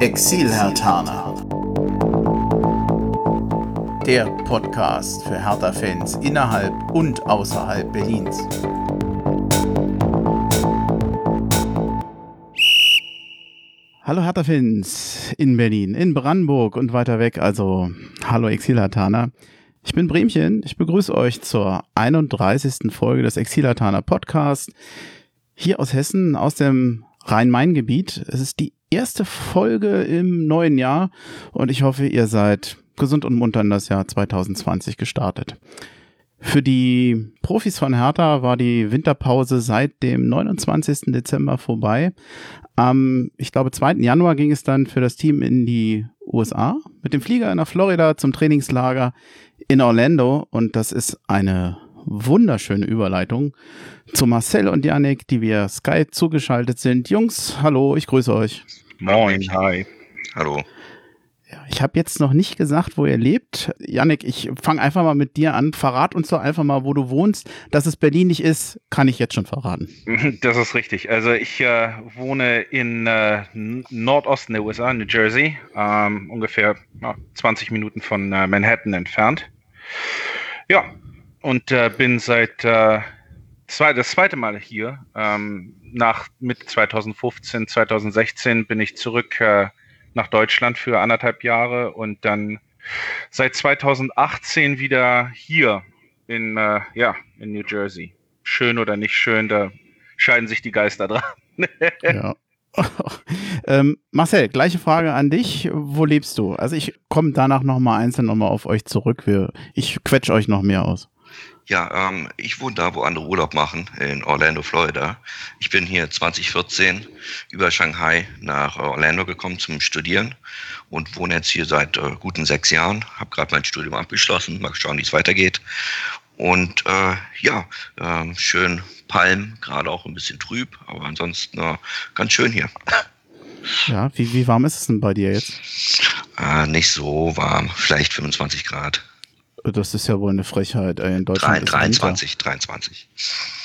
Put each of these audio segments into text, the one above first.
Exil-Hertaner. Der Podcast für Hertha-Fans innerhalb und außerhalb Berlins. Hallo Hertha-Fans in Berlin, in Brandenburg und weiter weg, also hallo Exil-Hertaner. Ich bin Bremchen, ich begrüße euch zur 31. Folge des Exil-Hertaner Podcast. Hier aus Hessen, aus dem Rhein-Main-Gebiet. Es ist die erste Folge im neuen Jahr und ich hoffe, ihr seid gesund und munter in das Jahr 2020 gestartet. Für die Profis von Hertha war die Winterpause seit dem 29. Dezember vorbei. Am, ich glaube, 2. Januar ging es dann für das Team in die USA mit dem Flieger nach Florida zum Trainingslager in Orlando und das ist eine wunderschöne Überleitung zu Marcel und Janik, die via Skype zugeschaltet sind. Jungs, hallo, ich grüße euch. Moin, hi. Hallo. Ja, ich habe jetzt noch nicht gesagt, wo ihr lebt. Janik, ich fange einfach mal mit dir an. Verrat uns doch einfach mal, wo du wohnst. Dass es Berlin nicht ist, kann ich jetzt schon verraten. Das ist richtig. Also ich äh, wohne in äh, Nordosten der USA, New Jersey, ähm, ungefähr ja, 20 Minuten von äh, Manhattan entfernt. Ja, und äh, bin seit äh, zwei, das zweite Mal hier. Ähm, nach Mitte 2015, 2016 bin ich zurück äh, nach Deutschland für anderthalb Jahre und dann seit 2018 wieder hier in, äh, ja, in New Jersey. Schön oder nicht schön, da scheiden sich die Geister dran. ja. ähm, Marcel, gleiche Frage an dich. Wo lebst du? Also ich komme danach nochmal einzeln nochmal auf euch zurück. Wir, ich quetsche euch noch mehr aus. Ja, ähm, ich wohne da, wo andere Urlaub machen, in Orlando, Florida. Ich bin hier 2014 über Shanghai nach Orlando gekommen zum Studieren und wohne jetzt hier seit äh, guten sechs Jahren. Habe gerade mein Studium abgeschlossen, mal schauen, wie es weitergeht. Und äh, ja, äh, schön Palm, gerade auch ein bisschen trüb, aber ansonsten äh, ganz schön hier. Ja, wie, wie warm ist es denn bei dir jetzt? Äh, nicht so warm, vielleicht 25 Grad. Das ist ja wohl eine Frechheit. Äh, in Deutschland 23, 23.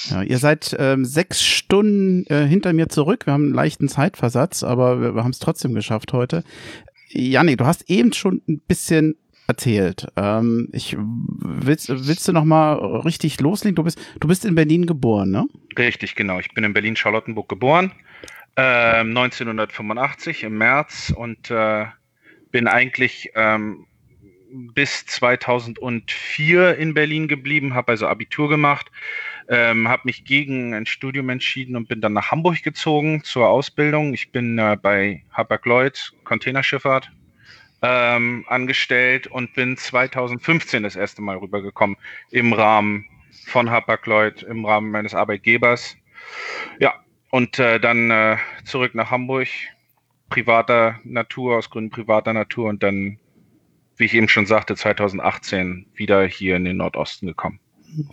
Ja, ihr seid ähm, sechs Stunden äh, hinter mir zurück. Wir haben einen leichten Zeitversatz, aber wir, wir haben es trotzdem geschafft heute. Janik, du hast eben schon ein bisschen erzählt. Ähm, ich willst, willst du noch mal richtig loslegen? Du bist du bist in Berlin geboren, ne? Richtig, genau. Ich bin in Berlin Charlottenburg geboren, äh, 1985 im März und äh, bin eigentlich ähm, bis 2004 in Berlin geblieben, habe also Abitur gemacht, ähm, habe mich gegen ein Studium entschieden und bin dann nach Hamburg gezogen zur Ausbildung. Ich bin äh, bei Hapag-Lloyd Containerschifffahrt ähm, angestellt und bin 2015 das erste Mal rübergekommen im Rahmen von Hapag-Lloyd, im Rahmen meines Arbeitgebers. Ja, und äh, dann äh, zurück nach Hamburg, privater Natur, aus Gründen privater Natur und dann wie ich eben schon sagte, 2018 wieder hier in den Nordosten gekommen.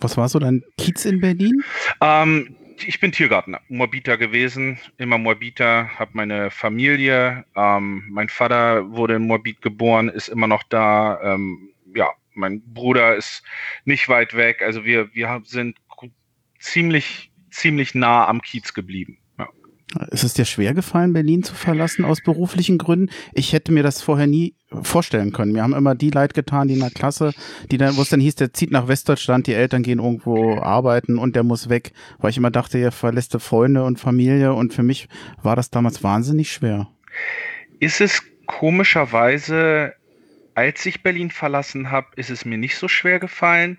Was war so dein Kiez in Berlin? Ähm, ich bin Tiergartner, Moabiter gewesen, immer Moabiter, habe meine Familie. Ähm, mein Vater wurde in Moabit geboren, ist immer noch da. Ähm, ja, mein Bruder ist nicht weit weg. Also wir, wir sind ziemlich, ziemlich nah am Kiez geblieben. Ist es dir schwer gefallen, Berlin zu verlassen aus beruflichen Gründen? Ich hätte mir das vorher nie vorstellen können. Wir haben immer die Leid getan, die in der Klasse, die dann, wo es dann hieß, der zieht nach Westdeutschland, die Eltern gehen irgendwo arbeiten und der muss weg, weil ich immer dachte, er verlässt Freunde und Familie und für mich war das damals wahnsinnig schwer. Ist es komischerweise, als ich Berlin verlassen habe, ist es mir nicht so schwer gefallen.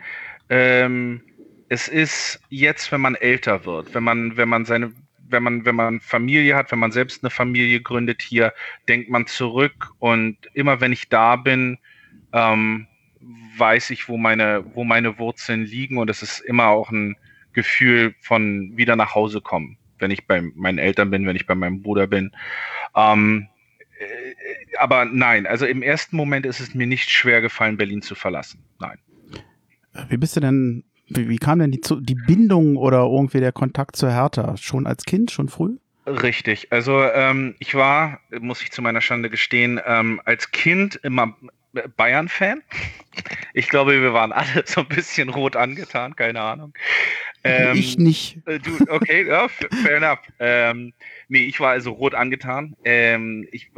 Ähm, es ist jetzt, wenn man älter wird, wenn man, wenn man seine, wenn man, wenn man Familie hat, wenn man selbst eine Familie gründet hier, denkt man zurück und immer wenn ich da bin, ähm, weiß ich, wo meine, wo meine Wurzeln liegen und es ist immer auch ein Gefühl von wieder nach Hause kommen, wenn ich bei meinen Eltern bin, wenn ich bei meinem Bruder bin. Ähm, äh, aber nein, also im ersten Moment ist es mir nicht schwer gefallen, Berlin zu verlassen. Nein. Wie bist du denn wie, wie kam denn die, die Bindung oder irgendwie der Kontakt zur Hertha? Schon als Kind, schon früh? Richtig. Also ähm, ich war, muss ich zu meiner Schande gestehen, ähm, als Kind immer Bayern-Fan. Ich glaube, wir waren alle so ein bisschen rot angetan, keine Ahnung. Ähm, ich nicht. Äh, du, okay, ja, fair enough. Ähm, nee, ich war also rot angetan. Ähm, ich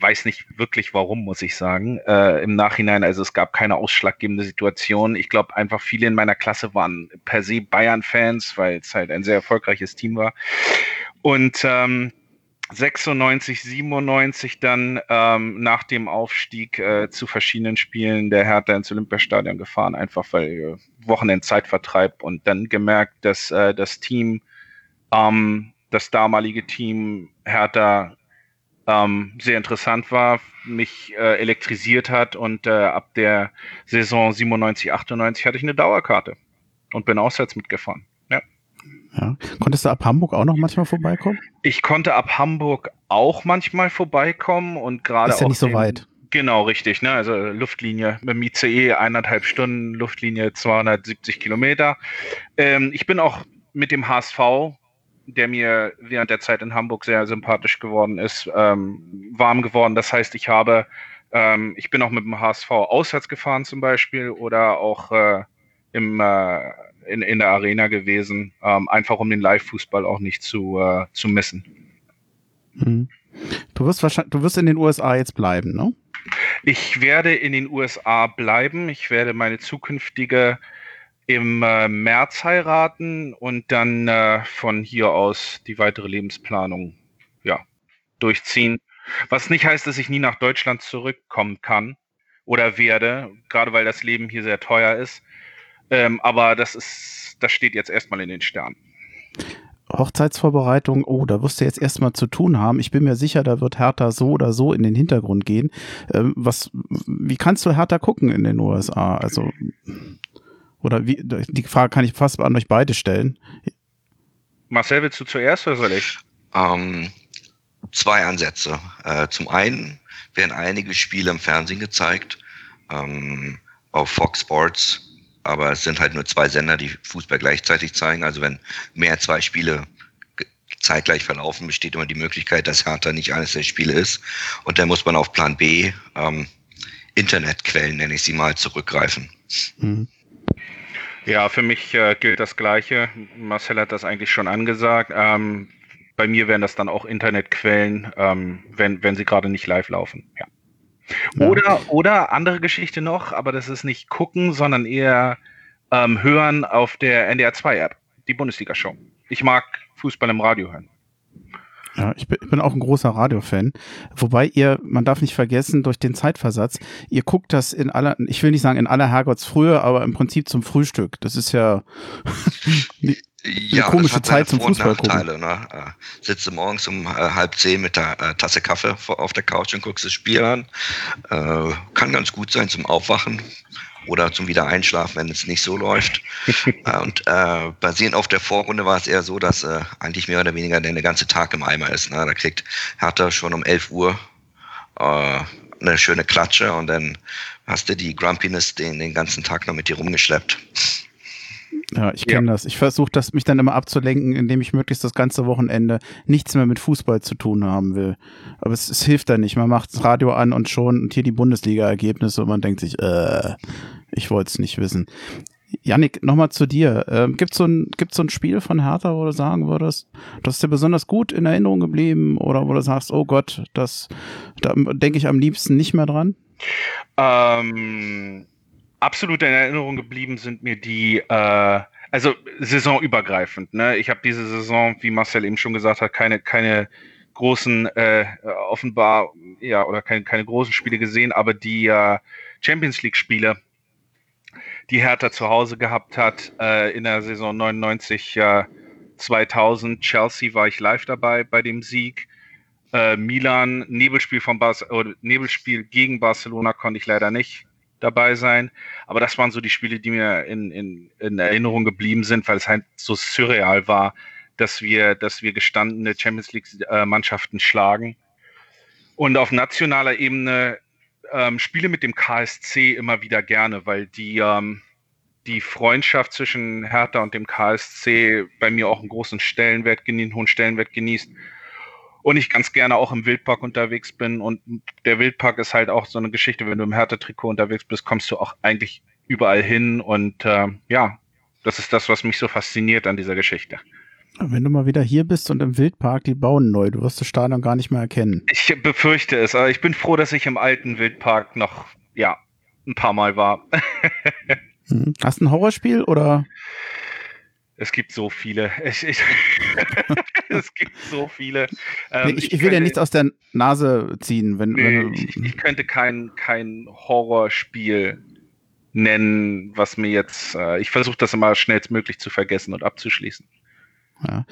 weiß nicht wirklich warum, muss ich sagen. Äh, Im Nachhinein, also es gab keine ausschlaggebende Situation. Ich glaube, einfach viele in meiner Klasse waren per se Bayern-Fans, weil es halt ein sehr erfolgreiches Team war. Und ähm, 96, 97 dann ähm, nach dem Aufstieg äh, zu verschiedenen Spielen der Hertha ins Olympiastadion gefahren, einfach weil äh, Wochenendzeitvertreib und dann gemerkt, dass äh, das Team, ähm, das damalige Team Hertha ähm, sehr interessant war, mich äh, elektrisiert hat und äh, ab der Saison 97, 98 hatte ich eine Dauerkarte und bin auswärts mitgefahren. Ja. ja. Konntest du ab Hamburg auch noch manchmal vorbeikommen? Ich konnte ab Hamburg auch manchmal vorbeikommen und gerade Ist ja nicht so weit. Genau, richtig. Ne? Also Luftlinie mit dem ICE eineinhalb Stunden, Luftlinie 270 Kilometer. Ähm, ich bin auch mit dem HSV der mir während der Zeit in Hamburg sehr sympathisch geworden ist, ähm, warm geworden. Das heißt, ich habe, ähm, ich bin auch mit dem HSV auswärts gefahren zum Beispiel oder auch äh, im, äh, in, in der Arena gewesen, ähm, einfach um den Live-Fußball auch nicht zu, äh, zu missen. Mhm. Du wirst wahrscheinlich, du wirst in den USA jetzt bleiben, ne? Ich werde in den USA bleiben. Ich werde meine zukünftige im äh, März heiraten und dann äh, von hier aus die weitere Lebensplanung ja, durchziehen. Was nicht heißt, dass ich nie nach Deutschland zurückkommen kann oder werde, gerade weil das Leben hier sehr teuer ist. Ähm, aber das ist, das steht jetzt erstmal in den Sternen. Hochzeitsvorbereitung, oh, da wirst du jetzt erstmal zu tun haben. Ich bin mir sicher, da wird Hertha so oder so in den Hintergrund gehen. Ähm, was, wie kannst du Hertha gucken in den USA? Also oder wie, die Frage kann ich fast an euch beide stellen. Marcel, willst du zuerst oder soll ich? Ähm, zwei Ansätze. Äh, zum einen werden einige Spiele im Fernsehen gezeigt, ähm, auf Fox Sports, aber es sind halt nur zwei Sender, die Fußball gleichzeitig zeigen. Also wenn mehr zwei Spiele zeitgleich verlaufen, besteht immer die Möglichkeit, dass Hertha nicht eines der Spiele ist. Und dann muss man auf Plan B ähm, Internetquellen, nenne ich sie mal, zurückgreifen. Mhm. Ja, für mich äh, gilt das Gleiche. Marcel hat das eigentlich schon angesagt. Ähm, bei mir wären das dann auch Internetquellen, ähm, wenn, wenn sie gerade nicht live laufen. Ja. Oder, oder andere Geschichte noch, aber das ist nicht gucken, sondern eher ähm, hören auf der NDR 2 App, die Bundesliga-Show. Ich mag Fußball im Radio hören. Ja, ich bin, ich bin auch ein großer Radiofan. Wobei ihr, man darf nicht vergessen, durch den Zeitversatz, ihr guckt das in aller, ich will nicht sagen in aller Herrgottsfrühe, aber im Prinzip zum Frühstück. Das ist ja eine ja, komische Zeit zum Fußball gucken. Ne? Äh, sitze morgens um äh, halb zehn mit der äh, Tasse Kaffee auf der Couch und guckst das Spiel an. Äh, kann ganz gut sein zum Aufwachen oder zum Wiedereinschlafen, wenn es nicht so läuft. Äh, und äh, basierend auf der Vorrunde war es eher so, dass äh, eigentlich mehr oder weniger der ganze Tag im Eimer ist. Ne? Da kriegt Hertha schon um 11 Uhr äh, eine schöne Klatsche und dann hast du die Grumpiness den, den ganzen Tag noch mit dir rumgeschleppt. Ja, ich kenne ja. das. Ich versuche das mich dann immer abzulenken, indem ich möglichst das ganze Wochenende nichts mehr mit Fußball zu tun haben will. Aber es, es hilft da nicht. Man macht das Radio an und schon und hier die Bundesliga-Ergebnisse und man denkt sich, äh, ich wollte es nicht wissen. Yannick, nochmal zu dir. Ähm, Gibt es so, ein, so ein Spiel von Hertha, wo du sagen würdest, das ist dir besonders gut in Erinnerung geblieben oder wo du sagst, oh Gott, das, da denke ich am liebsten nicht mehr dran? Ähm, absolut in Erinnerung geblieben sind mir die, äh, also saisonübergreifend. Ne? Ich habe diese Saison, wie Marcel eben schon gesagt hat, keine, keine großen, äh, offenbar, ja, oder keine, keine großen Spiele gesehen, aber die äh, Champions League-Spiele, die Hertha zu Hause gehabt hat, äh, in der Saison 99, äh, 2000, Chelsea war ich live dabei bei dem Sieg. Äh, Milan, Nebelspiel von Bar Nebelspiel gegen Barcelona konnte ich leider nicht dabei sein. Aber das waren so die Spiele, die mir in, in, in Erinnerung geblieben sind, weil es halt so surreal war, dass wir, dass wir gestandene Champions League-Mannschaften schlagen. Und auf nationaler Ebene ähm, spiele mit dem KSC immer wieder gerne, weil die, ähm, die Freundschaft zwischen Hertha und dem KSC bei mir auch einen großen Stellenwert, einen hohen Stellenwert genießt und ich ganz gerne auch im Wildpark unterwegs bin. Und der Wildpark ist halt auch so eine Geschichte, wenn du im Hertha-Trikot unterwegs bist, kommst du auch eigentlich überall hin. Und äh, ja, das ist das, was mich so fasziniert an dieser Geschichte. Wenn du mal wieder hier bist und im Wildpark, die bauen neu, du wirst das Stadion gar nicht mehr erkennen. Ich befürchte es, aber ich bin froh, dass ich im alten Wildpark noch, ja, ein paar Mal war. Mhm. Hast du ein Horrorspiel oder? Es gibt so viele. Ich, ich es gibt so viele. Ähm, nee, ich, ich, will ja nichts aus der Nase ziehen. Wenn, nee, wenn ich, ich, könnte kein, kein Horrorspiel nennen, was mir jetzt. Äh, ich versuche das immer schnellstmöglich zu vergessen und abzuschließen. Ja.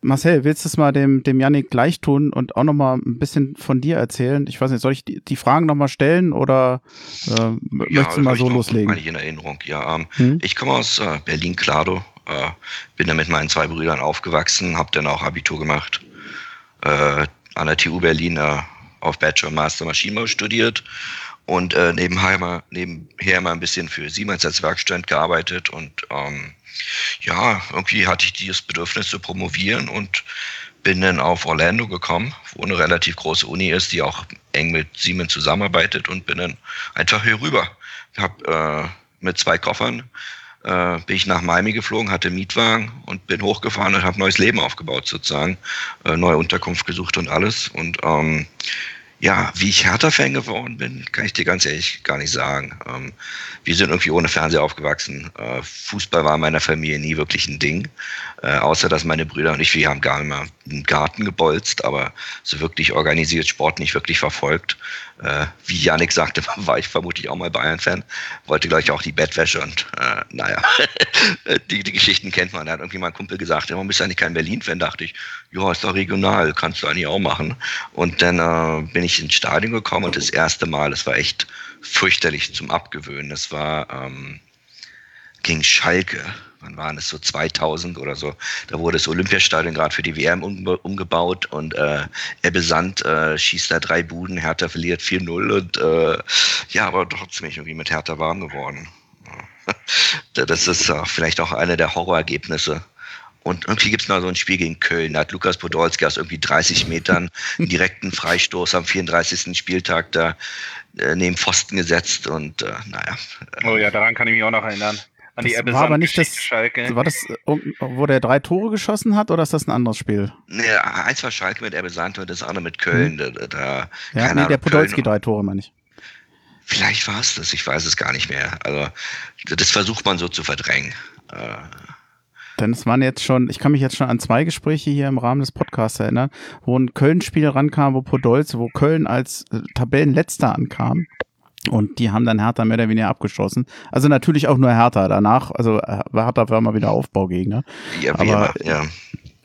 Marcel, willst du es mal dem, dem Yannick gleich tun und auch nochmal ein bisschen von dir erzählen? Ich weiß nicht, soll ich die, die Fragen nochmal stellen oder äh, ja, möchtest du mal so loslegen? Ich in Erinnerung, ja. Ähm, hm? Ich komme aus äh, Berlin-Klado, äh, bin da mit meinen zwei Brüdern aufgewachsen, habe dann auch Abitur gemacht, äh, an der TU Berlin äh, auf Bachelor und Master Maschinenbau studiert und äh, nebenher, mal, nebenher mal ein bisschen für Siemens als Werkstudent gearbeitet und ähm, ja, irgendwie hatte ich dieses Bedürfnis zu promovieren und bin dann auf Orlando gekommen, wo eine relativ große Uni ist, die auch eng mit Siemens zusammenarbeitet und bin dann einfach hier rüber. Ich habe äh, mit zwei Koffern äh, bin ich nach Miami geflogen, hatte Mietwagen und bin hochgefahren und habe neues Leben aufgebaut sozusagen, äh, neue Unterkunft gesucht und alles. Und ähm, ja, wie ich Hertha-Fan geworden bin, kann ich dir ganz ehrlich gar nicht sagen. Ähm, wir sind irgendwie ohne Fernseher aufgewachsen. Äh, Fußball war in meiner Familie nie wirklich ein Ding. Äh, außer dass meine Brüder und ich, wir haben gar mal einen Garten gebolzt, aber so wirklich organisiert Sport nicht wirklich verfolgt. Äh, wie Janik sagte, war ich vermutlich auch mal Bayern-Fan, wollte gleich auch die Bettwäsche und äh, naja, die, die Geschichten kennt man. Da hat irgendwie mein Kumpel gesagt, warum bist du eigentlich kein Berlin-Fan? Dachte ich, ja, ist doch regional, kannst du eigentlich auch machen. Und dann äh, bin ich ins Stadion gekommen und das erste Mal, das war echt fürchterlich zum Abgewöhnen. Das war ähm, gegen Schalke wann waren es so 2000 oder so, da wurde das Olympiastadion gerade für die WM umge umgebaut und äh, Ebbe Sand äh, schießt da drei Buden, Hertha verliert 4-0 und äh, ja, aber trotzdem irgendwie mit Hertha warm geworden. das ist äh, vielleicht auch eine der Horrorergebnisse. Und irgendwie gibt es noch so ein Spiel gegen Köln. Da hat Lukas Podolski aus irgendwie 30 Metern einen direkten Freistoß am 34. Spieltag da äh, neben Pfosten gesetzt und äh, naja. Oh ja, daran kann ich mich auch noch erinnern. An die das war aber nicht das, Schalke. War das, wo der drei Tore geschossen hat oder ist das ein anderes Spiel? Nee, eins war Schalke mit Ebbe Sand und das andere mit Köln. Hm. Da, da, ja, nee, der Podolski drei Tore, meine ich. Vielleicht war es das, ich weiß es gar nicht mehr. Also, das versucht man so zu verdrängen. Äh, denn es waren jetzt schon, ich kann mich jetzt schon an zwei Gespräche hier im Rahmen des Podcasts erinnern, wo ein Köln-Spiel rankam, wo Podolz, wo Köln als äh, Tabellenletzter ankam und die haben dann Hertha mehr oder weniger abgeschossen. Also natürlich auch nur Hertha. Danach, also äh, Hertha war mal wieder Aufbaugegner. Ja, aber, immer, ja.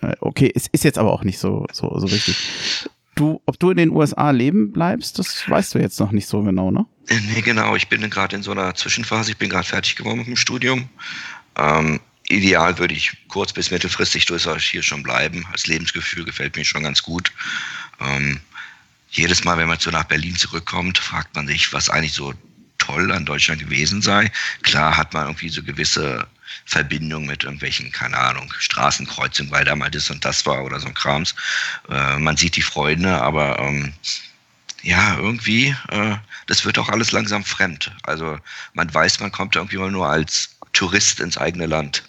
Äh, okay, es ist jetzt aber auch nicht so, so, so wichtig. Du, ob du in den USA leben bleibst, das weißt du jetzt noch nicht so genau, ne? Nee, genau. Ich bin gerade in so einer Zwischenphase. Ich bin gerade fertig geworden mit dem Studium. Ähm, ideal würde ich kurz bis mittelfristig durchaus hier schon bleiben. Das Lebensgefühl gefällt mir schon ganz gut. Ähm, jedes Mal, wenn man so nach Berlin zurückkommt, fragt man sich, was eigentlich so toll an Deutschland gewesen sei. Klar hat man irgendwie so gewisse Verbindungen mit irgendwelchen, keine Ahnung, Straßenkreuzungen, weil da mal das und das war oder so ein Krams. Äh, man sieht die Freunde, aber ähm, ja, irgendwie, äh, das wird auch alles langsam fremd. Also man weiß, man kommt irgendwie mal nur als Tourist ins eigene Land.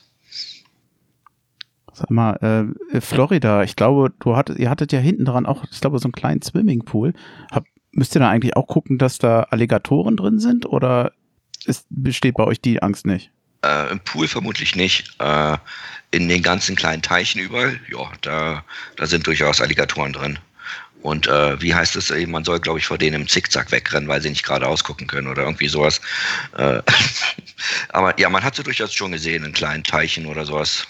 Sag mal, äh, Florida, ich glaube, du hattet, ihr hattet ja hinten dran auch, ich glaube, so einen kleinen Swimmingpool. Hab, müsst ihr da eigentlich auch gucken, dass da Alligatoren drin sind oder ist, besteht bei euch die Angst nicht? Äh, Im Pool vermutlich nicht. Äh, in den ganzen kleinen Teichen überall, ja, da, da sind durchaus Alligatoren drin. Und äh, wie heißt es, man soll, glaube ich, vor denen im Zickzack wegrennen, weil sie nicht gerade ausgucken können oder irgendwie sowas. Äh, aber ja, man hat sie durchaus schon gesehen in kleinen Teichen oder sowas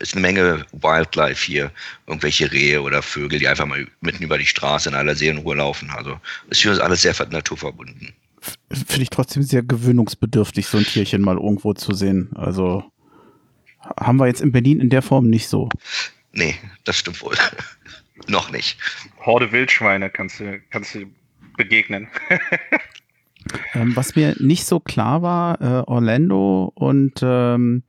ist eine Menge Wildlife hier, irgendwelche Rehe oder Vögel, die einfach mal mitten über die Straße in aller Seelenruhe laufen. Also ist hier alles sehr naturverbunden. Finde ich trotzdem sehr gewöhnungsbedürftig, so ein Tierchen mal irgendwo zu sehen. Also haben wir jetzt in Berlin in der Form nicht so. Nee, das stimmt wohl. Noch nicht. Horde Wildschweine kannst du, kannst du begegnen. Ähm, was mir nicht so klar war, äh, Orlando und ähm,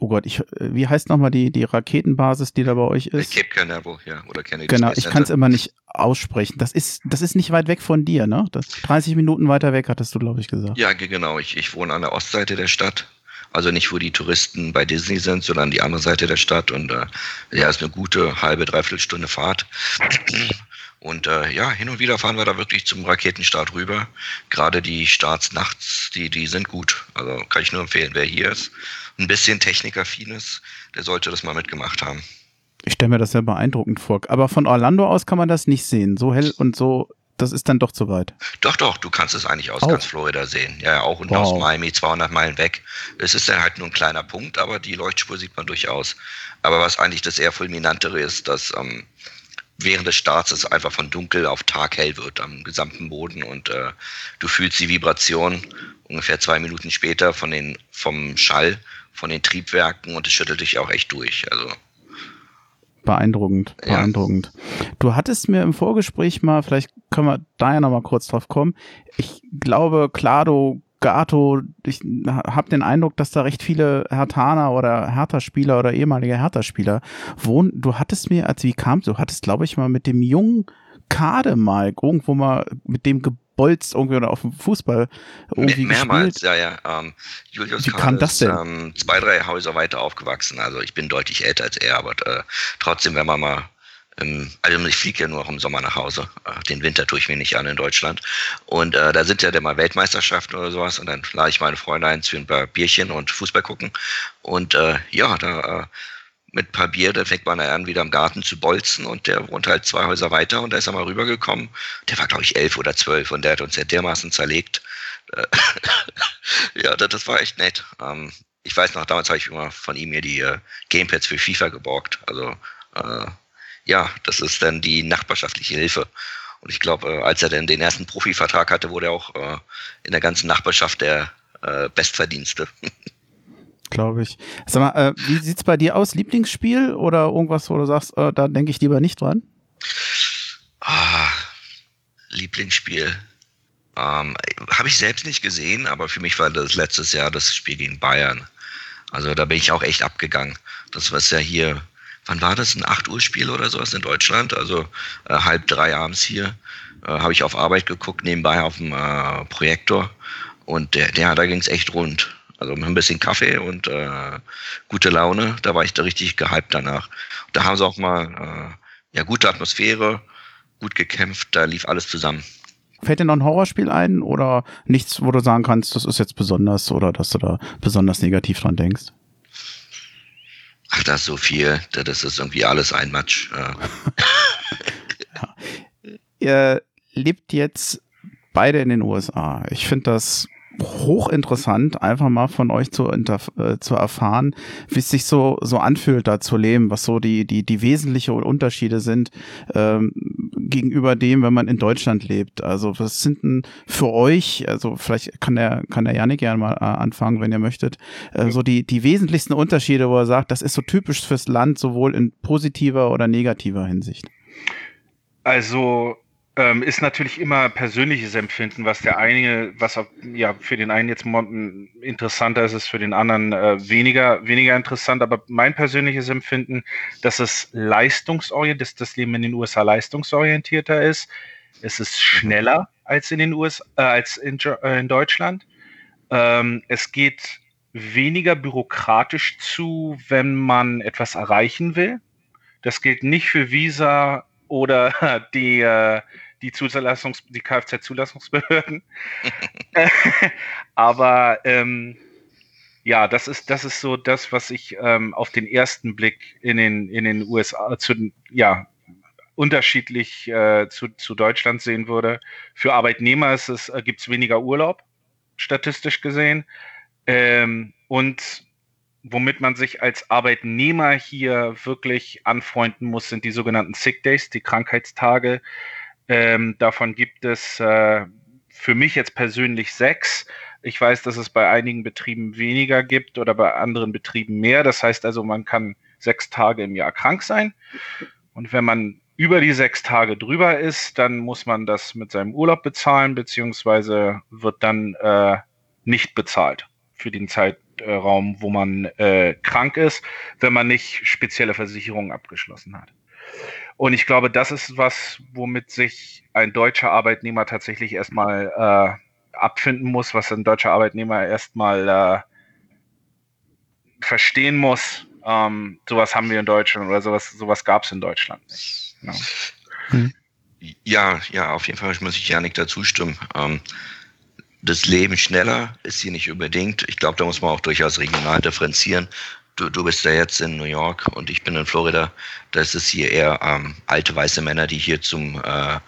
oh Gott, ich, wie heißt nochmal die, die Raketenbasis, die da bei euch ist? Cape Canaveral, ja, oder Kennedy Genau, ich kann es immer nicht aussprechen. Das ist, das ist nicht weit weg von dir, ne? Das, 30 Minuten weiter weg, hattest du, glaube ich, gesagt. Ja, genau. Ich, ich wohne an der Ostseite der Stadt. Also nicht, wo die Touristen bei Disney sind, sondern die andere Seite der Stadt. Und äh, ja, ist eine gute halbe, dreiviertel Stunde Fahrt. Und äh, ja, hin und wieder fahren wir da wirklich zum Raketenstart rüber. Gerade die Starts nachts, die, die sind gut. Also kann ich nur empfehlen, wer hier ist, ein bisschen technikaffin ist, der sollte das mal mitgemacht haben. Ich stelle mir das sehr beeindruckend vor. Aber von Orlando aus kann man das nicht sehen. So hell und so, das ist dann doch zu weit. Doch, doch, du kannst es eigentlich aus auch. ganz Florida sehen. Ja, auch und wow. aus Miami 200 Meilen weg. Es ist dann halt nur ein kleiner Punkt, aber die Leuchtspur sieht man durchaus. Aber was eigentlich das eher fulminantere ist, dass ähm, während des Starts es einfach von dunkel auf Tag hell wird am gesamten Boden und äh, du fühlst die Vibration ungefähr zwei Minuten später von den, vom Schall, von den Triebwerken und es schüttelt dich auch echt durch. Also beeindruckend, beeindruckend. Ja. Du hattest mir im Vorgespräch mal, vielleicht können wir da ja nochmal kurz drauf kommen. Ich glaube, Clado Gato, ich habe den Eindruck, dass da recht viele Hertaner oder Hertha-Spieler oder ehemalige Hertha-Spieler wohnen. Du hattest mir, als wie kam, du hattest, glaube ich, mal mit dem jungen Kade mal irgendwo mal mit dem gebolzt irgendwie oder auf dem Fußball irgendwie Mehrmals, gespielt. ja, ja. Ähm, Julius wie kam das denn? Ist, ähm, zwei, drei Häuser weiter aufgewachsen. Also ich bin deutlich älter als er, aber äh, trotzdem, wenn man mal also ich fliege ja nur auch im Sommer nach Hause. Äh, den Winter tue ich mir nicht an in Deutschland. Und äh, da sind ja dann mal Weltmeisterschaften oder sowas. Und dann lade ich meine Freunde ein für ein paar Bierchen und Fußball gucken. Und äh, ja, da äh, mit ein paar Bier, dann fängt man an, wieder im Garten zu bolzen. Und der wohnt halt zwei Häuser weiter. Und da ist er mal rübergekommen. Der war, glaube ich, elf oder zwölf. Und der hat uns ja dermaßen zerlegt. Äh, ja, das, das, war echt nett. Ähm, ich weiß noch, damals habe ich immer von ihm mir die äh, Gamepads für FIFA geborgt. Also ja, das ist dann die nachbarschaftliche Hilfe. Und ich glaube, äh, als er dann den ersten Profivertrag hatte, wurde er auch äh, in der ganzen Nachbarschaft der äh, Bestverdienste. Glaube ich. Sag mal, wie sieht's bei dir aus? Lieblingsspiel oder irgendwas, wo du sagst, da denke ich lieber nicht dran? Ah, Lieblingsspiel. Ähm, Habe ich selbst nicht gesehen, aber für mich war das letztes Jahr das Spiel gegen Bayern. Also da bin ich auch echt abgegangen. Das, was ja hier wann war das, ein 8 Uhr Spiel oder sowas in Deutschland, also äh, halb drei abends hier, äh, habe ich auf Arbeit geguckt, nebenbei auf dem äh, Projektor und der, der da ging es echt rund. Also mit ein bisschen Kaffee und äh, gute Laune, da war ich da richtig gehypt danach. Da haben sie auch mal äh, ja gute Atmosphäre, gut gekämpft, da lief alles zusammen. Fällt dir noch ein Horrorspiel ein oder nichts, wo du sagen kannst, das ist jetzt besonders oder dass du da besonders negativ dran denkst? Ach, das ist so viel. Das ist irgendwie alles ein Matsch. ja. Ihr lebt jetzt beide in den USA. Ich finde das hochinteressant, einfach mal von euch zu, äh, zu erfahren, wie es sich so, so anfühlt, da zu leben, was so die, die, die wesentlichen Unterschiede sind ähm, gegenüber dem, wenn man in Deutschland lebt. Also was sind denn für euch, also vielleicht kann der, kann der Janik gerne mal äh, anfangen, wenn ihr möchtet, äh, so die, die wesentlichsten Unterschiede, wo er sagt, das ist so typisch fürs Land, sowohl in positiver oder negativer Hinsicht. Also ähm, ist natürlich immer persönliches Empfinden, was der eine, was auch, ja für den einen jetzt interessanter ist, ist für den anderen äh, weniger weniger interessant. Aber mein persönliches Empfinden, dass es leistungsorientiert, dass das Leben in den USA leistungsorientierter ist. Es ist schneller als in den USA, äh, als in, äh, in Deutschland. Ähm, es geht weniger bürokratisch zu, wenn man etwas erreichen will. Das gilt nicht für Visa oder die äh, die Zulassungs die Kfz-Zulassungsbehörden. Aber ähm, ja, das ist, das ist so das, was ich ähm, auf den ersten Blick in den, in den USA zu, ja, unterschiedlich äh, zu, zu Deutschland sehen würde. Für Arbeitnehmer ist es, äh, gibt es weniger Urlaub, statistisch gesehen. Ähm, und womit man sich als Arbeitnehmer hier wirklich anfreunden muss, sind die sogenannten Sick Days, die Krankheitstage. Ähm, davon gibt es äh, für mich jetzt persönlich sechs. Ich weiß, dass es bei einigen Betrieben weniger gibt oder bei anderen Betrieben mehr. Das heißt also, man kann sechs Tage im Jahr krank sein. Und wenn man über die sechs Tage drüber ist, dann muss man das mit seinem Urlaub bezahlen, beziehungsweise wird dann äh, nicht bezahlt für den Zeitraum, wo man äh, krank ist, wenn man nicht spezielle Versicherungen abgeschlossen hat. Und ich glaube, das ist was, womit sich ein deutscher Arbeitnehmer tatsächlich erstmal äh, abfinden muss, was ein deutscher Arbeitnehmer erstmal äh, verstehen muss, ähm, sowas haben wir in Deutschland oder sowas, sowas gab es in Deutschland nicht. Ja. Hm. ja, ja, auf jeden Fall muss ich Janik dazu stimmen. Ähm, das Leben schneller ist hier nicht unbedingt. Ich glaube, da muss man auch durchaus regional differenzieren. Du, du bist ja jetzt in New York und ich bin in Florida. Da ist es hier eher ähm, alte weiße Männer, die hier zum, äh,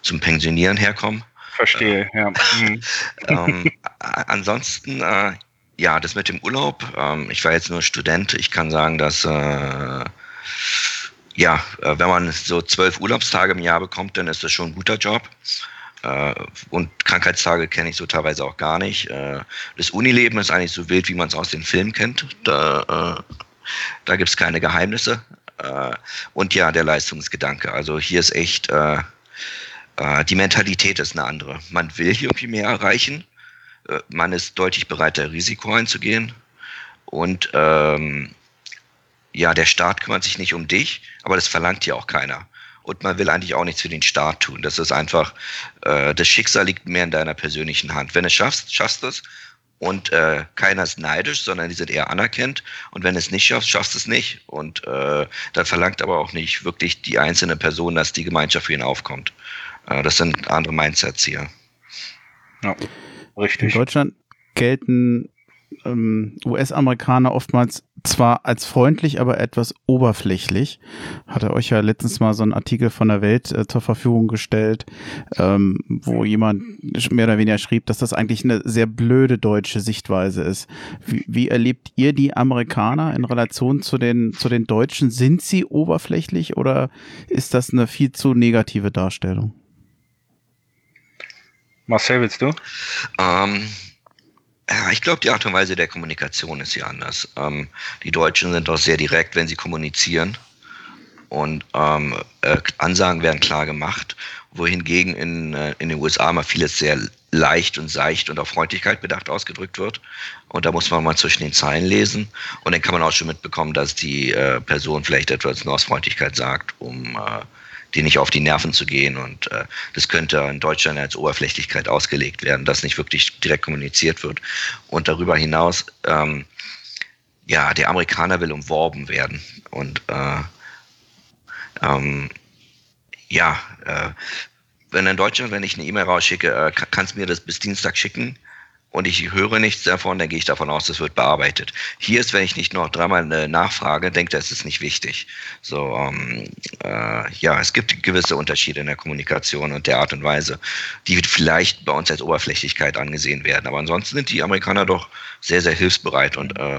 zum Pensionieren herkommen. Verstehe, äh, ja. Mhm. ähm, ansonsten, äh, ja, das mit dem Urlaub. Ähm, ich war jetzt nur Student. Ich kann sagen, dass äh, ja, äh, wenn man so zwölf Urlaubstage im Jahr bekommt, dann ist das schon ein guter Job. Äh, und Krankheitstage kenne ich so teilweise auch gar nicht. Äh, das Unileben ist eigentlich so wild, wie man es aus den Filmen kennt. Da, äh, da gibt es keine Geheimnisse. Und ja, der Leistungsgedanke. Also hier ist echt, die Mentalität ist eine andere. Man will hier irgendwie mehr erreichen. man ist deutlich bereiter, Risiko einzugehen. Und ähm, ja, der Staat kümmert sich nicht um dich, aber das verlangt ja auch keiner und man will eigentlich auch nichts für den Staat tun. Das ist einfach, äh, das Schicksal liegt mehr in deiner persönlichen Hand. Wenn du es schaffst, schaffst du es. Und äh, keiner ist neidisch, sondern die sind eher anerkennt. Und wenn du es nicht schaffst, schaffst du es nicht. Und äh, dann verlangt aber auch nicht wirklich die einzelne Person, dass die Gemeinschaft für ihn aufkommt. Äh, das sind andere Mindsets hier. Ja, richtig. In Deutschland gelten ähm, US-Amerikaner oftmals zwar als freundlich, aber etwas oberflächlich. Hat er euch ja letztens mal so einen Artikel von der Welt äh, zur Verfügung gestellt, ähm, wo jemand mehr oder weniger schrieb, dass das eigentlich eine sehr blöde deutsche Sichtweise ist. Wie, wie erlebt ihr die Amerikaner in Relation zu den, zu den Deutschen? Sind sie oberflächlich oder ist das eine viel zu negative Darstellung? Marcel, willst du? Ähm, ja, ich glaube, die Art und Weise der Kommunikation ist hier anders. Ähm, die Deutschen sind doch sehr direkt, wenn sie kommunizieren. Und ähm, äh, Ansagen werden klar gemacht, wohingegen in, äh, in den USA mal vieles sehr leicht und seicht und auf Freundlichkeit bedacht ausgedrückt wird. Und da muss man mal zwischen den Zeilen lesen. Und dann kann man auch schon mitbekommen, dass die äh, Person vielleicht etwas nur aus Freundlichkeit sagt, um äh, die nicht auf die Nerven zu gehen. Und äh, das könnte in Deutschland als Oberflächlichkeit ausgelegt werden, dass nicht wirklich direkt kommuniziert wird. Und darüber hinaus, ähm, ja, der Amerikaner will umworben werden. Und äh, ähm, ja, äh, wenn in Deutschland, wenn ich eine E-Mail rausschicke, äh, kannst du mir das bis Dienstag schicken, und ich höre nichts davon, dann gehe ich davon aus, das wird bearbeitet. Hier ist, wenn ich nicht noch dreimal eine Nachfrage, denke, das ist nicht wichtig. So, ähm, äh, ja, es gibt gewisse Unterschiede in der Kommunikation und der Art und Weise, die vielleicht bei uns als Oberflächlichkeit angesehen werden. Aber ansonsten sind die Amerikaner doch sehr, sehr hilfsbereit und äh,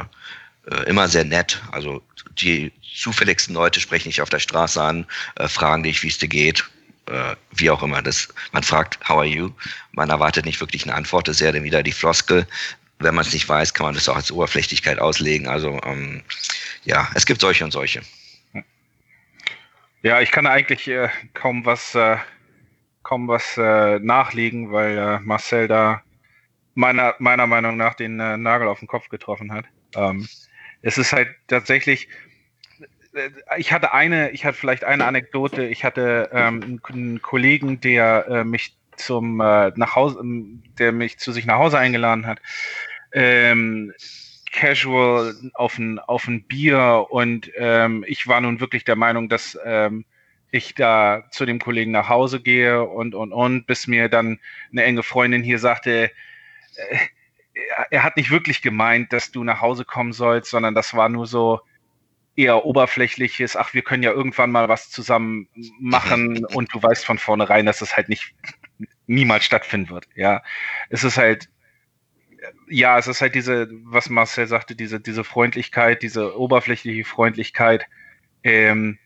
äh, immer sehr nett. Also die zufälligsten Leute sprechen dich auf der Straße an, äh, fragen dich, wie es dir geht äh, wie auch immer. Das, man fragt, how are you? Man erwartet nicht wirklich eine Antwort, das ist ja dann wieder die Floskel. Wenn man es nicht weiß, kann man das auch als Oberflächlichkeit auslegen. Also ähm, ja, es gibt solche und solche. Ja, ich kann eigentlich äh, kaum was, äh, kaum was äh, nachlegen, weil äh, Marcel da meiner, meiner Meinung nach den äh, Nagel auf den Kopf getroffen hat. Ähm, es ist halt tatsächlich, ich hatte eine, ich hatte vielleicht eine Anekdote. Ich hatte ähm, einen Kollegen, der äh, mich zum äh, nach Hause, ähm, der mich zu sich nach Hause eingeladen hat. Ähm, casual auf ein, auf ein Bier und ähm, ich war nun wirklich der Meinung, dass ähm, ich da zu dem Kollegen nach Hause gehe und und und, bis mir dann eine enge Freundin hier sagte, äh, er hat nicht wirklich gemeint, dass du nach Hause kommen sollst, sondern das war nur so, eher oberflächliches, ach, wir können ja irgendwann mal was zusammen machen und du weißt von vornherein, dass es halt nicht niemals stattfinden wird. Ja, es ist halt, ja, es ist halt diese, was Marcel sagte, diese, diese Freundlichkeit, diese oberflächliche Freundlichkeit, ähm,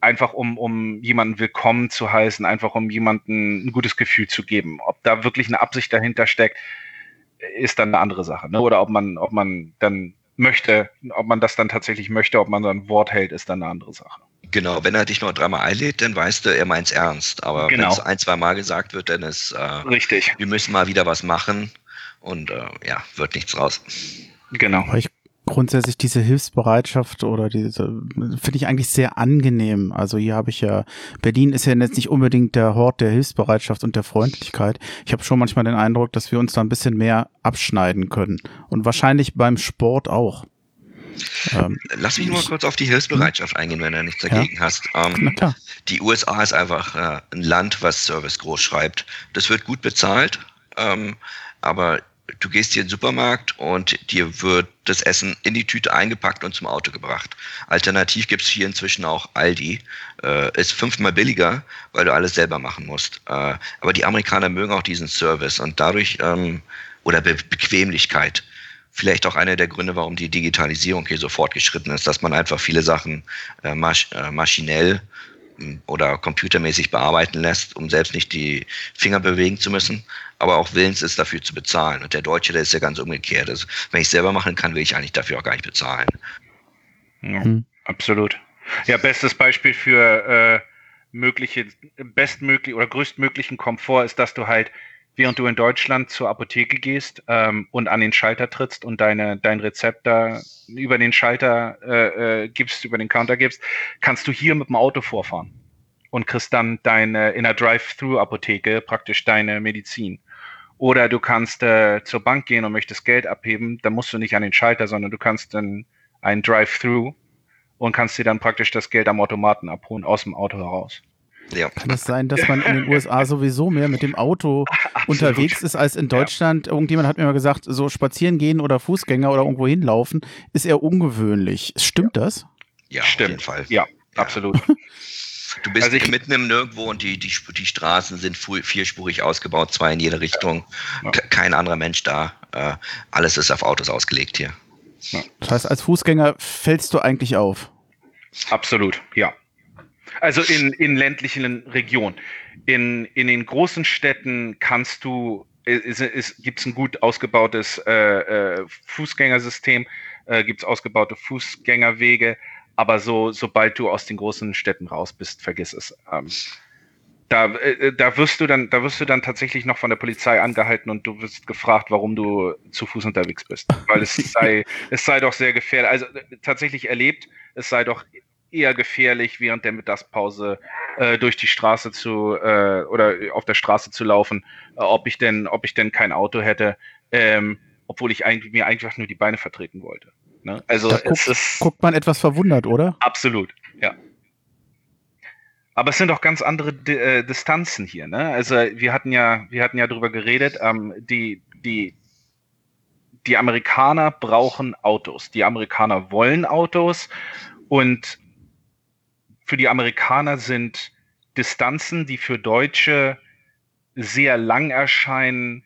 einfach um, um jemanden willkommen zu heißen, einfach um jemanden ein gutes Gefühl zu geben. Ob da wirklich eine Absicht dahinter steckt, ist dann eine andere Sache. Ne? Oder ob man, ob man dann möchte. Ob man das dann tatsächlich möchte, ob man sein Wort hält, ist dann eine andere Sache. Genau, wenn er dich nur dreimal einlädt, dann weißt du, er meint es ernst. Aber genau. wenn es ein, zwei Mal gesagt wird, dann ist äh, richtig. Wir müssen mal wieder was machen und äh, ja, wird nichts raus. Genau. Ich grundsätzlich diese Hilfsbereitschaft oder diese finde ich eigentlich sehr angenehm. Also hier habe ich ja Berlin ist ja jetzt nicht unbedingt der Hort der Hilfsbereitschaft und der Freundlichkeit. Ich habe schon manchmal den Eindruck, dass wir uns da ein bisschen mehr abschneiden können und wahrscheinlich beim Sport auch. Ähm, Lass mich nur mal kurz auf die Hilfsbereitschaft eingehen, wenn du nichts dagegen ja. hast. Ähm, die USA ist einfach äh, ein Land, was Service groß schreibt. Das wird gut bezahlt, ähm, aber du gehst hier in den Supermarkt und dir wird das Essen in die Tüte eingepackt und zum Auto gebracht. Alternativ gibt es hier inzwischen auch Aldi. Äh, ist fünfmal billiger, weil du alles selber machen musst. Äh, aber die Amerikaner mögen auch diesen Service und dadurch, ähm, oder Be Bequemlichkeit, vielleicht auch einer der Gründe, warum die Digitalisierung hier so fortgeschritten ist, dass man einfach viele Sachen äh, masch äh, maschinell hm, oder computermäßig bearbeiten lässt, um selbst nicht die Finger bewegen zu müssen, aber auch willens ist, dafür zu bezahlen. Und der Deutsche, der ist ja ganz umgekehrt. Also, wenn ich selber machen kann, will ich eigentlich dafür auch gar nicht bezahlen. Ja, mhm. Absolut. Ja, bestes Beispiel für äh, mögliche, bestmöglich oder größtmöglichen Komfort ist, dass du halt während du in Deutschland zur Apotheke gehst ähm, und an den Schalter trittst und deine, dein Rezept da über den Schalter äh, äh, gibst, über den Counter gibst, kannst du hier mit dem Auto vorfahren und kriegst dann deine in der Drive-Thru-Apotheke praktisch deine Medizin. Oder du kannst äh, zur Bank gehen und möchtest Geld abheben, dann musst du nicht an den Schalter, sondern du kannst dann ein Drive-Thru und kannst dir dann praktisch das Geld am Automaten abholen aus dem Auto heraus. Ja. Kann es sein, dass man in den USA sowieso mehr mit dem Auto unterwegs ist als in Deutschland? Ja. Irgendjemand hat mir mal gesagt, so spazieren gehen oder Fußgänger oder irgendwo hinlaufen ist eher ungewöhnlich. Stimmt ja. das? Ja, Stimmt. auf jeden Fall. Ja, absolut. Du bist also ich, mitten im Nirgendwo und die, die, die Straßen sind vierspurig ausgebaut, zwei in jede Richtung. Ja. Kein anderer Mensch da. Äh, alles ist auf Autos ausgelegt hier. Das heißt, als Fußgänger fällst du eigentlich auf? Absolut, ja. Also in, in ländlichen Regionen. In, in den großen Städten kannst du, es, es gibt ein gut ausgebautes äh, äh, Fußgängersystem, äh, gibt es ausgebaute Fußgängerwege, aber so, sobald du aus den großen Städten raus bist, vergiss es. Ähm, da, äh, da wirst du dann, da wirst du dann tatsächlich noch von der Polizei angehalten und du wirst gefragt, warum du zu Fuß unterwegs bist. Weil es sei, es sei doch sehr gefährlich. Also äh, tatsächlich erlebt, es sei doch eher gefährlich, während der Mittagspause äh, durch die Straße zu äh, oder auf der Straße zu laufen, äh, ob ich denn, ob ich denn kein Auto hätte, ähm, obwohl ich eigentlich mir einfach nur die Beine vertreten wollte. Ne? Also da guckt, ist, guckt man etwas verwundert, oder? Absolut, ja. Aber es sind auch ganz andere D äh, Distanzen hier. Ne? Also wir hatten ja, wir hatten ja darüber geredet. Ähm, die, die, die Amerikaner brauchen Autos. Die Amerikaner wollen Autos und für die Amerikaner sind Distanzen, die für Deutsche sehr lang erscheinen,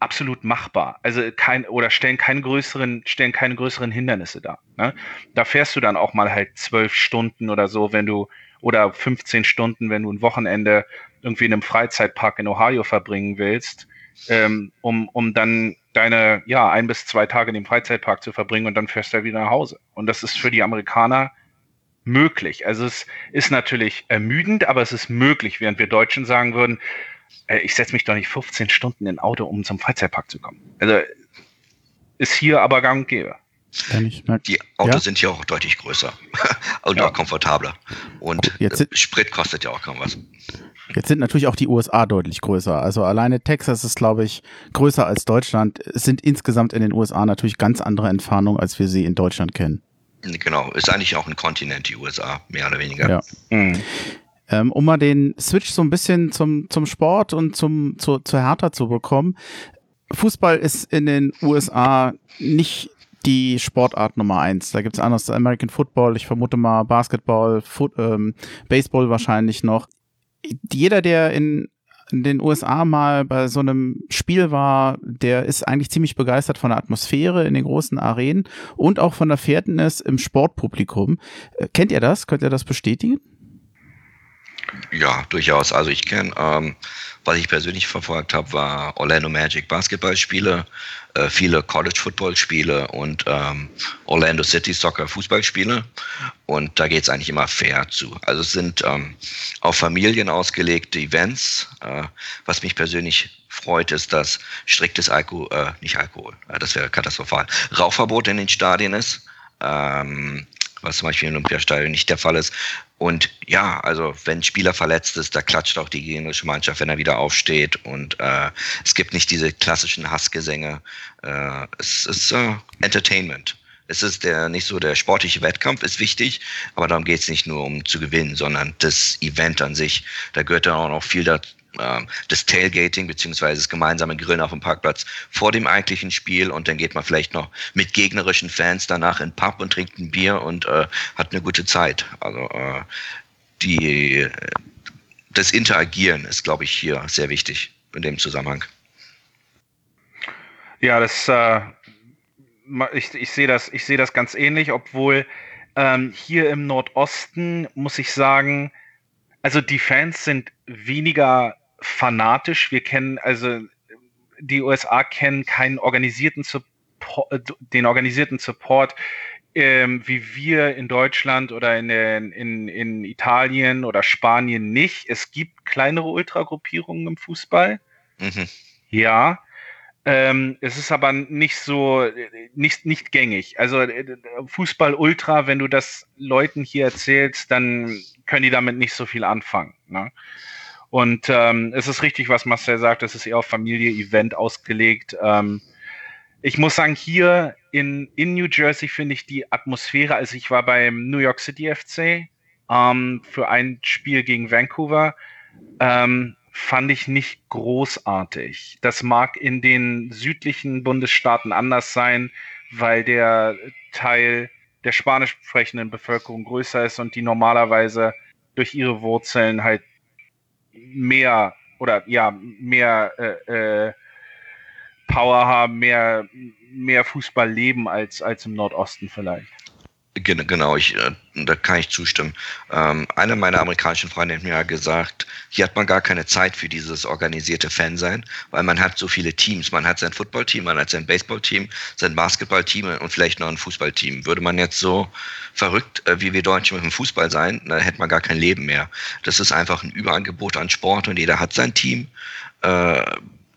absolut machbar. Also kein oder stellen keine größeren stellen keine größeren Hindernisse dar. Ne? Da fährst du dann auch mal halt zwölf Stunden oder so, wenn du oder 15 Stunden, wenn du ein Wochenende irgendwie in einem Freizeitpark in Ohio verbringen willst, ähm, um um dann deine ja ein bis zwei Tage in dem Freizeitpark zu verbringen und dann fährst du wieder nach Hause. Und das ist für die Amerikaner möglich. Also es ist natürlich ermüdend, aber es ist möglich, während wir Deutschen sagen würden, ich setze mich doch nicht 15 Stunden in Auto, um zum Freizeitpark zu kommen. Also ist hier aber gang und gäbe. Die Autos ja? sind hier auch deutlich größer und ja. auch komfortabler. Und Jetzt Sprit kostet ja auch kaum was. Jetzt sind natürlich auch die USA deutlich größer. Also alleine Texas ist, glaube ich, größer als Deutschland. Es sind insgesamt in den USA natürlich ganz andere Entfernungen, als wir sie in Deutschland kennen. Genau, ist eigentlich auch ein Kontinent, die USA, mehr oder weniger. Ja. Mhm. Ähm, um mal den Switch so ein bisschen zum, zum Sport und zum, zu, zur Hertha zu bekommen. Fußball ist in den USA nicht die Sportart Nummer eins. Da gibt es anders American Football, ich vermute mal Basketball, Foot, ähm, Baseball wahrscheinlich noch. Jeder, der in in den USA mal bei so einem Spiel war, der ist eigentlich ziemlich begeistert von der Atmosphäre in den großen Arenen und auch von der Fairness im Sportpublikum. Äh, kennt ihr das? Könnt ihr das bestätigen? Ja, durchaus. Also ich kenne, ähm, was ich persönlich verfolgt habe, war Orlando Magic Basketballspiele, äh, viele College Football Spiele und ähm, Orlando City Soccer Fußballspiele. Und da geht es eigentlich immer fair zu. Also es sind ähm, auf Familien ausgelegte Events. Äh, was mich persönlich freut, ist, dass striktes Alkohol, äh, nicht Alkohol, äh, das wäre katastrophal, Rauchverbot in den Stadien ist. Ähm, was zum Beispiel im Olympiastadion nicht der Fall ist. Und ja, also wenn ein Spieler verletzt ist, da klatscht auch die gegnerische Mannschaft, wenn er wieder aufsteht. Und äh, es gibt nicht diese klassischen Hassgesänge. Äh, es ist äh, Entertainment. Es ist der nicht so der sportliche Wettkampf ist wichtig, aber darum geht es nicht nur um zu gewinnen, sondern das Event an sich. Da gehört dann auch noch viel dazu ähm, das Tailgating beziehungsweise das gemeinsame Grillen auf dem Parkplatz vor dem eigentlichen Spiel und dann geht man vielleicht noch mit gegnerischen Fans danach in den Pub und trinkt ein Bier und äh, hat eine gute Zeit. Also äh, die, das Interagieren ist, glaube ich, hier sehr wichtig in dem Zusammenhang. Ja, das äh, ich, ich sehe das, sehe das ganz ähnlich, obwohl ähm, hier im Nordosten muss ich sagen, also die Fans sind weniger fanatisch. Wir kennen, also die USA kennen keinen organisierten Support, äh, den organisierten Support, ähm, wie wir in Deutschland oder in, in, in Italien oder Spanien nicht. Es gibt kleinere Ultragruppierungen im Fußball. Mhm. Ja. Ähm, es ist aber nicht so, nicht, nicht gängig. Also äh, Fußball Ultra, wenn du das Leuten hier erzählst, dann können die damit nicht so viel anfangen. Ne? Und ähm, es ist richtig, was Marcel sagt, es ist eher auf Familie, Event ausgelegt. Ähm, ich muss sagen, hier in, in New Jersey finde ich die Atmosphäre, also ich war beim New York City FC ähm, für ein Spiel gegen Vancouver, ähm, fand ich nicht großartig. Das mag in den südlichen Bundesstaaten anders sein, weil der Teil der spanisch sprechenden Bevölkerung größer ist und die normalerweise durch ihre Wurzeln halt mehr oder ja mehr äh, äh, Power haben, mehr, mehr Fußball leben als, als im Nordosten vielleicht. Genau, ich, äh, da kann ich zustimmen. Ähm, einer meiner amerikanischen Freunde hat mir ja gesagt, hier hat man gar keine Zeit für dieses organisierte Fansein, weil man hat so viele Teams. Man hat sein Footballteam, man hat sein Baseballteam, sein Basketballteam und vielleicht noch ein Fußballteam. Würde man jetzt so verrückt äh, wie wir Deutschen mit dem Fußball sein, dann hätte man gar kein Leben mehr. Das ist einfach ein Überangebot an Sport und jeder hat sein Team. Äh,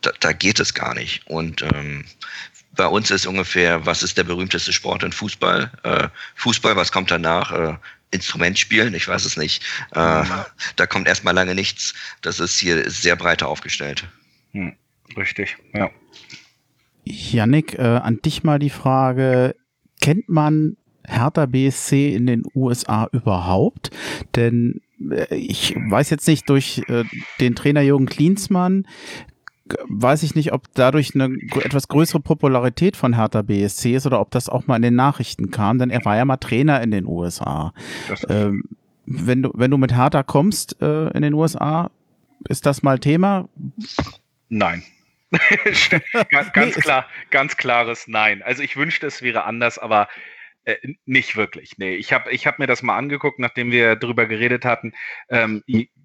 da, da geht es gar nicht. Und ähm, bei uns ist ungefähr, was ist der berühmteste Sport in Fußball? Äh, Fußball, was kommt danach? Äh, Instrument spielen, ich weiß es nicht. Äh, da kommt erstmal lange nichts. Das ist hier sehr breiter aufgestellt. Hm, richtig, ja. Yannick, äh, an dich mal die Frage, kennt man Hertha BSC in den USA überhaupt? Denn äh, ich weiß jetzt nicht, durch äh, den Trainer Jürgen Klinsmann weiß ich nicht, ob dadurch eine etwas größere Popularität von Hertha BSC ist oder ob das auch mal in den Nachrichten kam, denn er war ja mal Trainer in den USA. Ähm, wenn du, wenn du mit Hertha kommst äh, in den USA, ist das mal Thema? Nein. ganz, ganz klar, ganz klares Nein. Also ich wünschte, es wäre anders, aber äh, nicht wirklich. Nee, ich habe ich hab mir das mal angeguckt, nachdem wir darüber geredet hatten. Ähm,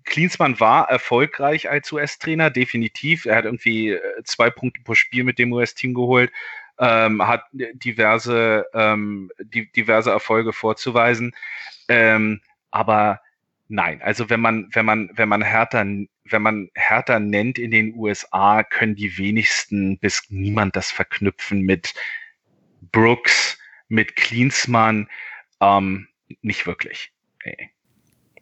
Klinsmann war erfolgreich als US-Trainer, definitiv. Er hat irgendwie äh, zwei Punkte pro Spiel mit dem US-Team geholt, ähm, hat diverse, ähm, die, diverse Erfolge vorzuweisen. Ähm, aber nein, also wenn man, wenn man, wenn man härter, wenn man härter nennt in den USA, können die wenigsten bis niemand das verknüpfen mit Brooks, mit Klinsmann. Ähm, nicht wirklich. Nee.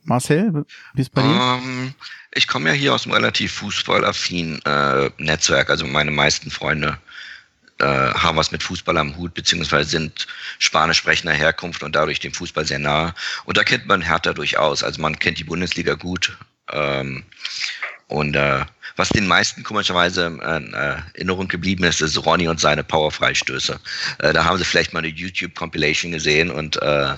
Marcel, wie ist bei dir? Um, ähm, ich komme ja hier aus einem relativ fußballaffinen äh, Netzwerk. Also meine meisten Freunde äh, haben was mit Fußball am Hut, beziehungsweise sind spanisch sprechender Herkunft und dadurch dem Fußball sehr nah. Und da kennt man Hertha durchaus. Also man kennt die Bundesliga gut. Ähm, und äh, was den meisten komischerweise in äh, Erinnerung geblieben ist, ist Ronny und seine Powerfreistöße. Äh, da haben sie vielleicht mal eine YouTube-Compilation gesehen und äh,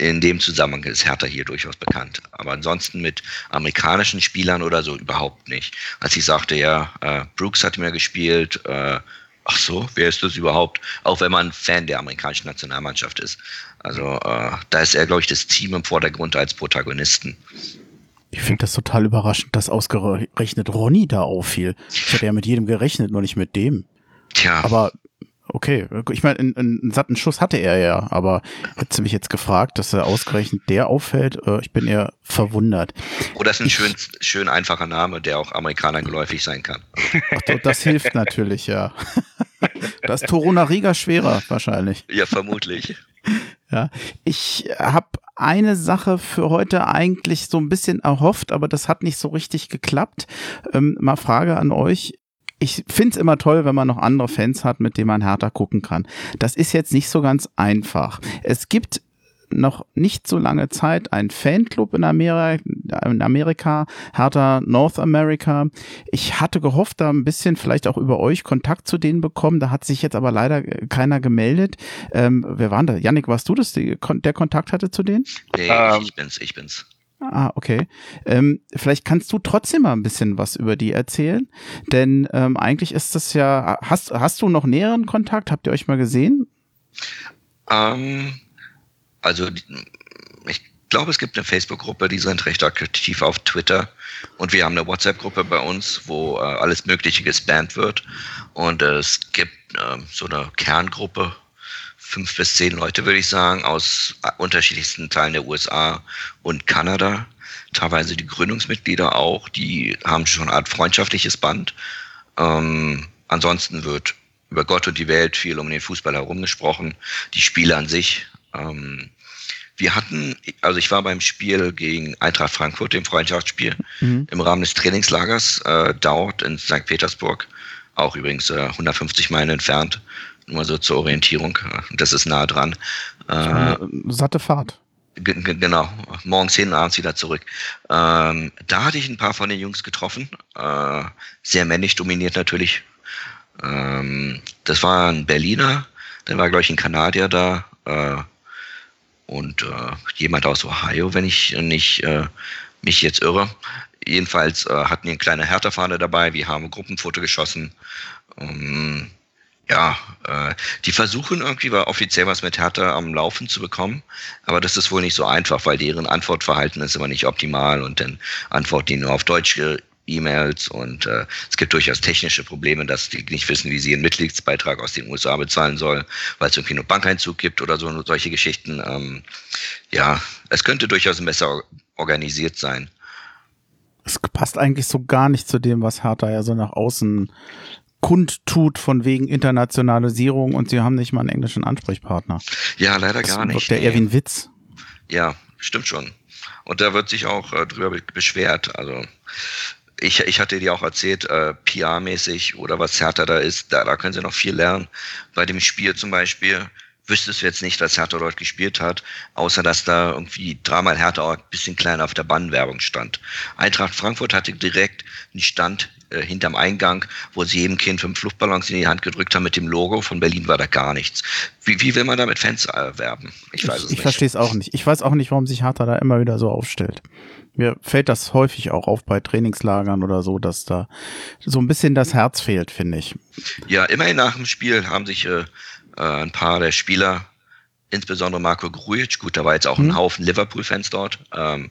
in dem Zusammenhang ist Hertha hier durchaus bekannt. Aber ansonsten mit amerikanischen Spielern oder so überhaupt nicht. Als ich sagte, ja, äh, Brooks hat mir gespielt, äh, ach so, wer ist das überhaupt? Auch wenn man Fan der amerikanischen Nationalmannschaft ist. Also äh, da ist er, glaube ich, das Team im Vordergrund als Protagonisten. Ich finde das total überraschend, dass ausgerechnet Ronny da auffiel. Ich hätte ja mit jedem gerechnet, nur nicht mit dem. Tja. Aber okay, ich meine, einen, einen satten Schuss hatte er ja, aber hätte sie mich jetzt gefragt, dass er ausgerechnet der auffällt, äh, ich bin eher verwundert. Oder ist ein schön, schön einfacher Name, der auch Amerikanern geläufig sein kann. Ach, das hilft natürlich, ja. Das ist Toruna Riga schwerer wahrscheinlich. Ja, vermutlich. Ja, ich habe eine Sache für heute eigentlich so ein bisschen erhofft, aber das hat nicht so richtig geklappt. Ähm, mal Frage an euch ich finde es immer toll, wenn man noch andere Fans hat, mit denen man härter gucken kann. Das ist jetzt nicht so ganz einfach. Es gibt noch nicht so lange Zeit ein Fanclub in Amerika, in Amerika, Hertha North America. Ich hatte gehofft, da ein bisschen vielleicht auch über euch Kontakt zu denen bekommen. Da hat sich jetzt aber leider keiner gemeldet. Ähm, wer war da? Yannick, warst du das, der Kontakt hatte zu denen? Nee, ähm, ich bin's, ich bin's. Ah, okay. Ähm, vielleicht kannst du trotzdem mal ein bisschen was über die erzählen, denn ähm, eigentlich ist das ja. Hast hast du noch näheren Kontakt? Habt ihr euch mal gesehen? Ähm, also ich glaube, es gibt eine Facebook-Gruppe, die sind recht aktiv auf Twitter. Und wir haben eine WhatsApp-Gruppe bei uns, wo äh, alles Mögliche gespannt wird. Und äh, es gibt äh, so eine Kerngruppe, fünf bis zehn Leute, würde ich sagen, aus äh, unterschiedlichsten Teilen der USA und Kanada. Teilweise die Gründungsmitglieder auch, die haben schon eine Art freundschaftliches Band. Ähm, ansonsten wird über Gott und die Welt viel um den Fußball herum gesprochen. Die Spiele an sich ähm, wir hatten, also ich war beim Spiel gegen Eintracht Frankfurt, dem Freundschaftsspiel, mhm. im Rahmen des Trainingslagers äh, dort in St. Petersburg, auch übrigens äh, 150 Meilen entfernt, nur so zur Orientierung. Das ist nah dran. Äh, satte Fahrt. Genau, morgens hin, abends wieder zurück. Ähm, da hatte ich ein paar von den Jungs getroffen, äh, sehr männlich dominiert natürlich. Ähm, das war ein Berliner, dann war, glaube ich, ein Kanadier da, äh, und äh, jemand aus Ohio, wenn ich nicht äh, mich jetzt irre. Jedenfalls äh, hatten die eine kleine Hertha-Fahne dabei, wir haben ein Gruppenfoto geschossen. Ähm, ja, äh, die versuchen irgendwie offiziell was mit Hertha am Laufen zu bekommen, aber das ist wohl nicht so einfach, weil deren Antwortverhalten ist immer nicht optimal und dann antworten die nur auf Deutsch E-Mails und äh, es gibt durchaus technische Probleme, dass die nicht wissen, wie sie ihren Mitgliedsbeitrag aus den USA bezahlen sollen, weil es irgendwie nur Bankeinzug gibt oder so solche Geschichten. Ähm, ja, es könnte durchaus besser organisiert sein. Es passt eigentlich so gar nicht zu dem, was Hertha ja so nach außen kundtut von wegen Internationalisierung und sie haben nicht mal einen englischen Ansprechpartner. Ja, leider gar das nicht. Der Erwin Witz. Ja, stimmt schon. Und da wird sich auch äh, drüber beschwert. Also ich, ich hatte dir auch erzählt, äh, PR-mäßig oder was Hertha da ist, da, da können sie noch viel lernen. Bei dem Spiel zum Beispiel wüsstest du jetzt nicht, was Hertha dort gespielt hat, außer dass da irgendwie dreimal Hertha auch ein bisschen kleiner auf der Bannwerbung stand. Eintracht Frankfurt hatte direkt einen Stand äh, hinterm Eingang, wo sie jedem Kind fünf Luftballons in die Hand gedrückt haben mit dem Logo. Von Berlin war da gar nichts. Wie, wie will man da mit Fans äh, werben? Ich weiß ich, es nicht. Ich verstehe es auch nicht. Ich weiß auch nicht, warum sich Hertha da immer wieder so aufstellt. Mir fällt das häufig auch auf bei Trainingslagern oder so, dass da so ein bisschen das Herz fehlt, finde ich. Ja, immerhin nach dem Spiel haben sich äh, äh ein paar der Spieler, insbesondere Marco Grujic, gut, da war jetzt auch ein mhm. Haufen Liverpool-Fans dort, ähm,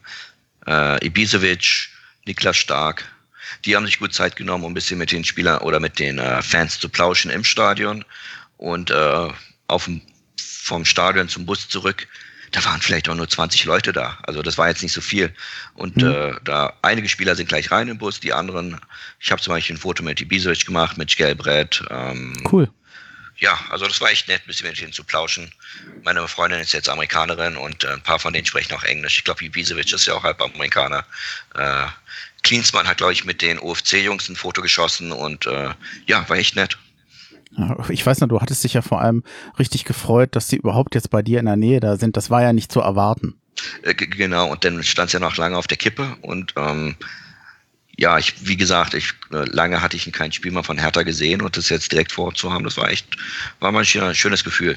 äh, Ibisevic, Niklas Stark, die haben sich gut Zeit genommen, um ein bisschen mit den Spielern oder mit den äh, Fans zu plauschen im Stadion und äh, auf dem, vom Stadion zum Bus zurück da waren vielleicht auch nur 20 Leute da. Also das war jetzt nicht so viel. Und mhm. äh, da einige Spieler sind gleich rein im Bus, die anderen, ich habe zum Beispiel ein Foto mit Ibisevic gemacht, mit Gelbrett. Ähm, cool. Ja, also das war echt nett, ein bisschen mit denen zu plauschen. Meine Freundin ist jetzt Amerikanerin und äh, ein paar von denen sprechen auch Englisch. Ich glaube, Ibisevic ist ja auch halb Amerikaner. Äh, Klinsmann hat, glaube ich, mit den OFC-Jungs ein Foto geschossen und äh, ja, war echt nett. Ich weiß noch, du hattest dich ja vor allem richtig gefreut, dass sie überhaupt jetzt bei dir in der Nähe da sind. Das war ja nicht zu erwarten. Äh, genau, und dann stand es ja noch lange auf der Kippe und ähm, ja, ich, wie gesagt, ich, äh, lange hatte ich kein Spiel mehr von Hertha gesehen und das jetzt direkt vor Ort zu haben, das war echt, war mal ein schönes Gefühl.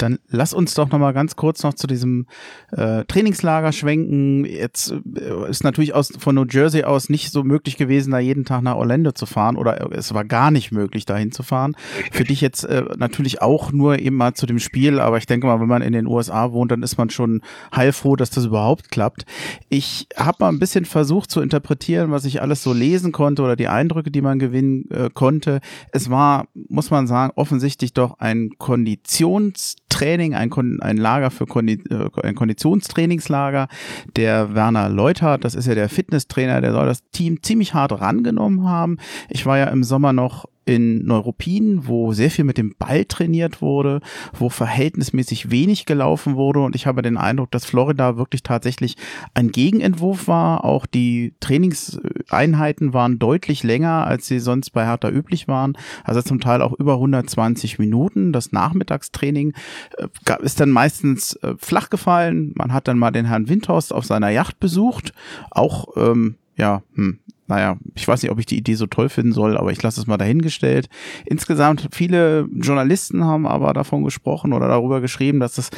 Dann lass uns doch noch mal ganz kurz noch zu diesem äh, Trainingslager schwenken. Jetzt äh, ist natürlich aus, von New Jersey aus nicht so möglich gewesen, da jeden Tag nach Orlando zu fahren oder es war gar nicht möglich, dahin zu fahren. Für dich jetzt äh, natürlich auch nur eben mal zu dem Spiel, aber ich denke mal, wenn man in den USA wohnt, dann ist man schon heilfroh, dass das überhaupt klappt. Ich habe mal ein bisschen versucht zu interpretieren, was ich alles so lesen konnte oder die Eindrücke, die man gewinnen äh, konnte. Es war, muss man sagen, offensichtlich doch ein Konditions Training, ein, ein Lager für Kondi äh, ein Konditionstrainingslager. Der Werner Leuthardt, das ist ja der Fitnesstrainer, der soll das Team ziemlich hart rangenommen haben. Ich war ja im Sommer noch in Neuruppin, wo sehr viel mit dem Ball trainiert wurde, wo verhältnismäßig wenig gelaufen wurde und ich habe den Eindruck, dass Florida wirklich tatsächlich ein Gegenentwurf war. Auch die Trainingseinheiten waren deutlich länger, als sie sonst bei Hertha üblich waren. Also zum Teil auch über 120 Minuten. Das Nachmittagstraining äh, ist dann meistens äh, flach gefallen. Man hat dann mal den Herrn Windhorst auf seiner Yacht besucht. Auch, ähm, ja, hm, naja, ich weiß nicht, ob ich die Idee so toll finden soll, aber ich lasse es mal dahingestellt. Insgesamt viele Journalisten haben aber davon gesprochen oder darüber geschrieben, dass es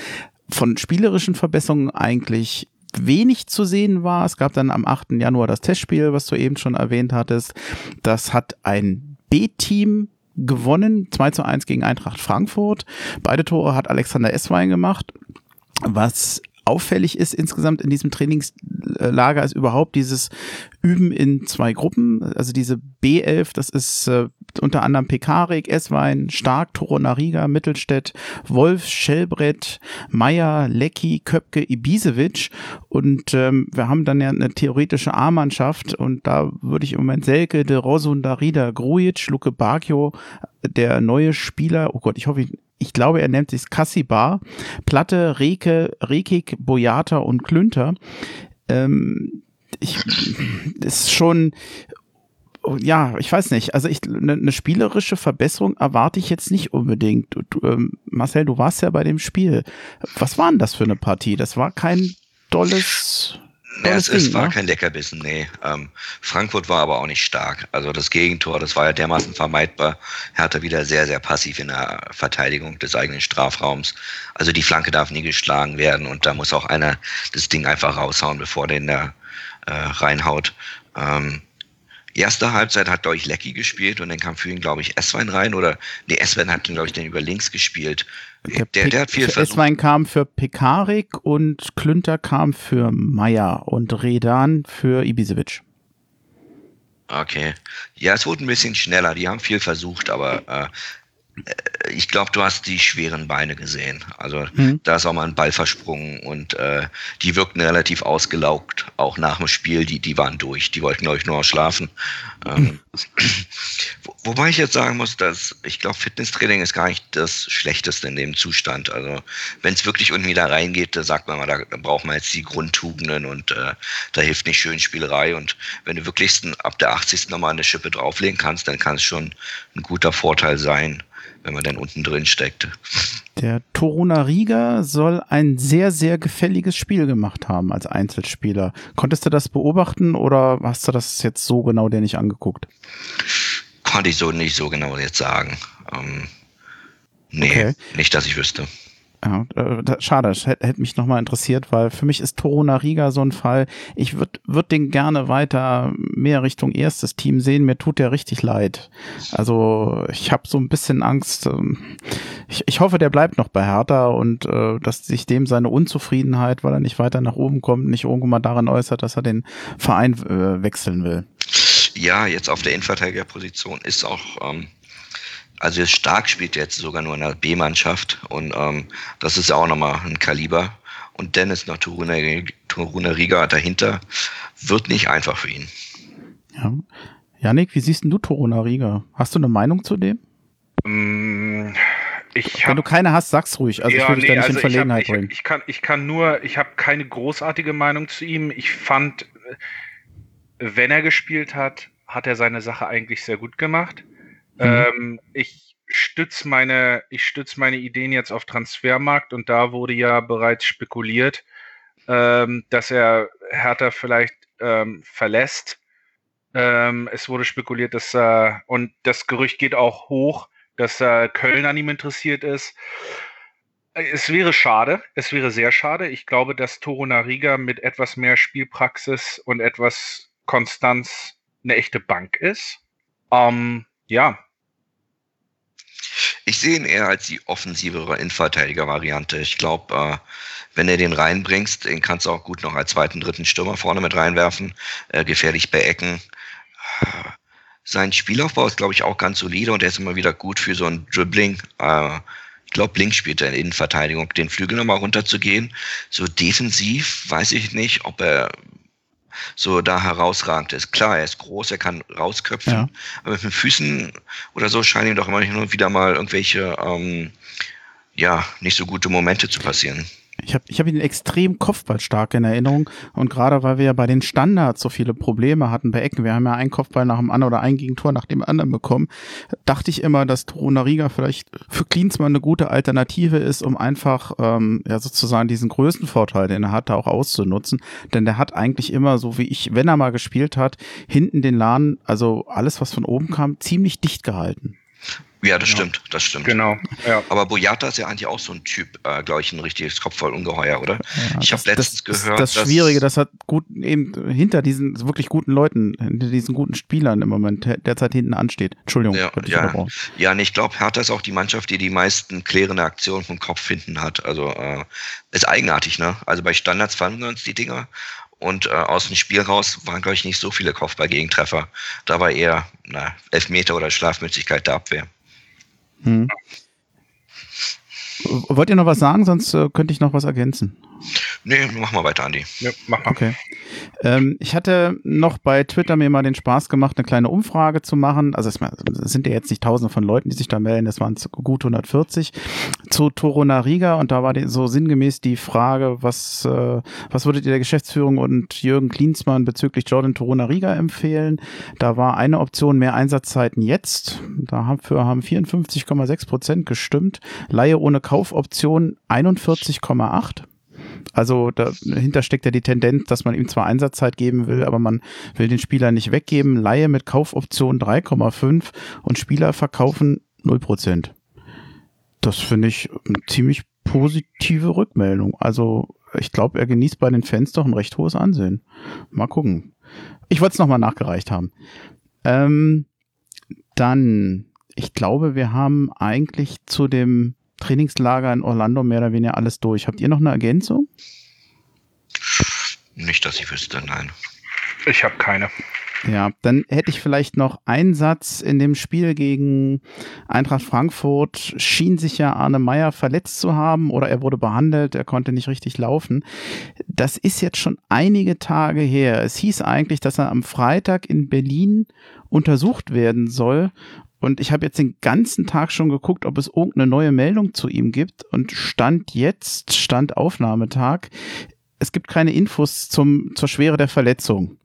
von spielerischen Verbesserungen eigentlich wenig zu sehen war. Es gab dann am 8. Januar das Testspiel, was du eben schon erwähnt hattest. Das hat ein B-Team gewonnen, 2 zu 1 gegen Eintracht Frankfurt. Beide Tore hat Alexander Esswein gemacht. Was auffällig ist insgesamt in diesem Trainingslager ist überhaupt dieses Üben in zwei Gruppen. Also diese B11, das ist äh, unter anderem Pekarik, Eswein, Stark, Toronariga, Mittelstädt, Wolf, Schellbrett, Meier, Lecki, Köpke, Ibisevic. Und ähm, wir haben dann ja eine theoretische A-Mannschaft und da würde ich im Moment Selke, De Rosun, Darida, Grujic, Luke Bakio, der neue Spieler, oh Gott, ich hoffe, ich ich glaube, er nennt sich Kassibar, Platte, Reke, Rekik, Boyata und Klünter. Ähm, ich, ist schon, ja, ich weiß nicht. Also ich eine ne spielerische Verbesserung erwarte ich jetzt nicht unbedingt. Du, ähm, Marcel, du warst ja bei dem Spiel. Was war denn das für eine Partie? Das war kein dolles Nee, es, es war ne? kein Leckerbissen, nee. Ähm, Frankfurt war aber auch nicht stark. Also das Gegentor, das war ja dermaßen vermeidbar. Hertha wieder sehr, sehr passiv in der Verteidigung des eigenen Strafraums. Also die Flanke darf nie geschlagen werden und da muss auch einer das Ding einfach raushauen, bevor der in der äh, reinhaut. Ähm, erste Halbzeit hat, glaube ich, Lecky gespielt und dann kam für ihn, glaube ich, Esswein rein oder nee, Esswein hat, glaube ich, den über links gespielt. Der, der, der hat viel versucht. Esswein kam für Pekarik und Klünter kam für Meier und Redan für Ibisevic. Okay. Ja, es wurde ein bisschen schneller. Die haben viel versucht, aber äh, äh, ich glaube, du hast die schweren Beine gesehen. Also mhm. da ist auch mal ein Ball versprungen und äh, die wirkten relativ ausgelaugt, auch nach dem Spiel. Die, die waren durch, die wollten, glaube ich, nur schlafen. Ähm, mhm. wo, wobei ich jetzt sagen muss, dass ich glaube, Fitnesstraining ist gar nicht das Schlechteste in dem Zustand. Also wenn es wirklich irgendwie da reingeht, da sagt man mal, da, da braucht man jetzt die Grundtugenden und äh, da hilft nicht schön Spielerei. Und wenn du wirklich ab der 80. nochmal eine Schippe drauflegen kannst, dann kann es schon ein guter Vorteil sein wenn man dann unten drin steckt. Der Toruna Riga soll ein sehr, sehr gefälliges Spiel gemacht haben als Einzelspieler. Konntest du das beobachten oder hast du das jetzt so genau dir nicht angeguckt? Konnte ich so nicht so genau jetzt sagen. Ähm, nee, okay. nicht, dass ich wüsste. Ja, äh, schade, das hätte, mich nochmal interessiert, weil für mich ist Toruna Riga so ein Fall. Ich würde würd den gerne weiter mehr Richtung erstes Team sehen. Mir tut der richtig leid. Also ich habe so ein bisschen Angst. Ähm, ich, ich hoffe, der bleibt noch bei Hertha und äh, dass sich dem seine Unzufriedenheit, weil er nicht weiter nach oben kommt, nicht irgendwo mal daran äußert, dass er den Verein äh, wechseln will. Ja, jetzt auf der Innenverteidigerposition ist auch ähm, also Stark spielt jetzt sogar nur in der B-Mannschaft und ähm, das ist ja auch nochmal ein Kaliber. Und Dennis noch Turuna, Turuna Riga dahinter wird nicht einfach für ihn. Ja. Janik, wie siehst du Toruna Riga? Hast du eine Meinung zu dem? Mm, ich hab, Wenn du keine hast, sag's ruhig. Also ja, ich will dich nee, da nicht also in Verlegenheit hab, ich, ich, kann, ich kann nur, ich habe keine großartige Meinung zu ihm. Ich fand, wenn er gespielt hat, hat er seine Sache eigentlich sehr gut gemacht. Mhm. Ähm, ich stütze meine, ich stütze meine Ideen jetzt auf Transfermarkt und da wurde ja bereits spekuliert, ähm, dass er Hertha vielleicht ähm, verlässt. Ähm, es wurde spekuliert, dass er, und das Gerücht geht auch hoch, dass äh, Köln an ihm interessiert ist. Es wäre schade, es wäre sehr schade. Ich glaube, dass Toro Nariga mit etwas mehr Spielpraxis und etwas Konstanz eine echte Bank ist. Ähm, ja. Ich sehe ihn eher als die offensivere Innenverteidiger-Variante. Ich glaube, äh, wenn du den reinbringst, den kannst du auch gut noch als zweiten, dritten Stürmer vorne mit reinwerfen. Äh, gefährlich bei Ecken. Sein Spielaufbau ist, glaube ich, auch ganz solide und er ist immer wieder gut für so ein Dribbling. Äh, ich glaube, Link spielt er in Innenverteidigung, den Flügel nochmal runterzugehen. So defensiv weiß ich nicht, ob er so da herausragend ist. Klar, er ist groß, er kann rausköpfen, ja. aber mit den Füßen oder so scheinen ihm doch immer hin und wieder mal irgendwelche ähm, ja, nicht so gute Momente zu passieren. Ich habe ich hab ihn extrem kopfballstark in Erinnerung und gerade weil wir ja bei den Standards so viele Probleme hatten bei Ecken, wir haben ja einen Kopfball nach dem anderen oder ein Gegentor nach dem anderen bekommen, dachte ich immer, dass Torunariga vielleicht für Klinsmann eine gute Alternative ist, um einfach ähm, ja sozusagen diesen größten Vorteil, den er hatte, auch auszunutzen. Denn der hat eigentlich immer, so wie ich, wenn er mal gespielt hat, hinten den Laden, also alles, was von oben kam, ziemlich dicht gehalten. Ja, das genau. stimmt, das stimmt. Genau. Ja. Aber Boyata ist ja eigentlich auch so ein Typ, äh, glaube ich, ein richtiges Kopfvollungeheuer, oder? Ja, ich habe letztens das, gehört. Das, das Schwierige, das hat gut eben hinter diesen wirklich guten Leuten, hinter diesen guten Spielern im Moment derzeit hinten ansteht. Entschuldigung. Ja, ja. ja nee, ich glaube, Hertha ist auch die Mannschaft, die die meisten klärende Aktionen vom Kopf hinten hat. Also äh, ist eigenartig, ne? Also bei Standards fanden wir uns die Dinger und äh, aus dem Spiel raus waren, glaube ich, nicht so viele Kopfball-Gegentreffer. Da war eher na, Elfmeter oder Schlafmützigkeit der Abwehr. Hm. Wollt ihr noch was sagen? Sonst äh, könnte ich noch was ergänzen. Nee, mach mal weiter, Andi. Ja, mach mal. Okay. Ähm, ich hatte noch bei Twitter mir mal den Spaß gemacht, eine kleine Umfrage zu machen. Also es sind ja jetzt nicht tausende von Leuten, die sich da melden, es waren gut 140 zu Toro Nariga und da war die, so sinngemäß die Frage, was, äh, was würdet ihr der Geschäftsführung und Jürgen Klinsmann bezüglich Jordan Toro Nariga empfehlen? Da war eine Option mehr Einsatzzeiten jetzt. Dafür haben 54,6 Prozent gestimmt. Laie ohne Kaufoption 41,8. Also dahinter steckt ja die Tendenz, dass man ihm zwar Einsatzzeit geben will, aber man will den Spieler nicht weggeben. Laie mit Kaufoption 3,5 und Spieler verkaufen 0%. Das finde ich eine ziemlich positive Rückmeldung. Also ich glaube, er genießt bei den Fans doch ein recht hohes Ansehen. Mal gucken. Ich wollte es nochmal nachgereicht haben. Ähm, dann, ich glaube, wir haben eigentlich zu dem Trainingslager in Orlando mehr oder weniger alles durch. Habt ihr noch eine Ergänzung? Nicht, dass ich wüsste, nein. Ich habe keine. Ja, dann hätte ich vielleicht noch einen Satz in dem Spiel gegen Eintracht Frankfurt. Schien sich ja Arne Meyer verletzt zu haben oder er wurde behandelt, er konnte nicht richtig laufen. Das ist jetzt schon einige Tage her. Es hieß eigentlich, dass er am Freitag in Berlin untersucht werden soll und ich habe jetzt den ganzen Tag schon geguckt, ob es irgendeine neue Meldung zu ihm gibt. Und Stand jetzt, Stand Aufnahmetag, es gibt keine Infos zum, zur Schwere der Verletzung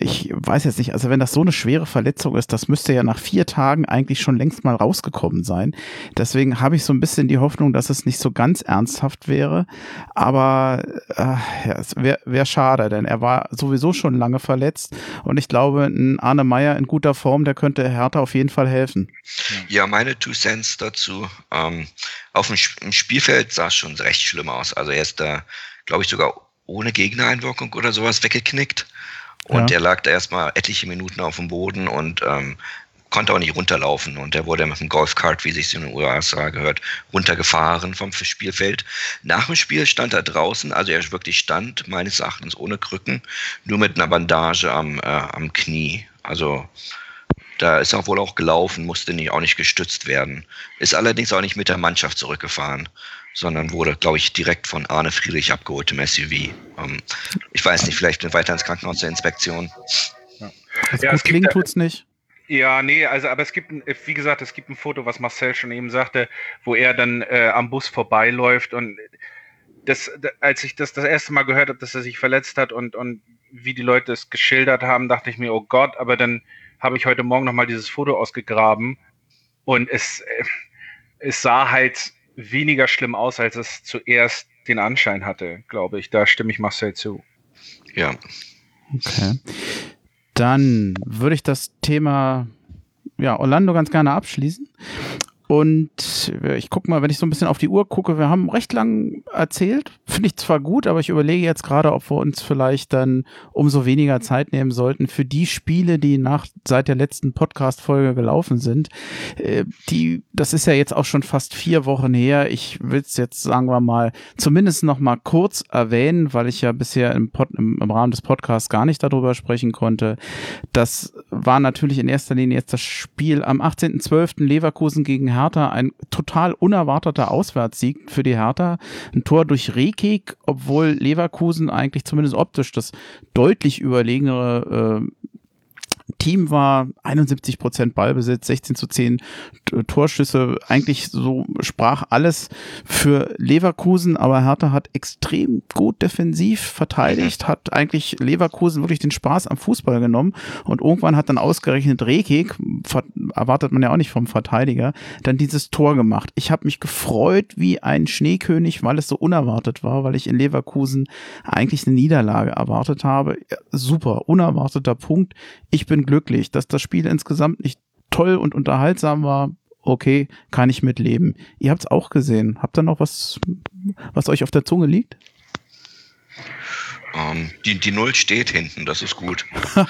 ich weiß jetzt nicht, also wenn das so eine schwere Verletzung ist, das müsste ja nach vier Tagen eigentlich schon längst mal rausgekommen sein. Deswegen habe ich so ein bisschen die Hoffnung, dass es nicht so ganz ernsthaft wäre. Aber äh, ja, es wäre wär schade, denn er war sowieso schon lange verletzt und ich glaube, ein Arne Meyer in guter Form, der könnte Hertha auf jeden Fall helfen. Ja, meine Two Cents dazu. Ähm, auf dem Spielfeld sah es schon recht schlimm aus. Also er ist da, glaube ich, sogar ohne Gegnereinwirkung oder sowas weggeknickt. Und ja. der lag da erstmal etliche Minuten auf dem Boden und ähm, konnte auch nicht runterlaufen. Und der wurde mit dem Golfkart, wie sich in den USA gehört, runtergefahren vom Spielfeld. Nach dem Spiel stand er draußen, also er wirklich stand, meines Erachtens ohne Krücken, nur mit einer Bandage am, äh, am Knie. Also da ist er wohl auch gelaufen, musste nicht, auch nicht gestützt werden. Ist allerdings auch nicht mit der Mannschaft zurückgefahren sondern wurde, glaube ich, direkt von Arne Friedrich abgeholt im SUV. Ähm, ich weiß nicht, vielleicht weiter ins Krankenhaus zur Inspektion. Ja, ja es klingt, tut's nicht. Ja, nee, also aber es gibt, ein, wie gesagt, es gibt ein Foto, was Marcel schon eben sagte, wo er dann äh, am Bus vorbeiläuft und das, als ich das das erste Mal gehört habe, dass er sich verletzt hat und, und wie die Leute es geschildert haben, dachte ich mir, oh Gott, aber dann habe ich heute Morgen nochmal dieses Foto ausgegraben und es, äh, es sah halt weniger schlimm aus, als es zuerst den Anschein hatte, glaube ich. Da stimme ich Marcel zu. Ja. Okay. Dann würde ich das Thema ja, Orlando ganz gerne abschließen. Und ich gucke mal, wenn ich so ein bisschen auf die Uhr gucke, wir haben recht lang erzählt. Finde ich zwar gut, aber ich überlege jetzt gerade, ob wir uns vielleicht dann umso weniger Zeit nehmen sollten für die Spiele, die nach seit der letzten Podcast-Folge gelaufen sind. Äh, die, das ist ja jetzt auch schon fast vier Wochen her. Ich will es jetzt, sagen wir mal, zumindest noch mal kurz erwähnen, weil ich ja bisher im, Pod, im, im Rahmen des Podcasts gar nicht darüber sprechen konnte. Das war natürlich in erster Linie jetzt das Spiel am 18.12. Leverkusen gegen Hertha ein total unerwarteter Auswärtssieg für die Hertha. Ein Tor durch Rekik, obwohl Leverkusen eigentlich zumindest optisch das deutlich überlegenere äh, Team war 71 Prozent Ballbesitz, 16 zu 10 Torschüsse. Eigentlich so sprach alles für Leverkusen, aber Hertha hat extrem gut defensiv verteidigt, hat eigentlich Leverkusen wirklich den Spaß am Fußball genommen und irgendwann hat dann ausgerechnet Rekik, erwartet man ja auch nicht vom Verteidiger, dann dieses Tor gemacht. Ich habe mich gefreut wie ein Schneekönig, weil es so unerwartet war, weil ich in Leverkusen eigentlich eine Niederlage erwartet habe. Super, unerwarteter Punkt. Ich bin glücklich, dass das Spiel insgesamt nicht toll und unterhaltsam war. Okay, kann ich mitleben. Ihr habt es auch gesehen. Habt ihr noch was, was euch auf der Zunge liegt? Um, ähm, die, die Null steht hinten, das ist gut.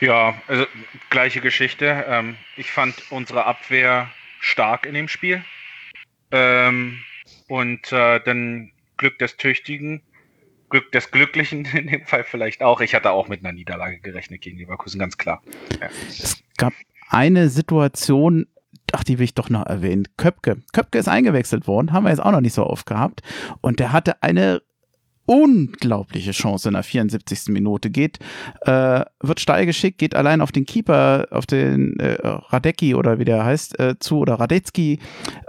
ja, also gleiche Geschichte. Ähm, ich fand unsere Abwehr stark in dem Spiel. Ähm, und äh, dann Glück des Tüchtigen Glück des Glücklichen in dem Fall vielleicht auch. Ich hatte auch mit einer Niederlage gerechnet gegen Leverkusen, ganz klar. Ja. Es gab eine Situation, ach, die will ich doch noch erwähnen. Köpke. Köpke ist eingewechselt worden, haben wir jetzt auch noch nicht so oft gehabt. Und der hatte eine unglaubliche Chance in der 74. Minute. Geht, äh, wird steil geschickt, geht allein auf den Keeper, auf den äh, Radecki oder wie der heißt, äh, zu oder Radetzky.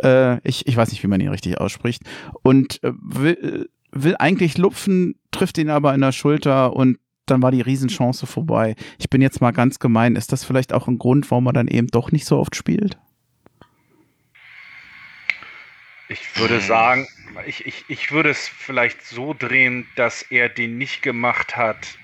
Äh, ich, ich weiß nicht, wie man ihn richtig ausspricht. Und äh, will eigentlich lupfen, trifft ihn aber in der Schulter und dann war die Riesenchance vorbei. Ich bin jetzt mal ganz gemein. Ist das vielleicht auch ein Grund, warum man dann eben doch nicht so oft spielt? Ich würde sagen, ich, ich, ich würde es vielleicht so drehen, dass er den nicht gemacht hat,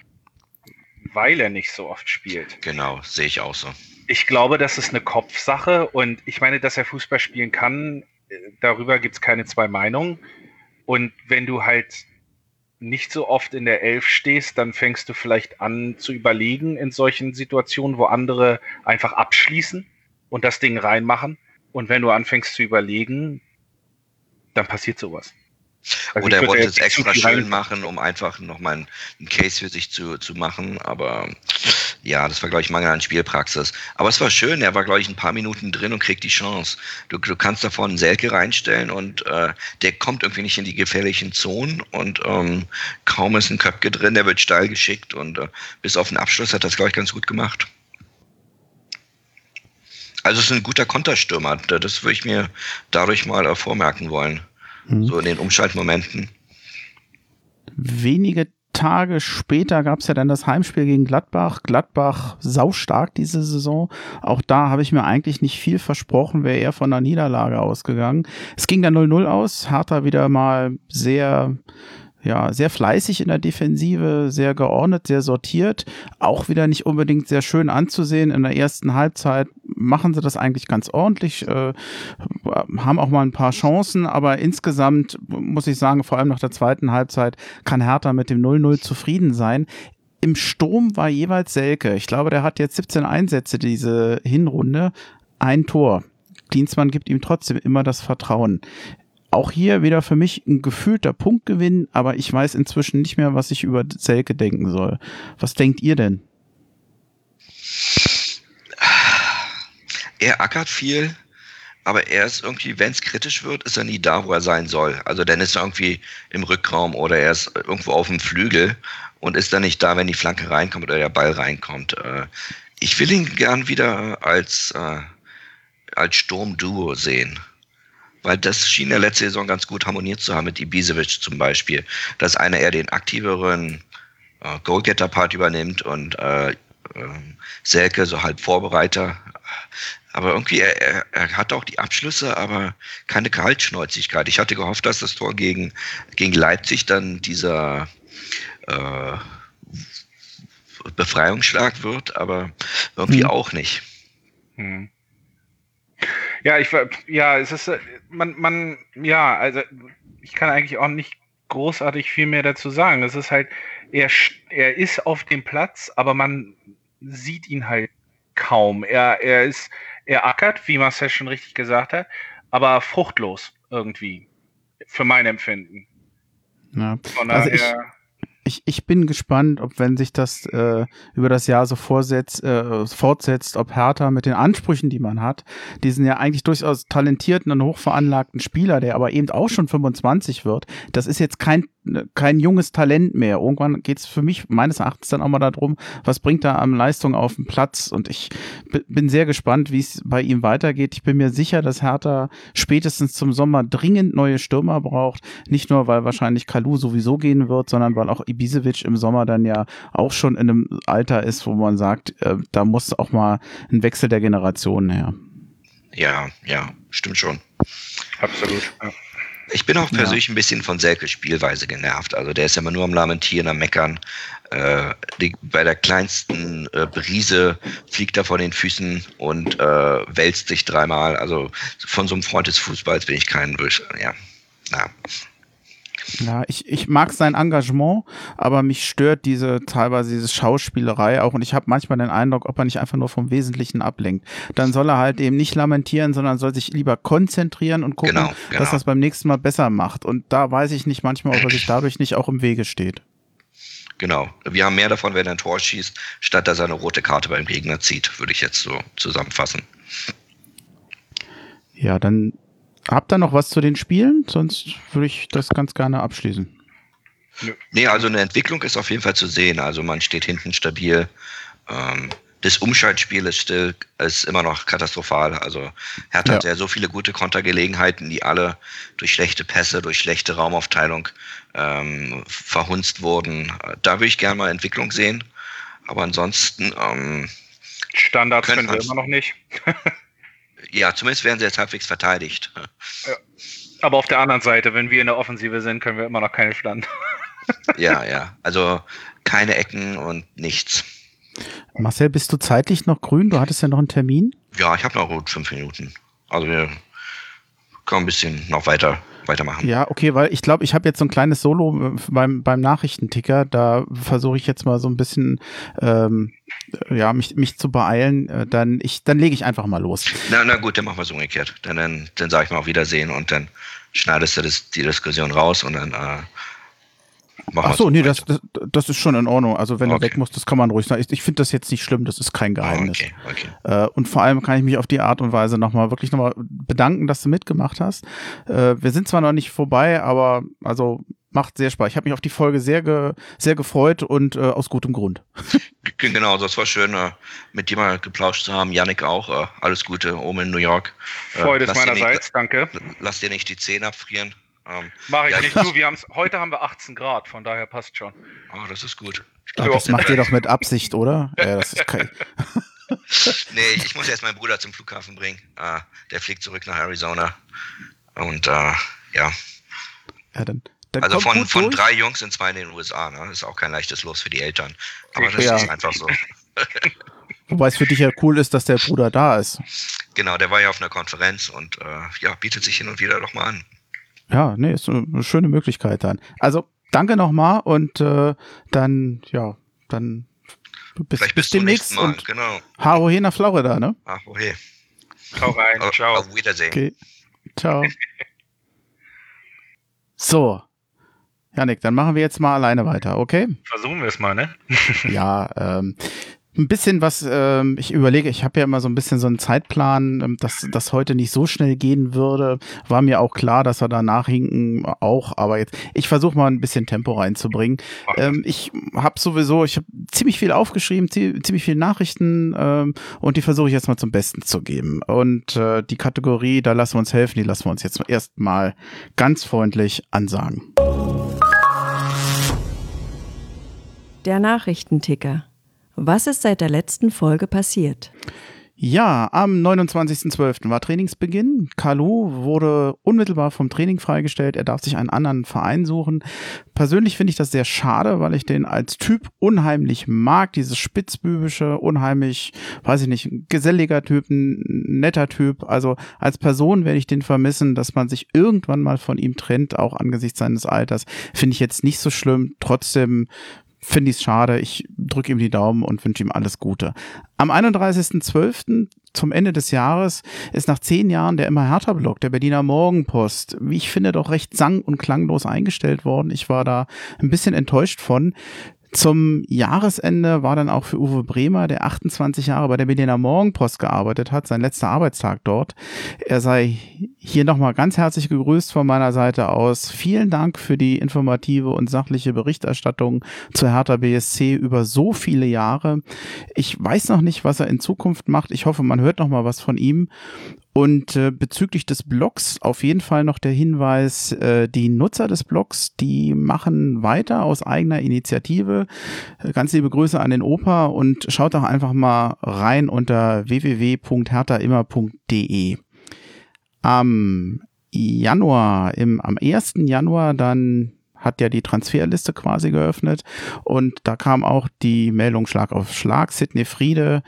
weil er nicht so oft spielt. Genau, sehe ich auch so. Ich glaube, das ist eine Kopfsache und ich meine, dass er Fußball spielen kann, äh, darüber gibt es keine zwei Meinungen. Und wenn du halt nicht so oft in der Elf stehst, dann fängst du vielleicht an zu überlegen in solchen Situationen, wo andere einfach abschließen und das Ding reinmachen. Und wenn du anfängst zu überlegen, dann passiert sowas. Also Oder er wollte es extra schön machen, um einfach nochmal einen Case für sich zu, zu machen. Aber ja, das war, glaube ich, Mangel an Spielpraxis. Aber es war schön, er war, glaube ich, ein paar Minuten drin und kriegt die Chance. Du, du kannst davor einen Selke reinstellen und äh, der kommt irgendwie nicht in die gefährlichen Zonen und ähm, kaum ist ein Köpke drin, der wird steil geschickt und äh, bis auf den Abschluss hat das, glaube ich, ganz gut gemacht. Also es ist ein guter Konterstürmer. Das würde ich mir dadurch mal äh, vormerken wollen. Mhm. So in den Umschaltmomenten. Wenige Tage später gab es ja dann das Heimspiel gegen Gladbach. Gladbach saustark diese Saison. Auch da habe ich mir eigentlich nicht viel versprochen, wäre eher von einer Niederlage ausgegangen. Es ging dann 0-0 aus. Hertha wieder mal sehr ja, sehr fleißig in der Defensive, sehr geordnet, sehr sortiert. Auch wieder nicht unbedingt sehr schön anzusehen. In der ersten Halbzeit machen sie das eigentlich ganz ordentlich, äh, haben auch mal ein paar Chancen, aber insgesamt muss ich sagen, vor allem nach der zweiten Halbzeit kann Hertha mit dem 0-0 zufrieden sein. Im Sturm war jeweils Selke. Ich glaube, der hat jetzt 17 Einsätze diese Hinrunde. Ein Tor. Klinsmann gibt ihm trotzdem immer das Vertrauen auch hier wieder für mich ein gefühlter Punktgewinn, aber ich weiß inzwischen nicht mehr, was ich über Selke denken soll. Was denkt ihr denn? Er ackert viel, aber er ist irgendwie, wenn es kritisch wird, ist er nie da, wo er sein soll. Also dann ist er irgendwie im Rückraum oder er ist irgendwo auf dem Flügel und ist dann nicht da, wenn die Flanke reinkommt oder der Ball reinkommt. Äh, ich will ihn gern wieder als, äh, als Sturmduo sehen weil das schien ja letzte Saison ganz gut harmoniert zu haben mit Ibisevic zum Beispiel, dass einer eher den aktiveren äh, Goalgetter-Part übernimmt und äh, äh, Selke so halb Vorbereiter. Aber irgendwie, er, er, er hat auch die Abschlüsse, aber keine Kaltschnäuzigkeit. Ich hatte gehofft, dass das Tor gegen, gegen Leipzig dann dieser äh, Befreiungsschlag wird, aber irgendwie hm. auch nicht. Hm. Ja, ich ja, es ist man man ja, also ich kann eigentlich auch nicht großartig viel mehr dazu sagen. Es ist halt er er ist auf dem Platz, aber man sieht ihn halt kaum. Er er ist er ackert, wie Marcel schon richtig gesagt hat, aber fruchtlos irgendwie für mein Empfinden. Ja. Von daher also ich, ich bin gespannt, ob wenn sich das äh, über das Jahr so vorsetzt, äh, fortsetzt, ob Hertha mit den Ansprüchen, die man hat, diesen ja eigentlich durchaus talentierten und hochveranlagten Spieler, der aber eben auch schon 25 wird, das ist jetzt kein kein junges Talent mehr. Irgendwann geht es für mich meines Erachtens dann auch mal darum, was bringt er an Leistung auf den Platz. Und ich bin sehr gespannt, wie es bei ihm weitergeht. Ich bin mir sicher, dass Hertha spätestens zum Sommer dringend neue Stürmer braucht. Nicht nur, weil wahrscheinlich Kalu sowieso gehen wird, sondern weil auch Ibisevic im Sommer dann ja auch schon in einem Alter ist, wo man sagt, äh, da muss auch mal ein Wechsel der Generationen her. Ja, ja, stimmt schon. Absolut. Ja. Ich bin auch persönlich ja. ein bisschen von Selkes Spielweise genervt. Also der ist ja immer nur am Lamentieren, am Meckern. Äh, die, bei der kleinsten äh, Brise fliegt er vor den Füßen und äh, wälzt sich dreimal. Also von so einem Freund des Fußballs bin ich kein Ja, na, ja, ich, ich mag sein Engagement, aber mich stört diese teilweise diese Schauspielerei auch und ich habe manchmal den Eindruck, ob er nicht einfach nur vom Wesentlichen ablenkt. Dann soll er halt eben nicht lamentieren, sondern soll sich lieber konzentrieren und gucken, genau, genau. dass er es beim nächsten Mal besser macht. Und da weiß ich nicht manchmal, ob er sich dadurch nicht auch im Wege steht. Genau. Wir haben mehr davon, wenn er ein Tor schießt, statt dass er eine rote Karte beim Gegner zieht, würde ich jetzt so zusammenfassen. Ja, dann Habt ihr noch was zu den Spielen? Sonst würde ich das ganz gerne abschließen. Nee, also eine Entwicklung ist auf jeden Fall zu sehen. Also man steht hinten stabil. Ähm, das Umschaltspiel ist still, ist immer noch katastrophal. Also Hertha ja. hat ja so viele gute Kontergelegenheiten, die alle durch schlechte Pässe, durch schlechte Raumaufteilung ähm, verhunzt wurden. Da würde ich gerne mal Entwicklung sehen. Aber ansonsten ähm, Standards können wir immer noch nicht. ja, zumindest werden sie jetzt halbwegs verteidigt. Ja. Aber auf der anderen Seite, wenn wir in der Offensive sind, können wir immer noch keine Stand. ja, ja. Also keine Ecken und nichts. Marcel, bist du zeitlich noch grün? Du hattest ja noch einen Termin? Ja, ich habe noch gut fünf Minuten. Also wir kommen ein bisschen noch weiter weitermachen. Ja, okay, weil ich glaube, ich habe jetzt so ein kleines Solo äh, beim, beim Nachrichtenticker. Da versuche ich jetzt mal so ein bisschen ähm, ja, mich, mich zu beeilen. Äh, dann ich, dann lege ich einfach mal los. Na, na gut, dann machen wir es umgekehrt. Dann, dann, dann sage ich mal auf Wiedersehen und dann schneidest du das, die Diskussion raus und dann äh, Ach so, nee, das, das, das, ist schon in Ordnung. Also wenn okay. er weg muss, das kann man ruhig sagen. Ich, ich finde das jetzt nicht schlimm, das ist kein Geheimnis. Okay, okay. Äh, und vor allem kann ich mich auf die Art und Weise nochmal wirklich nochmal bedanken, dass du mitgemacht hast. Äh, wir sind zwar noch nicht vorbei, aber also macht sehr Spaß. Ich habe mich auf die Folge sehr, ge, sehr gefreut und äh, aus gutem Grund. Genau, das war schön, mit dir mal geplauscht zu haben. Yannick auch. Alles Gute oben in New York. Freude ist meinerseits, nicht, danke. Lass dir nicht die Zähne abfrieren. Ähm, Mache ich ja, nicht. Du, wir haben's, heute haben wir 18 Grad, von daher passt schon. Oh, das ist gut. Ach, das macht ihr doch mit Absicht, oder? ja, das ist kein nee, ich muss jetzt meinen Bruder zum Flughafen bringen. Uh, der fliegt zurück nach Arizona. Und uh, ja. ja dann, dann also von, von drei Jungs sind zwei in den USA. Ne? Ist auch kein leichtes Los für die Eltern. Aber das ja. ist einfach so. Wobei es für dich ja cool ist, dass der Bruder da ist. Genau, der war ja auf einer Konferenz und uh, ja, bietet sich hin und wieder doch mal an. Ja, nee, ist eine schöne Möglichkeit dann. Also danke nochmal und äh, dann, ja, dann bis, Vielleicht bis demnächst Mal, und genau. Haro he nach Florida, ne? Haro he. Hau rein, ciao. Auf Wiedersehen. Okay. Ciao. so. Janik, dann machen wir jetzt mal alleine weiter, okay? Versuchen wir es mal, ne? ja, ähm, ein bisschen was, ähm, ich überlege, ich habe ja immer so ein bisschen so einen Zeitplan, ähm, dass das heute nicht so schnell gehen würde. War mir auch klar, dass wir da nachhinken auch, aber jetzt, ich versuche mal ein bisschen Tempo reinzubringen. Ähm, ich habe sowieso, ich habe ziemlich viel aufgeschrieben, ziemlich viele Nachrichten ähm, und die versuche ich jetzt mal zum Besten zu geben. Und äh, die Kategorie, da lassen wir uns helfen, die lassen wir uns jetzt erstmal ganz freundlich ansagen. Der Nachrichtenticker. Was ist seit der letzten Folge passiert? Ja, am 29.12. war Trainingsbeginn. Kalu wurde unmittelbar vom Training freigestellt. Er darf sich einen anderen Verein suchen. Persönlich finde ich das sehr schade, weil ich den als Typ unheimlich mag. Dieses spitzbübische, unheimlich, weiß ich nicht, geselliger Typ, netter Typ. Also als Person werde ich den vermissen, dass man sich irgendwann mal von ihm trennt, auch angesichts seines Alters. Finde ich jetzt nicht so schlimm. Trotzdem finde ich es schade. Ich drücke ihm die Daumen und wünsche ihm alles Gute. Am 31.12. zum Ende des Jahres ist nach zehn Jahren der immer härter Blog der Berliner Morgenpost, wie ich finde, doch recht sang- und klanglos eingestellt worden. Ich war da ein bisschen enttäuscht von. Zum Jahresende war dann auch für Uwe Bremer, der 28 Jahre bei der Berliner Morgenpost gearbeitet hat, sein letzter Arbeitstag dort. Er sei hier nochmal ganz herzlich gegrüßt von meiner Seite aus. Vielen Dank für die informative und sachliche Berichterstattung zu Hertha BSC über so viele Jahre. Ich weiß noch nicht, was er in Zukunft macht. Ich hoffe, man hört noch mal was von ihm. Und äh, bezüglich des Blogs auf jeden Fall noch der Hinweis, äh, die Nutzer des Blogs, die machen weiter aus eigener Initiative. Äh, ganz liebe Grüße an den Opa und schaut doch einfach mal rein unter www.hertaimmer.de. Am Januar, im, am 1. Januar dann hat ja die Transferliste quasi geöffnet und da kam auch die Meldung Schlag auf Schlag. Sidney Friede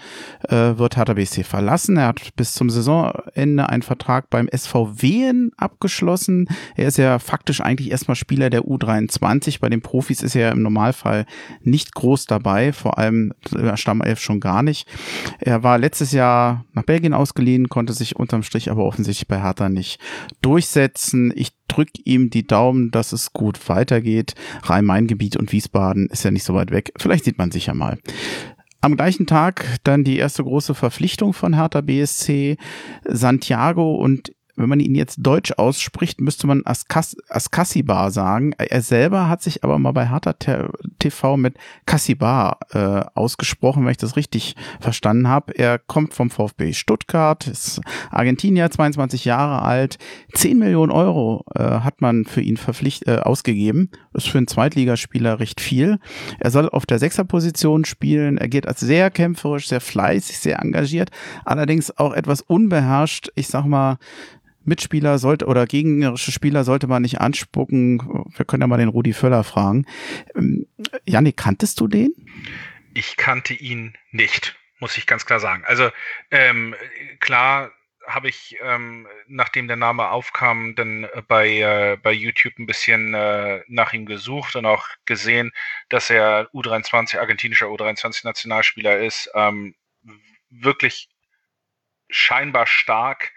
äh, wird Hertha BSC verlassen. Er hat bis zum Saisonende einen Vertrag beim SVW abgeschlossen. Er ist ja faktisch eigentlich erstmal Spieler der U23. Bei den Profis ist er im Normalfall nicht groß dabei, vor allem Stammelf schon gar nicht. Er war letztes Jahr nach Belgien ausgeliehen, konnte sich unterm Strich aber offensichtlich bei Hertha nicht durchsetzen. Ich drücke ihm die Daumen, dass es gut weitergeht. Rhein-Main-Gebiet und Wiesbaden ist ja nicht so weit weg. Vielleicht sieht man sich ja mal. Am gleichen Tag dann die erste große Verpflichtung von Hertha BSC, Santiago und wenn man ihn jetzt deutsch ausspricht, müsste man Askas Askasibar sagen. Er selber hat sich aber mal bei Hertha TV mit Kassibar äh, ausgesprochen, wenn ich das richtig verstanden habe. Er kommt vom VfB Stuttgart, ist Argentinier, 22 Jahre alt. 10 Millionen Euro äh, hat man für ihn verpflichtet äh, ausgegeben. Das ist für einen Zweitligaspieler recht viel. Er soll auf der Sechserposition spielen. Er geht als sehr kämpferisch, sehr fleißig, sehr engagiert, allerdings auch etwas unbeherrscht. Ich sag mal, Mitspieler sollte oder gegnerische Spieler sollte man nicht anspucken. Wir können ja mal den Rudi Völler fragen. Ähm, Janik, kanntest du den? Ich kannte ihn nicht, muss ich ganz klar sagen. Also ähm, klar habe ich, ähm, nachdem der Name aufkam, dann bei, äh, bei YouTube ein bisschen äh, nach ihm gesucht und auch gesehen, dass er U23, argentinischer U23-Nationalspieler ist. Ähm, wirklich scheinbar stark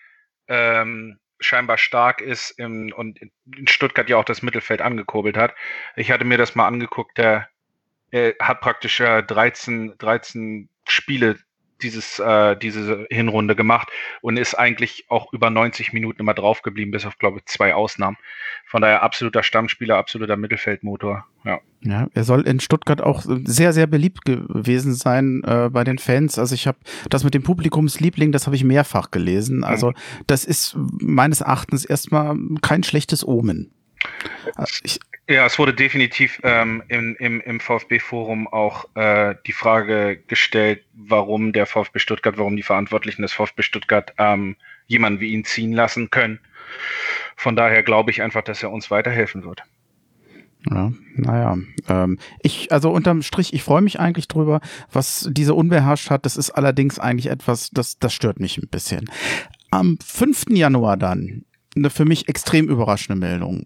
ähm, scheinbar stark ist im, und in Stuttgart ja auch das Mittelfeld angekurbelt hat. Ich hatte mir das mal angeguckt, der, er hat praktisch äh, 13, 13 Spiele dieses, äh, diese Hinrunde gemacht und ist eigentlich auch über 90 Minuten immer drauf geblieben, bis auf, glaube ich, zwei Ausnahmen. Von daher absoluter Stammspieler, absoluter Mittelfeldmotor. Ja. Ja, er soll in Stuttgart auch sehr, sehr beliebt gewesen sein äh, bei den Fans. Also ich habe das mit dem Publikumsliebling, das habe ich mehrfach gelesen. Also das ist meines Erachtens erstmal kein schlechtes Omen. Ich, ja, es wurde definitiv ähm, im, im, im VfB-Forum auch äh, die Frage gestellt, warum der VfB Stuttgart, warum die Verantwortlichen des VfB Stuttgart ähm, jemanden wie ihn ziehen lassen können. Von daher glaube ich einfach, dass er uns weiterhelfen wird. Ja, naja. Ähm, ich, also unterm Strich, ich freue mich eigentlich drüber. Was diese unbeherrscht hat, das ist allerdings eigentlich etwas, das, das stört mich ein bisschen. Am 5. Januar dann eine für mich extrem überraschende Meldung.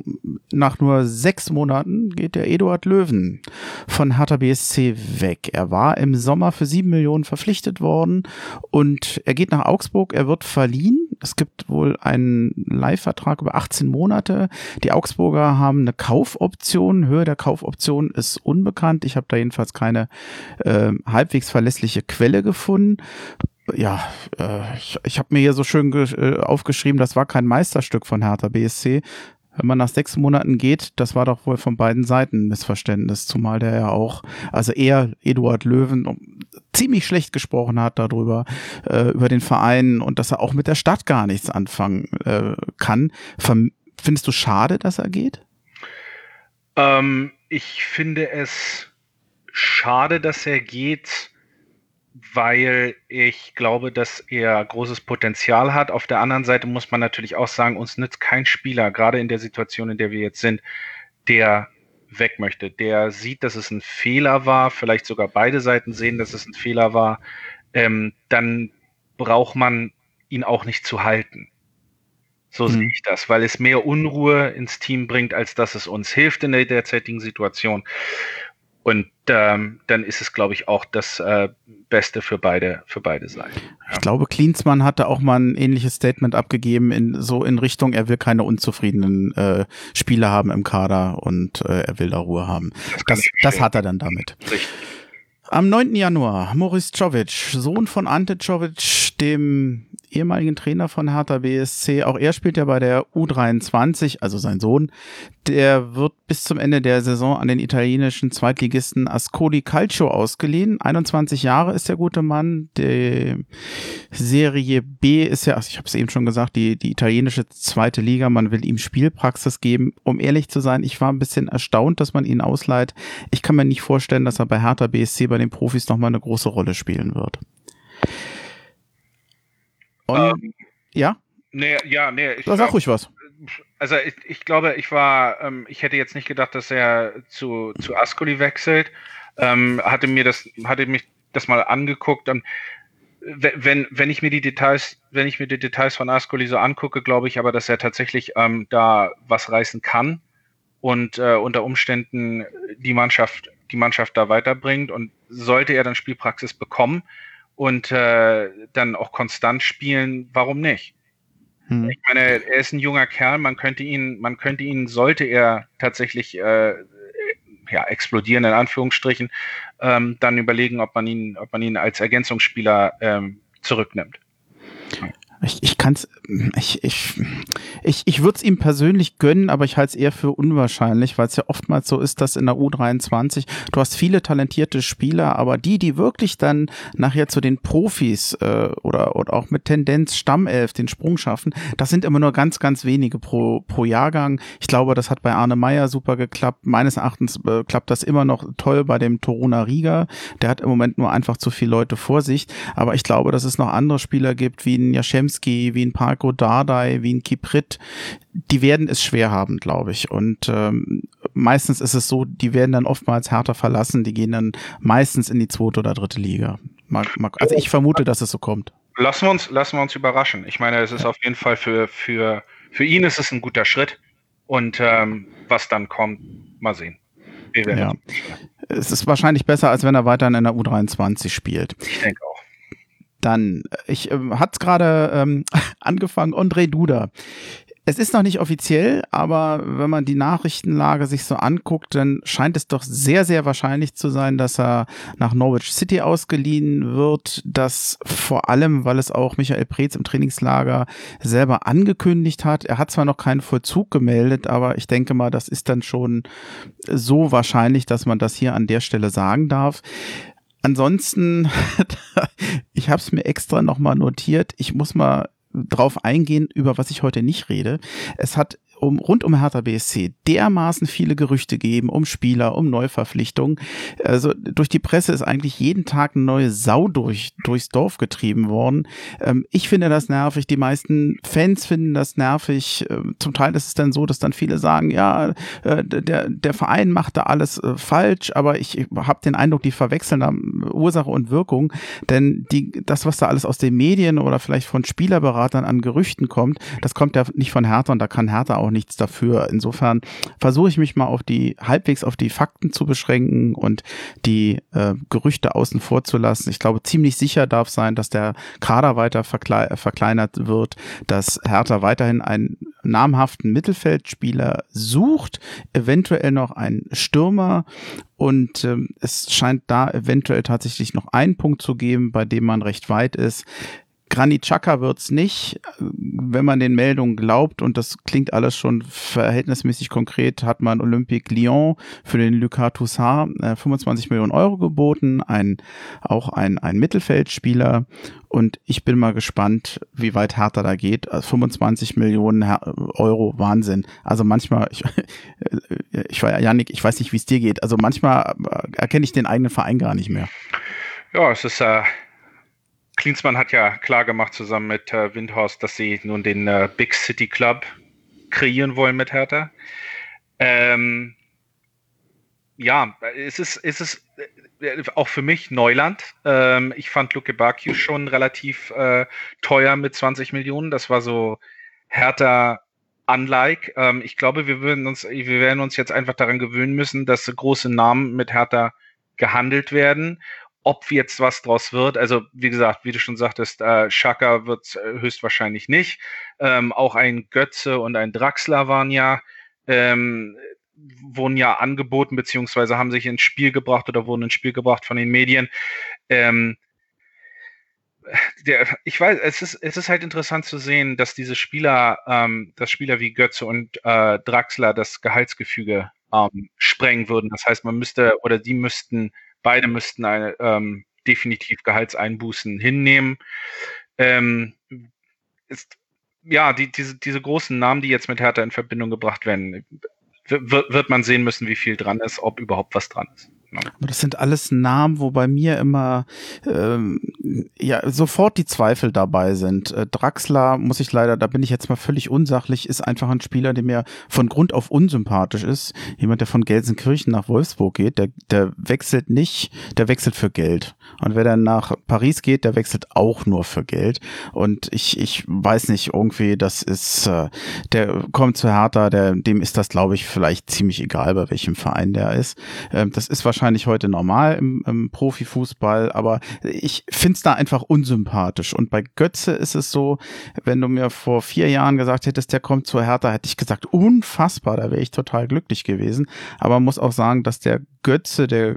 Nach nur sechs Monaten geht der Eduard Löwen von Hertha BSC weg. Er war im Sommer für sieben Millionen verpflichtet worden und er geht nach Augsburg. Er wird verliehen. Es gibt wohl einen Leihvertrag über 18 Monate. Die Augsburger haben eine Kaufoption. Höhe der Kaufoption ist unbekannt. Ich habe da jedenfalls keine äh, halbwegs verlässliche Quelle gefunden ja, äh, ich, ich habe mir hier so schön äh, aufgeschrieben, das war kein Meisterstück von Hertha BSC. Wenn man nach sechs Monaten geht, das war doch wohl von beiden Seiten ein Missverständnis, zumal der ja auch, also er, Eduard Löwen, ziemlich schlecht gesprochen hat darüber, äh, über den Verein und dass er auch mit der Stadt gar nichts anfangen äh, kann. Findest du schade, dass er geht? Ähm, ich finde es schade, dass er geht weil ich glaube, dass er großes Potenzial hat. Auf der anderen Seite muss man natürlich auch sagen, uns nützt kein Spieler, gerade in der Situation, in der wir jetzt sind, der weg möchte, der sieht, dass es ein Fehler war, vielleicht sogar beide Seiten sehen, dass es ein Fehler war, ähm, dann braucht man ihn auch nicht zu halten. So mhm. sehe ich das, weil es mehr Unruhe ins Team bringt, als dass es uns hilft in der derzeitigen Situation. Und ähm, dann ist es, glaube ich, auch das äh, Beste für beide, für beide Seiten. Ja. Ich glaube, Klinsmann hatte auch mal ein ähnliches Statement abgegeben, in so in Richtung, er will keine unzufriedenen äh, Spieler haben im Kader und äh, er will da Ruhe haben. Das, das, das hat er dann damit. Richtig. Am 9. Januar, Moritz Czovic, Sohn von Ante Czovic, dem ehemaligen Trainer von Hertha BSC. Auch er spielt ja bei der U23, also sein Sohn. Der wird bis zum Ende der Saison an den italienischen Zweitligisten Ascoli Calcio ausgeliehen. 21 Jahre ist der gute Mann. Die Serie B ist ja, ich habe es eben schon gesagt, die, die italienische zweite Liga. Man will ihm Spielpraxis geben. Um ehrlich zu sein, ich war ein bisschen erstaunt, dass man ihn ausleiht. Ich kann mir nicht vorstellen, dass er bei Hertha BSC bei den Profis nochmal eine große Rolle spielen wird. Und, ähm, ja? Nee, ja, nee. Ich da sag ruhig was. Also ich, ich glaube, ich war, ähm, ich hätte jetzt nicht gedacht, dass er zu, zu Ascoli wechselt. Ähm, hatte mir das, hatte mich das mal angeguckt und wenn, wenn ich mir die Details, wenn ich mir die Details von Ascoli so angucke, glaube ich aber, dass er tatsächlich ähm, da was reißen kann und äh, unter Umständen die Mannschaft, die Mannschaft da weiterbringt und sollte er dann Spielpraxis bekommen, und äh, dann auch konstant spielen, warum nicht? Hm. Ich meine, er ist ein junger Kerl, man könnte ihn, man könnte ihn, sollte er tatsächlich äh, ja, explodieren, in Anführungsstrichen, ähm, dann überlegen, ob man ihn, ob man ihn als Ergänzungsspieler ähm, zurücknimmt. Ich, ich kann es, ich, ich, ich, ich würde es ihm persönlich gönnen, aber ich halte es eher für unwahrscheinlich, weil es ja oftmals so ist, dass in der U23 du hast viele talentierte Spieler, aber die, die wirklich dann nachher zu den Profis äh, oder, oder auch mit Tendenz Stammelf den Sprung schaffen, das sind immer nur ganz, ganz wenige pro, pro Jahrgang. Ich glaube, das hat bei Arne Meyer super geklappt. Meines Erachtens äh, klappt das immer noch toll bei dem Toruna Riga. Der hat im Moment nur einfach zu viele Leute vor sich, aber ich glaube, dass es noch andere Spieler gibt, wie ein Jaschem Kaczynski, wie ein Parko Dardai, wie ein Kiprit, die werden es schwer haben, glaube ich. Und ähm, meistens ist es so, die werden dann oftmals härter verlassen, die gehen dann meistens in die zweite oder dritte Liga. Also ich vermute, dass es so kommt. Lassen wir uns, lassen wir uns überraschen. Ich meine, es ist auf jeden Fall für, für, für ihn ist es ein guter Schritt. Und ähm, was dann kommt, mal sehen. Ja. Es ist wahrscheinlich besser, als wenn er weiterhin in der U23 spielt. Ich denke auch. Dann, ich äh, hat's gerade ähm, angefangen, André Duda. Es ist noch nicht offiziell, aber wenn man die Nachrichtenlage sich so anguckt, dann scheint es doch sehr, sehr wahrscheinlich zu sein, dass er nach Norwich City ausgeliehen wird. Das vor allem, weil es auch Michael Preetz im Trainingslager selber angekündigt hat. Er hat zwar noch keinen Vollzug gemeldet, aber ich denke mal, das ist dann schon so wahrscheinlich, dass man das hier an der Stelle sagen darf. Ansonsten, ich habe es mir extra nochmal notiert. Ich muss mal drauf eingehen, über was ich heute nicht rede. Es hat um, rund um Hertha BSC dermaßen viele Gerüchte geben um Spieler, um Neuverpflichtungen. Also durch die Presse ist eigentlich jeden Tag eine neue Sau durch, durchs Dorf getrieben worden. Ähm, ich finde das nervig, die meisten Fans finden das nervig. Ähm, zum Teil ist es dann so, dass dann viele sagen, ja, äh, der, der Verein macht da alles äh, falsch, aber ich habe den Eindruck, die verwechseln da Ursache und Wirkung, denn die, das, was da alles aus den Medien oder vielleicht von Spielerberatern an Gerüchten kommt, das kommt ja nicht von Hertha und da kann Hertha auch auch nichts dafür. Insofern versuche ich mich mal auf die halbwegs auf die Fakten zu beschränken und die äh, Gerüchte außen vor zu lassen. Ich glaube, ziemlich sicher darf sein, dass der Kader weiter verkle verkleinert wird, dass Hertha weiterhin einen namhaften Mittelfeldspieler sucht, eventuell noch einen Stürmer und ähm, es scheint da eventuell tatsächlich noch einen Punkt zu geben, bei dem man recht weit ist. Granit Xhaka wird's nicht. Wenn man den Meldungen glaubt, und das klingt alles schon verhältnismäßig konkret, hat man Olympique Lyon für den Lucas Toussaint äh, 25 Millionen Euro geboten, ein, auch ein, ein Mittelfeldspieler. Und ich bin mal gespannt, wie weit Hertha da geht. Also 25 Millionen Euro, Wahnsinn. Also manchmal, ich, ich war ja, Janik, ich weiß nicht, wie es dir geht. Also manchmal äh, erkenne ich den eigenen Verein gar nicht mehr. Ja, es ist äh, Klinsmann hat ja klar gemacht zusammen mit äh, Windhorst, dass sie nun den äh, Big City Club kreieren wollen mit Hertha. Ähm, ja, es ist, es ist äh, auch für mich Neuland. Ähm, ich fand Luke Bakio schon relativ äh, teuer mit 20 Millionen. Das war so Hertha unlike. Ähm, ich glaube, wir würden uns, wir werden uns jetzt einfach daran gewöhnen müssen, dass große Namen mit Hertha gehandelt werden. Ob jetzt was draus wird, also wie gesagt, wie du schon sagtest, äh, Schaka wird äh, höchstwahrscheinlich nicht. Ähm, auch ein Götze und ein Draxler waren ja ähm, wurden ja angeboten, beziehungsweise haben sich ins Spiel gebracht oder wurden ins Spiel gebracht von den Medien. Ähm, der, ich weiß, es ist, es ist halt interessant zu sehen, dass diese Spieler, ähm, dass Spieler wie Götze und äh, Draxler das Gehaltsgefüge ähm, sprengen würden. Das heißt, man müsste oder die müssten, beide müssten eine, ähm, definitiv Gehaltseinbußen hinnehmen. Ähm, ist, ja, die, diese, diese großen Namen, die jetzt mit Hertha in Verbindung gebracht werden, wird, wird man sehen müssen, wie viel dran ist, ob überhaupt was dran ist. Aber das sind alles Namen, wo bei mir immer ähm, ja sofort die Zweifel dabei sind. Äh, Draxler muss ich leider, da bin ich jetzt mal völlig unsachlich, ist einfach ein Spieler, der mir von Grund auf unsympathisch ist. Jemand, der von Gelsenkirchen nach Wolfsburg geht, der, der wechselt nicht, der wechselt für Geld. Und wer dann nach Paris geht, der wechselt auch nur für Geld. Und ich, ich weiß nicht, irgendwie, das ist, äh, der kommt zu Hertha, der, dem ist das, glaube ich, vielleicht ziemlich egal, bei welchem Verein der ist. Ähm, das ist wahrscheinlich wahrscheinlich heute normal im, im Profifußball, aber ich finde es da einfach unsympathisch. Und bei Götze ist es so, wenn du mir vor vier Jahren gesagt hättest, der kommt zur Hertha, hätte ich gesagt, unfassbar, da wäre ich total glücklich gewesen. Aber man muss auch sagen, dass der Götze, der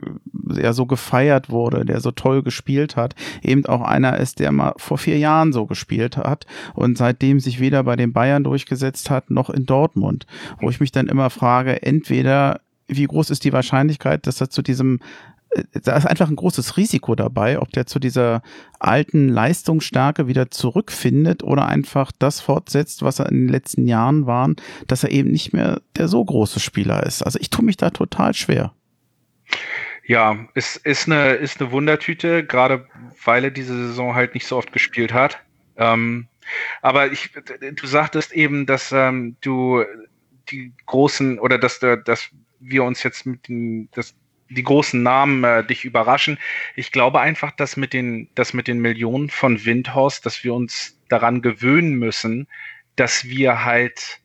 ja so gefeiert wurde, der so toll gespielt hat, eben auch einer ist, der mal vor vier Jahren so gespielt hat und seitdem sich weder bei den Bayern durchgesetzt hat, noch in Dortmund. Wo ich mich dann immer frage, entweder wie groß ist die Wahrscheinlichkeit, dass er zu diesem äh, da ist einfach ein großes Risiko dabei, ob der zu dieser alten Leistungsstärke wieder zurückfindet oder einfach das fortsetzt, was er in den letzten Jahren war, dass er eben nicht mehr der so große Spieler ist. Also ich tue mich da total schwer. Ja, es ist eine, ist eine Wundertüte, gerade weil er diese Saison halt nicht so oft gespielt hat. Ähm, aber ich, du sagtest eben, dass ähm, du die großen oder dass, dass wir uns jetzt mit den, das, die großen Namen äh, dich überraschen. Ich glaube einfach, dass mit den, dass mit den Millionen von Windhorst, dass wir uns daran gewöhnen müssen, dass wir halt,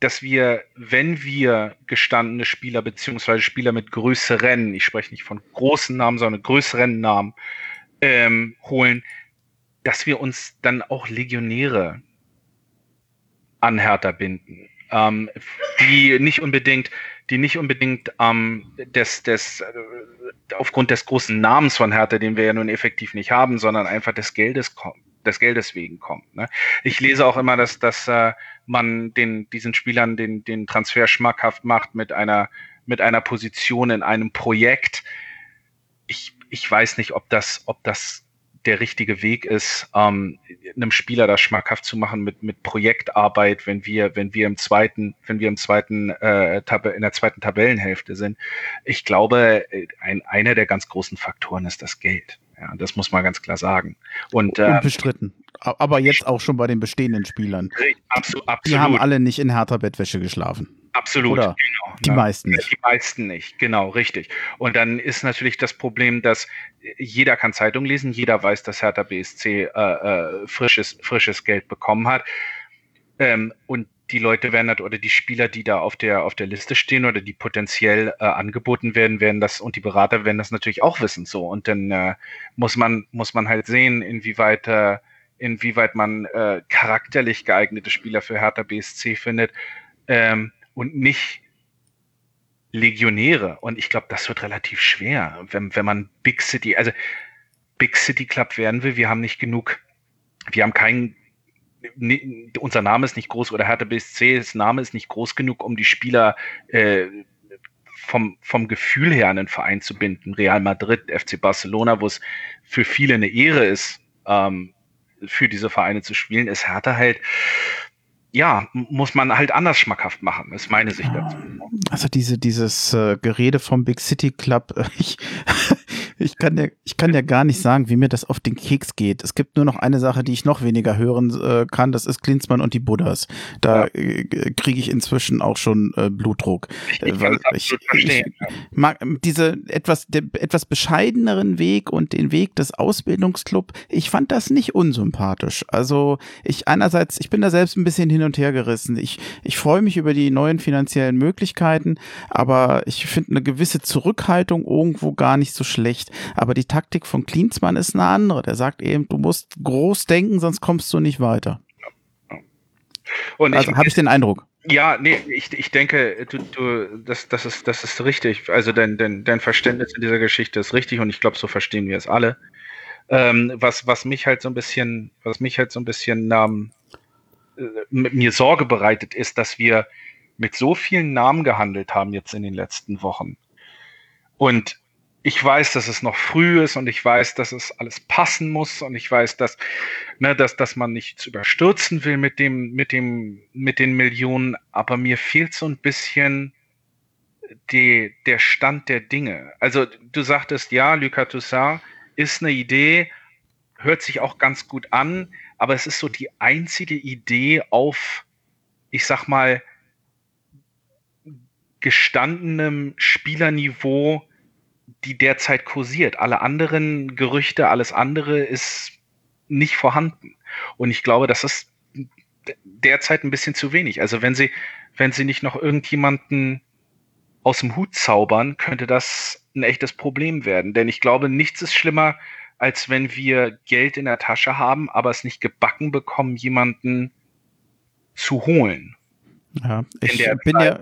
dass wir, wenn wir gestandene Spieler beziehungsweise Spieler mit größeren, ich spreche nicht von großen Namen, sondern größeren Namen ähm, holen, dass wir uns dann auch Legionäre an Hertha binden ähm, die nicht unbedingt, die nicht unbedingt ähm, des, des, äh, aufgrund des großen Namens von Hertha, den wir ja nun effektiv nicht haben, sondern einfach des Geldes kommen des Geldes wegen kommt. Ne? Ich lese auch immer, dass, dass äh, man den, diesen Spielern den, den Transfer schmackhaft macht mit einer, mit einer Position in einem Projekt. Ich, ich weiß nicht, ob das, ob das der richtige Weg ist, ähm, einem Spieler das schmackhaft zu machen mit, mit Projektarbeit, wenn wir, wenn wir im zweiten, wenn wir im zweiten, äh, in der zweiten Tabellenhälfte sind. Ich glaube, ein, einer der ganz großen Faktoren ist das Geld. Ja, das muss man ganz klar sagen. Und, äh, Unbestritten. Aber jetzt auch schon bei den bestehenden Spielern. Absolut, absolut. Die haben alle nicht in härter Bettwäsche geschlafen. Absolut, Oder genau. Die ne? meisten nicht. Die meisten nicht, genau, richtig. Und dann ist natürlich das Problem, dass jeder kann Zeitung lesen, jeder weiß, dass Hertha BSC äh, äh, frisches, frisches Geld bekommen hat. Ähm, und die Leute werden das, oder die Spieler, die da auf der, auf der Liste stehen oder die potenziell äh, angeboten werden, werden das, und die Berater werden das natürlich auch wissen, so. Und dann äh, muss man, muss man halt sehen, inwieweit, äh, inwieweit man äh, charakterlich geeignete Spieler für Hertha BSC findet. Ähm, und nicht Legionäre. Und ich glaube, das wird relativ schwer, wenn, wenn man Big City, also Big City Club werden will. Wir haben nicht genug, wir haben keinen, unser Name ist nicht groß oder Hertha BSC, das Name ist nicht groß genug, um die Spieler äh, vom, vom Gefühl her an den Verein zu binden. Real Madrid, FC Barcelona, wo es für viele eine Ehre ist, ähm, für diese Vereine zu spielen, ist Hertha halt ja, muss man halt anders schmackhaft machen, ist meine Sicht dazu. Also diese, dieses äh, Gerede vom Big City Club, ich, Ich kann, dir, ich kann dir gar nicht sagen, wie mir das auf den Keks geht. Es gibt nur noch eine Sache, die ich noch weniger hören äh, kann, das ist Klinsmann und die Buddhas. Da ja. äh, kriege ich inzwischen auch schon äh, Blutdruck. Ich, ich, weil ich, ich mag diese etwas, den, etwas bescheideneren Weg und den Weg des Ausbildungsclub, ich fand das nicht unsympathisch. Also ich einerseits, ich bin da selbst ein bisschen hin und her gerissen. Ich, ich freue mich über die neuen finanziellen Möglichkeiten, aber ich finde eine gewisse Zurückhaltung irgendwo gar nicht so schlecht. Aber die Taktik von Klinsmann ist eine andere. Der sagt eben, du musst groß denken, sonst kommst du nicht weiter. Und also habe ich den Eindruck. Ja, nee, ich, ich denke, du, du, das, das, ist, das ist richtig. Also dein, dein, dein Verständnis in dieser Geschichte ist richtig und ich glaube, so verstehen wir es alle. Ähm, was, was mich halt so ein bisschen, was mich halt so ein bisschen ähm, äh, mir Sorge bereitet, ist, dass wir mit so vielen Namen gehandelt haben jetzt in den letzten Wochen. Und ich weiß, dass es noch früh ist und ich weiß, dass es alles passen muss und ich weiß, dass, ne, dass, dass man nichts überstürzen will mit dem, mit dem, mit den Millionen, aber mir fehlt so ein bisschen die, der Stand der Dinge. Also du sagtest, ja, Lucas Toussaint ist eine Idee, hört sich auch ganz gut an, aber es ist so die einzige Idee auf, ich sag mal, gestandenem Spielerniveau, die derzeit kursiert. Alle anderen Gerüchte, alles andere ist nicht vorhanden. Und ich glaube, das ist derzeit ein bisschen zu wenig. Also wenn sie, wenn sie nicht noch irgendjemanden aus dem Hut zaubern, könnte das ein echtes Problem werden. Denn ich glaube, nichts ist schlimmer, als wenn wir Geld in der Tasche haben, aber es nicht gebacken bekommen, jemanden zu holen. Ja, ich bin ja,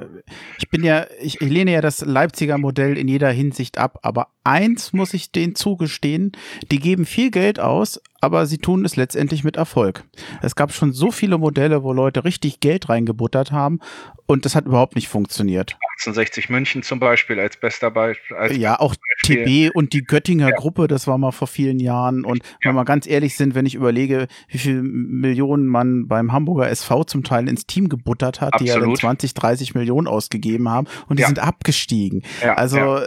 ich bin ja, ich, ich lehne ja das Leipziger Modell in jeder Hinsicht ab, aber eins muss ich denen zugestehen, die geben viel Geld aus, aber sie tun es letztendlich mit Erfolg. Es gab schon so viele Modelle, wo Leute richtig Geld reingebuttert haben und das hat überhaupt nicht funktioniert. 1860 München zum Beispiel als bester Beispiel. Als ja, auch Beispiel. TB und die Göttinger ja. Gruppe, das war mal vor vielen Jahren. Und ja. wenn wir mal ganz ehrlich sind, wenn ich überlege, wie viele Millionen man beim Hamburger SV zum Teil ins Team gebuttert hat, Absolut. die ja dann 20, 30 Millionen ausgegeben haben und die ja. sind abgestiegen. also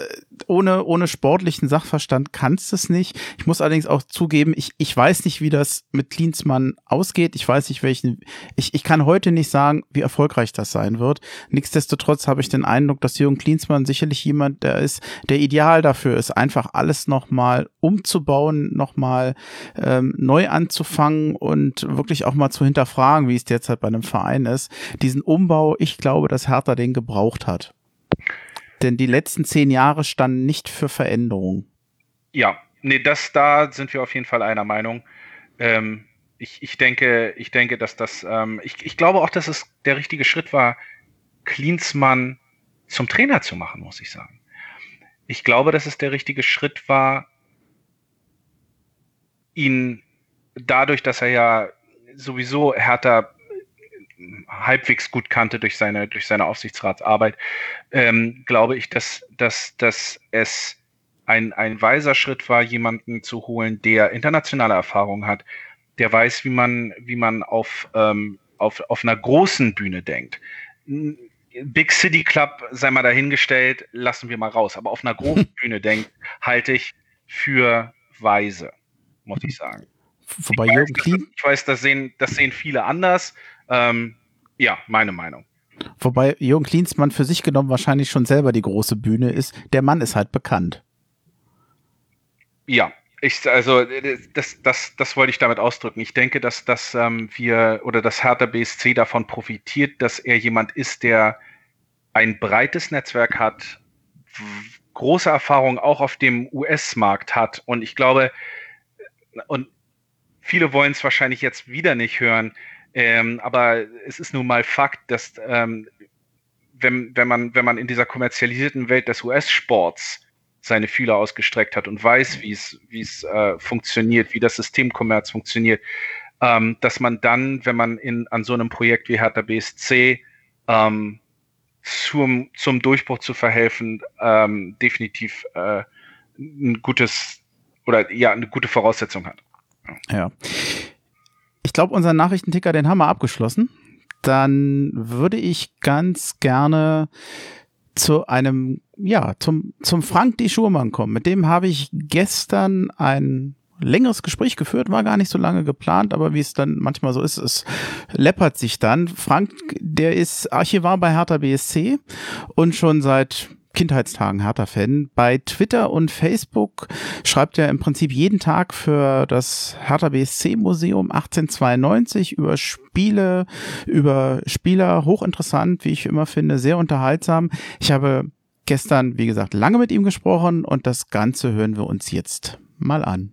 ohne, ohne sportlichen Sachverstand kannst du es nicht. Ich muss allerdings auch zugeben, ich, ich weiß nicht, wie das mit Klinsmann ausgeht. Ich weiß nicht, welchen, ich, ich kann heute nicht sagen, wie erfolgreich das sein wird. Nichtsdestotrotz habe ich den Eindruck, dass Jürgen Klinsmann sicherlich jemand, der ist, der ideal dafür ist, einfach alles nochmal umzubauen, nochmal ähm, neu anzufangen und wirklich auch mal zu hinterfragen, wie es derzeit bei einem Verein ist. Diesen Umbau, ich glaube, dass Hertha den gebraucht hat. Denn die letzten zehn Jahre standen nicht für Veränderung. Ja, nee, das, da sind wir auf jeden Fall einer Meinung. Ähm, ich, ich denke, ich denke, dass das, ähm, ich, ich glaube auch, dass es der richtige Schritt war, Klinsmann zum Trainer zu machen, muss ich sagen. Ich glaube, dass es der richtige Schritt war, ihn dadurch, dass er ja sowieso Hertha halbwegs gut kannte durch seine, durch seine Aufsichtsratsarbeit, ähm, glaube ich, dass, dass, dass es ein, ein weiser Schritt war, jemanden zu holen, der internationale Erfahrung hat, der weiß, wie man, wie man auf, ähm, auf, auf einer großen Bühne denkt. Big City Club, sei mal dahingestellt, lassen wir mal raus. Aber auf einer großen Bühne denkt, halte ich für weise, muss ich sagen. Wobei ich Jürgen Klien. Ich weiß, das sehen, das sehen viele anders. Ähm, ja, meine Meinung. Wobei Jürgen Klinsmann für sich genommen wahrscheinlich schon selber die große Bühne ist. Der Mann ist halt bekannt. Ja, ich, also das, das, das wollte ich damit ausdrücken. Ich denke, dass, dass ähm, wir oder das Hertha BSC davon profitiert, dass er jemand ist, der ein breites Netzwerk hat, große Erfahrung auch auf dem US-Markt hat. Und ich glaube, und viele wollen es wahrscheinlich jetzt wieder nicht hören, ähm, aber es ist nun mal Fakt, dass ähm, wenn, wenn, man, wenn man in dieser kommerzialisierten Welt des US-Sports seine Fühler ausgestreckt hat und weiß, wie es, äh, funktioniert, wie das Systemkommerz funktioniert, ähm, dass man dann, wenn man in, an so einem Projekt wie Hertha BSC ähm, zum, zum Durchbruch zu verhelfen, ähm, definitiv äh, ein gutes oder ja, eine gute Voraussetzung hat. Ja. Ich glaube, unseren Nachrichtenticker, den haben wir abgeschlossen. Dann würde ich ganz gerne zu einem, ja, zum, zum Frank D. Schurmann kommen. Mit dem habe ich gestern ein längeres Gespräch geführt, war gar nicht so lange geplant, aber wie es dann manchmal so ist, es läppert sich dann. Frank, der ist Archivar bei Hertha BSC und schon seit Kindheitstagen Hertha-Fan. Bei Twitter und Facebook schreibt er im Prinzip jeden Tag für das Hertha BSC-Museum 1892 über Spiele, über Spieler, hochinteressant, wie ich immer finde, sehr unterhaltsam. Ich habe gestern, wie gesagt, lange mit ihm gesprochen und das Ganze hören wir uns jetzt mal an.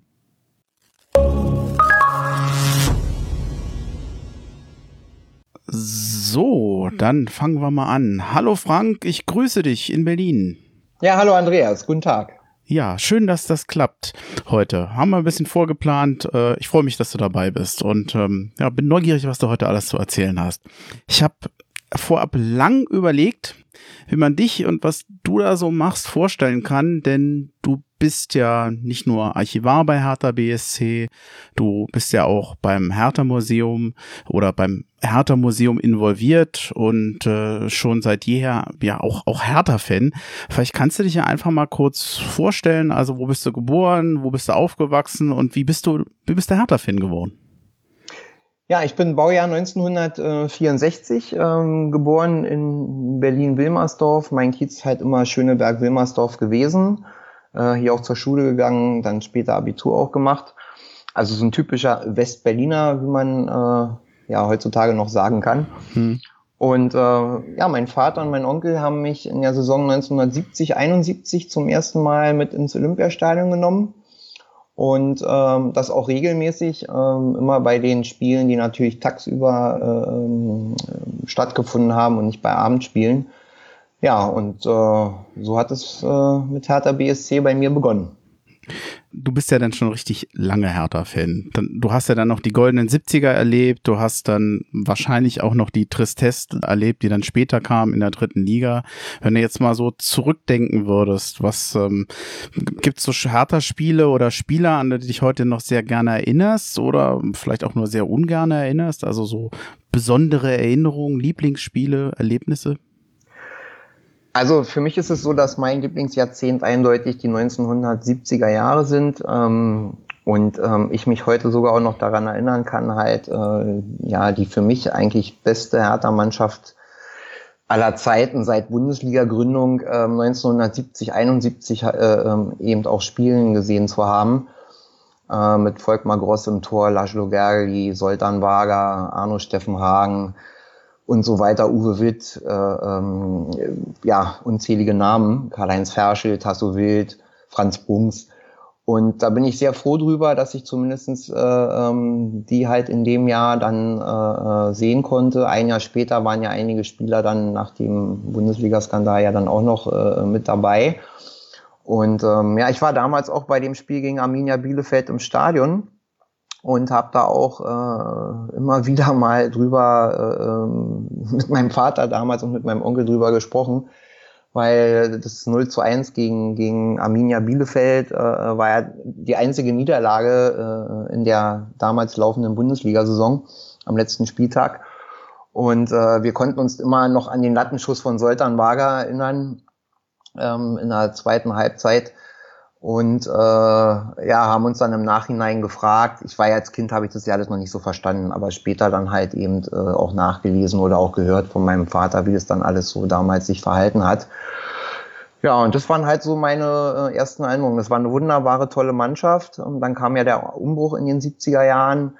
So, dann fangen wir mal an. Hallo Frank, ich grüße dich in Berlin. Ja, hallo Andreas, guten Tag. Ja, schön, dass das klappt heute. Haben wir ein bisschen vorgeplant. Äh, ich freue mich, dass du dabei bist und ähm, ja, bin neugierig, was du heute alles zu erzählen hast. Ich habe vorab lang überlegt, wie man dich und was du da so machst vorstellen kann, denn du bist ja nicht nur Archivar bei Hertha BSC, du bist ja auch beim Hertha Museum oder beim Hertha Museum involviert und äh, schon seit jeher ja auch auch Hertha Fan. Vielleicht kannst du dich ja einfach mal kurz vorstellen, also wo bist du geboren, wo bist du aufgewachsen und wie bist du wie bist du Hertha Fan geworden? Ja, ich bin Baujahr 1964 ähm, geboren in Berlin-Wilmersdorf. Mein Kiez ist halt immer Schöneberg-Wilmersdorf gewesen. Äh, hier auch zur Schule gegangen, dann später Abitur auch gemacht. Also so ein typischer Westberliner, wie man äh, ja heutzutage noch sagen kann. Hm. Und äh, ja, mein Vater und mein Onkel haben mich in der Saison 1970, 71 zum ersten Mal mit ins Olympiastadion genommen und ähm, das auch regelmäßig, ähm, immer bei den Spielen, die natürlich tagsüber ähm, stattgefunden haben und nicht bei Abendspielen. Ja, und äh, so hat es äh, mit Hertha BSC bei mir begonnen du bist ja dann schon richtig lange Hertha-Fan. Du hast ja dann noch die goldenen 70er erlebt, du hast dann wahrscheinlich auch noch die Tristesse erlebt, die dann später kam in der dritten Liga. Wenn du jetzt mal so zurückdenken würdest, was ähm, gibt es so Hertha-Spiele oder Spieler, an die du dich heute noch sehr gerne erinnerst oder vielleicht auch nur sehr ungern erinnerst? Also so besondere Erinnerungen, Lieblingsspiele, Erlebnisse? Also für mich ist es so, dass mein Lieblingsjahrzehnt eindeutig die 1970er Jahre sind. Ähm, und ähm, ich mich heute sogar auch noch daran erinnern kann, halt, äh, ja, die für mich eigentlich beste Hertha-Mannschaft aller Zeiten seit Bundesliga-Gründung äh, 1970, 71 äh, äh, eben auch spielen gesehen zu haben. Äh, mit Volkmar Gross im Tor, Laszlo Gerli, Soltan Wager, Arno Steffen Hagen, und so weiter, Uwe Witt, äh, ähm, ja, unzählige Namen, Karl-Heinz Ferschel, Tasso Wild, Franz Bums. Und da bin ich sehr froh drüber, dass ich zumindestens äh, ähm, die halt in dem Jahr dann äh, äh, sehen konnte. Ein Jahr später waren ja einige Spieler dann nach dem Bundesliga-Skandal ja dann auch noch äh, mit dabei. Und ähm, ja, ich war damals auch bei dem Spiel gegen Arminia Bielefeld im Stadion und habe da auch äh, immer wieder mal drüber äh, mit meinem Vater damals und mit meinem Onkel drüber gesprochen, weil das 0 zu 1 gegen, gegen Arminia Bielefeld äh, war ja die einzige Niederlage äh, in der damals laufenden Bundesliga-Saison am letzten Spieltag. Und äh, wir konnten uns immer noch an den Lattenschuss von Soltan Wager erinnern ähm, in der zweiten Halbzeit und äh, ja, haben uns dann im Nachhinein gefragt. Ich war ja als Kind, habe ich das ja alles noch nicht so verstanden, aber später dann halt eben äh, auch nachgelesen oder auch gehört von meinem Vater, wie das dann alles so damals sich verhalten hat. Ja, und das waren halt so meine äh, ersten Erinnerungen. Das war eine wunderbare, tolle Mannschaft. Und dann kam ja der Umbruch in den 70er Jahren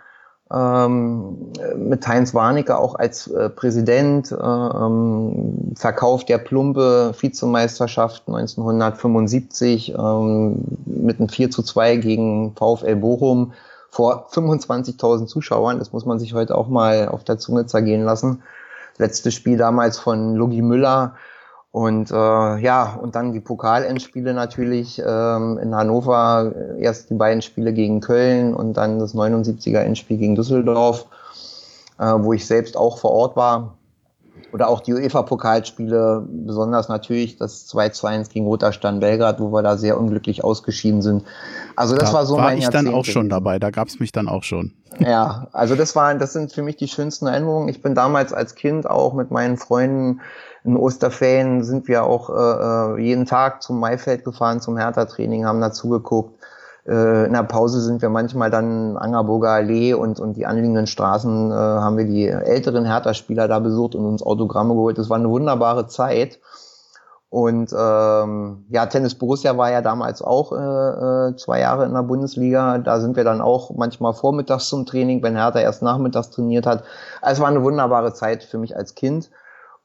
ähm, mit Heinz Warnecke auch als äh, Präsident, äh, ähm, Verkauf der Plumpe, Vizemeisterschaft 1975 ähm, mit einem 4 zu 2 gegen VfL Bochum vor 25.000 Zuschauern. Das muss man sich heute auch mal auf der Zunge zergehen lassen. Letztes Spiel damals von Logi Müller und äh, ja, und dann die Pokalendspiele natürlich ähm, in Hannover, erst die beiden Spiele gegen Köln und dann das 79er Endspiel gegen Düsseldorf, äh, wo ich selbst auch vor Ort war. Oder auch die UEFA-Pokalspiele, besonders natürlich das 2 zu 1 gegen Roter Stern Belgrad, wo wir da sehr unglücklich ausgeschieden sind. Also das da war so war mein ich Jahrzehnt dann auch schon dabei, da gab's mich dann auch schon. Ja, also das waren, das sind für mich die schönsten Erinnerungen. Ich bin damals als Kind auch mit meinen Freunden in Osterferien sind wir auch äh, jeden Tag zum Maifeld gefahren, zum Hertha-Training, haben dazu geguckt. Äh, in der Pause sind wir manchmal dann Angerburger Allee und, und die anliegenden Straßen äh, haben wir die älteren Hertha-Spieler da besucht und uns Autogramme geholt. Das war eine wunderbare Zeit. Und ähm, ja, Tennis Borussia war ja damals auch äh, äh, zwei Jahre in der Bundesliga. Da sind wir dann auch manchmal vormittags zum Training, wenn Hertha erst nachmittags trainiert hat. Also es war eine wunderbare Zeit für mich als Kind.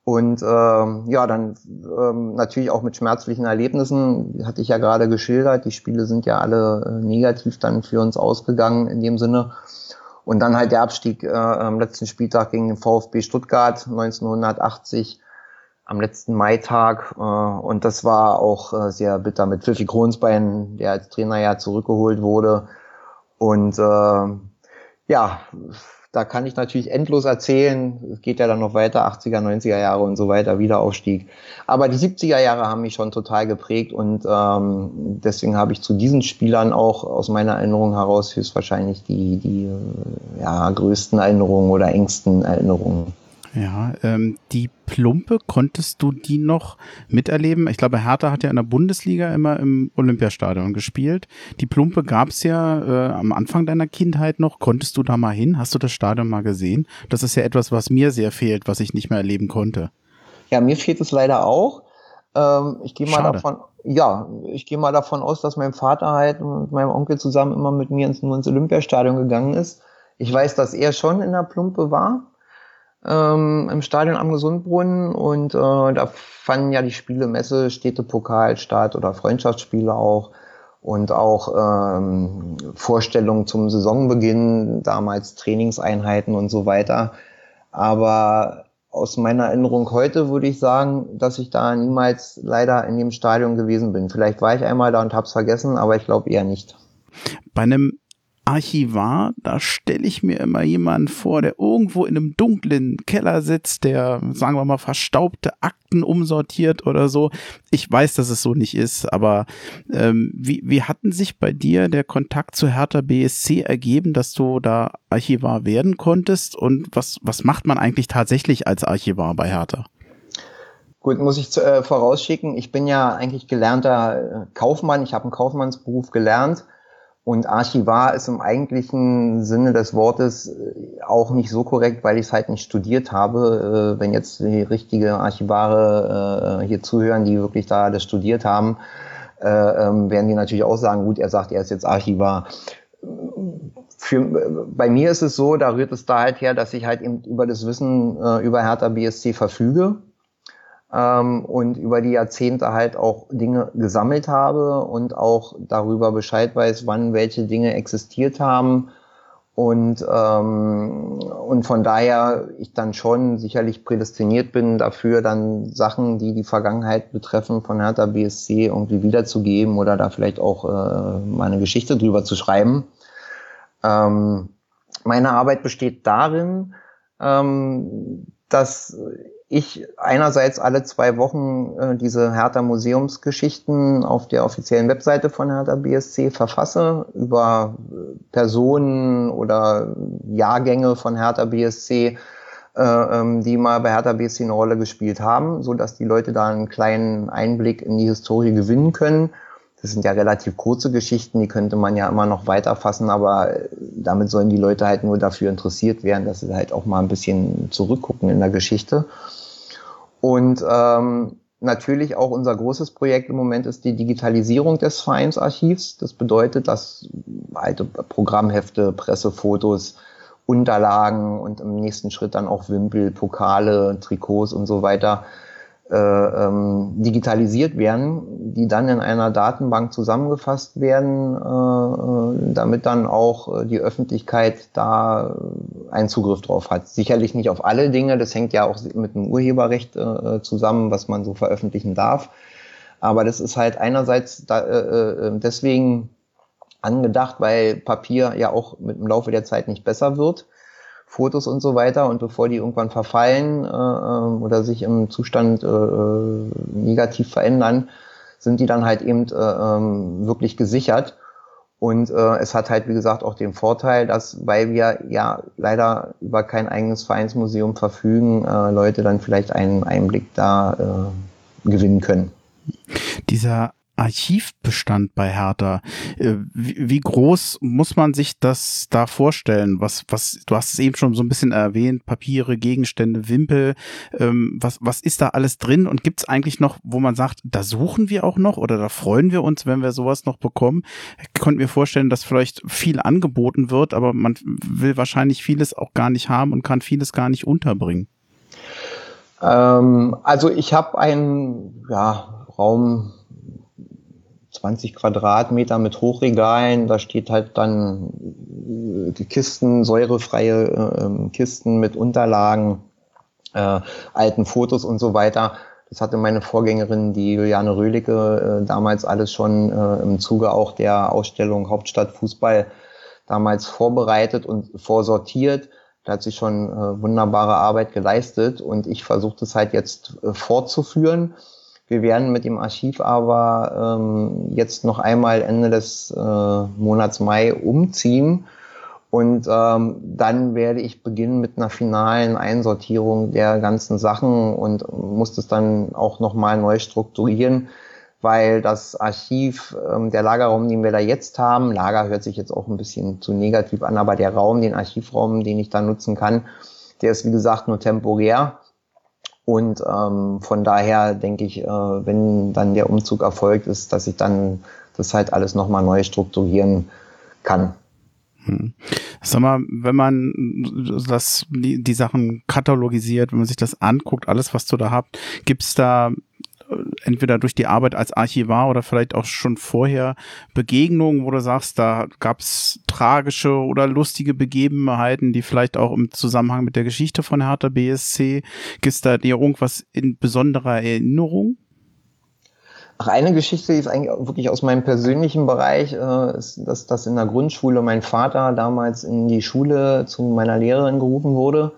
Und ähm, ja, dann ähm, natürlich auch mit schmerzlichen Erlebnissen, hatte ich ja gerade geschildert. Die Spiele sind ja alle äh, negativ dann für uns ausgegangen in dem Sinne. Und dann halt der Abstieg äh, am letzten Spieltag gegen den VfB Stuttgart 1980 am letzten Maitag. Äh, und das war auch äh, sehr bitter mit Pfiffi Kronsbein, der als Trainer ja zurückgeholt wurde. Und äh, ja, da kann ich natürlich endlos erzählen. Es geht ja dann noch weiter, 80er, 90er Jahre und so weiter, Wiederaufstieg. Aber die 70er Jahre haben mich schon total geprägt und ähm, deswegen habe ich zu diesen Spielern auch aus meiner Erinnerung heraus höchstwahrscheinlich die, die ja, größten Erinnerungen oder engsten Erinnerungen. Ja, ähm, die Plumpe, konntest du die noch miterleben? Ich glaube, Hertha hat ja in der Bundesliga immer im Olympiastadion gespielt. Die Plumpe gab's ja äh, am Anfang deiner Kindheit noch. Konntest du da mal hin? Hast du das Stadion mal gesehen? Das ist ja etwas, was mir sehr fehlt, was ich nicht mehr erleben konnte. Ja, mir fehlt es leider auch. Ähm, ich gehe mal Schade. davon, ja, ich gehe mal davon aus, dass mein Vater halt mit meinem Onkel zusammen immer mit mir ins, ins Olympiastadion gegangen ist. Ich weiß, dass er schon in der Plumpe war ähm, im Stadion am Gesundbrunnen und äh, da fanden ja die Spiele Messe, Städtepokal statt oder Freundschaftsspiele auch und auch ähm, Vorstellungen zum Saisonbeginn, damals Trainingseinheiten und so weiter. Aber aus meiner Erinnerung heute würde ich sagen, dass ich da niemals leider in dem Stadion gewesen bin. Vielleicht war ich einmal da und hab's vergessen, aber ich glaube eher nicht. Bei einem Archivar, da stelle ich mir immer jemanden vor, der irgendwo in einem dunklen Keller sitzt, der, sagen wir mal, verstaubte Akten umsortiert oder so. Ich weiß, dass es so nicht ist, aber ähm, wie, wie hatten sich bei dir der Kontakt zu Hertha BSC ergeben, dass du da Archivar werden konntest? Und was, was macht man eigentlich tatsächlich als Archivar bei Hertha? Gut, muss ich äh, vorausschicken, ich bin ja eigentlich gelernter äh, Kaufmann, ich habe einen Kaufmannsberuf gelernt und Archivar ist im eigentlichen Sinne des Wortes äh, auch nicht so korrekt, weil ich es halt nicht studiert habe. Äh, wenn jetzt die richtige Archivare äh, hier zuhören, die wirklich da das studiert haben, ähm, werden die natürlich auch sagen, gut, er sagt, er ist jetzt Archivar. Für, bei mir ist es so, da rührt es da halt her, dass ich halt eben über das Wissen über Hertha BSC verfüge ähm, und über die Jahrzehnte halt auch Dinge gesammelt habe und auch darüber Bescheid weiß, wann welche Dinge existiert haben. Und, ähm, und von daher ich dann schon sicherlich prädestiniert bin dafür, dann Sachen, die die Vergangenheit betreffen, von Hertha BSC irgendwie wiederzugeben oder da vielleicht auch äh, mal eine Geschichte drüber zu schreiben. Ähm, meine Arbeit besteht darin, ähm, dass ich einerseits alle zwei Wochen äh, diese Hertha Museumsgeschichten auf der offiziellen Webseite von Hertha BSC verfasse über äh, Personen oder Jahrgänge von Hertha BSC, äh, ähm, die mal bei Hertha BSC eine Rolle gespielt haben, so dass die Leute da einen kleinen Einblick in die Historie gewinnen können. Das sind ja relativ kurze Geschichten, die könnte man ja immer noch weiterfassen, aber äh, damit sollen die Leute halt nur dafür interessiert werden, dass sie halt auch mal ein bisschen zurückgucken in der Geschichte. Und ähm, natürlich auch unser großes Projekt im Moment ist die Digitalisierung des Vereinsarchivs. Das bedeutet, dass alte Programmhefte, Pressefotos, Unterlagen und im nächsten Schritt dann auch Wimpel, Pokale, Trikots und so weiter ähm, digitalisiert werden, die dann in einer Datenbank zusammengefasst werden, äh, äh damit dann auch äh, die Öffentlichkeit da äh, einen Zugriff drauf hat. Sicherlich nicht auf alle Dinge, das hängt ja auch mit dem Urheberrecht äh, zusammen, was man so veröffentlichen darf. Aber das ist halt einerseits da, äh, deswegen angedacht, weil Papier ja auch mit dem Laufe der Zeit nicht besser wird Fotos und so weiter und bevor die irgendwann verfallen äh, ähm, oder sich im Zustand äh, äh, negativ verändern, sind die dann halt eben äh, ähm, wirklich gesichert. Und äh, es hat halt, wie gesagt, auch den Vorteil, dass, weil wir ja leider über kein eigenes Vereinsmuseum verfügen, äh, Leute dann vielleicht einen Einblick da äh, gewinnen können. Dieser Archivbestand bei Hertha. Äh, wie, groß muss man sich das da vorstellen? Was, was, du hast es eben schon so ein bisschen erwähnt, Papiere, Gegenstände, Wimpel. Ähm, was, was ist da alles drin? Und gibt es eigentlich noch, wo man sagt, da suchen wir auch noch oder da freuen wir uns, wenn wir sowas noch bekommen? Ich konnte mir vorstellen, dass vielleicht viel angeboten wird, aber man will wahrscheinlich vieles auch gar nicht haben und kann vieles gar nicht unterbringen. Ähm, also ich habe einen ja, Raum 20 Quadratmeter mit Hochregalen. Da steht halt dann äh, Kisten, säurefreie äh, Kisten mit Unterlagen, äh, alten Fotos und so weiter. Das hatte meine Vorgängerin, die Juliane Röhlicke, äh, damals alles schon äh, im Zuge auch der Ausstellung Hauptstadt Fußball damals vorbereitet und vorsortiert. Da hat sie schon äh, wunderbare Arbeit geleistet und ich versuche das halt jetzt fortzuführen wir werden mit dem Archiv aber ähm, jetzt noch einmal Ende des äh, Monats Mai umziehen. Und ähm, dann werde ich beginnen mit einer finalen Einsortierung der ganzen Sachen und muss das dann auch nochmal neu strukturieren, weil das Archiv, ähm, der Lagerraum, den wir da jetzt haben, Lager hört sich jetzt auch ein bisschen zu negativ an, aber der Raum, den Archivraum, den ich da nutzen kann, der ist wie gesagt nur temporär. Und ähm, von daher denke ich, äh, wenn dann der Umzug erfolgt ist, dass ich dann das halt alles nochmal neu strukturieren kann. Hm. Sag mal, wenn man das, die, die Sachen katalogisiert, wenn man sich das anguckt, alles, was du da habt, gibt's da entweder durch die Arbeit als Archivar oder vielleicht auch schon vorher Begegnungen, wo du sagst, da gab es tragische oder lustige Begebenheiten, die vielleicht auch im Zusammenhang mit der Geschichte von Hertha BSC, gibt da dir irgendwas in besonderer Erinnerung? Ach, eine Geschichte ist eigentlich wirklich aus meinem persönlichen Bereich, äh, ist, dass, dass in der Grundschule mein Vater damals in die Schule zu meiner Lehrerin gerufen wurde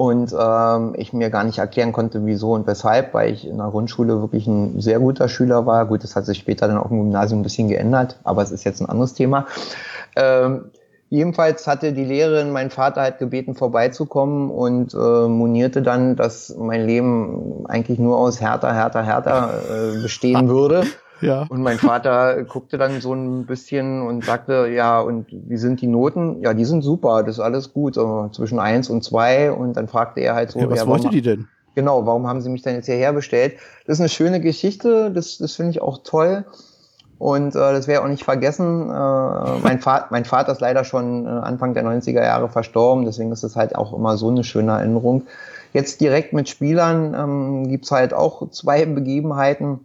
und ähm, ich mir gar nicht erklären konnte, wieso und weshalb, weil ich in der Grundschule wirklich ein sehr guter Schüler war. Gut, das hat sich später dann auch im Gymnasium ein bisschen geändert, aber es ist jetzt ein anderes Thema. Ähm, jedenfalls hatte die Lehrerin meinen Vater halt gebeten, vorbeizukommen und äh, monierte dann, dass mein Leben eigentlich nur aus härter, härter, härter äh, bestehen würde. Ja. Und mein Vater guckte dann so ein bisschen und sagte, ja, und wie sind die Noten? Ja, die sind super, das ist alles gut, so zwischen eins und zwei. Und dann fragte er halt so, ja, was ja, wollte die denn? Genau, warum haben sie mich denn jetzt hierher bestellt? Das ist eine schöne Geschichte, das, das finde ich auch toll. Und äh, das wäre auch nicht vergessen. Äh, mein, Vater, mein Vater ist leider schon äh, Anfang der 90er Jahre verstorben, deswegen ist es halt auch immer so eine schöne Erinnerung. Jetzt direkt mit Spielern ähm, gibt's halt auch zwei Begebenheiten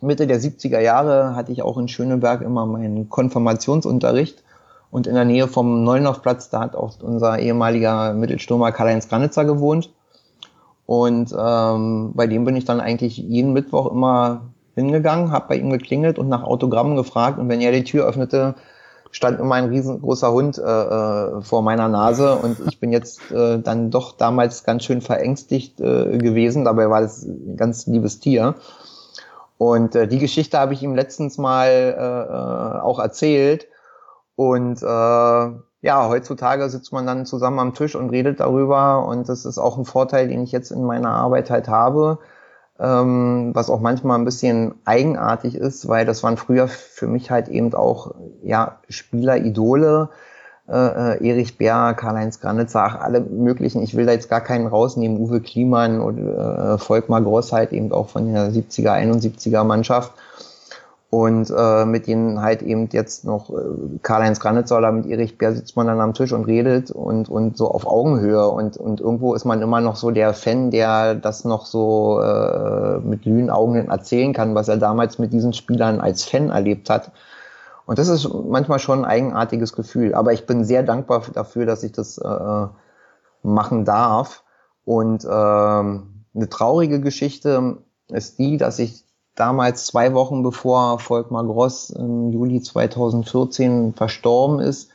Mitte der 70er Jahre hatte ich auch in Schöneberg immer meinen Konfirmationsunterricht. Und in der Nähe vom Neuloffplatz, da hat auch unser ehemaliger Mittelstürmer Karl-Heinz Granitzer gewohnt. Und ähm, bei dem bin ich dann eigentlich jeden Mittwoch immer hingegangen, habe bei ihm geklingelt und nach Autogrammen gefragt. Und wenn er die Tür öffnete, stand immer ein riesengroßer Hund äh, äh, vor meiner Nase. Und ich bin jetzt äh, dann doch damals ganz schön verängstigt äh, gewesen. Dabei war das ein ganz liebes Tier. Und äh, die Geschichte habe ich ihm letztens mal äh, äh, auch erzählt. Und äh, ja, heutzutage sitzt man dann zusammen am Tisch und redet darüber. Und das ist auch ein Vorteil, den ich jetzt in meiner Arbeit halt habe. Ähm, was auch manchmal ein bisschen eigenartig ist, weil das waren früher für mich halt eben auch ja Spieleridole, äh, äh, Erich Bär, Karl-Heinz Granitzer, alle möglichen. Ich will da jetzt gar keinen rausnehmen, Uwe Kliman und äh, Volkmar Gross halt eben auch von der 70er, 71er Mannschaft. Und äh, mit denen halt eben jetzt noch äh, Karl-Heinz Granitzer oder mit Erich Bär sitzt man dann am Tisch und redet und, und so auf Augenhöhe. Und, und irgendwo ist man immer noch so der Fan, der das noch so äh, mit glühenden Augen erzählen kann, was er damals mit diesen Spielern als Fan erlebt hat. Und das ist manchmal schon ein eigenartiges Gefühl. Aber ich bin sehr dankbar dafür, dass ich das äh, machen darf. Und äh, eine traurige Geschichte ist die, dass ich damals zwei Wochen bevor Volkmar Gross im Juli 2014 verstorben ist,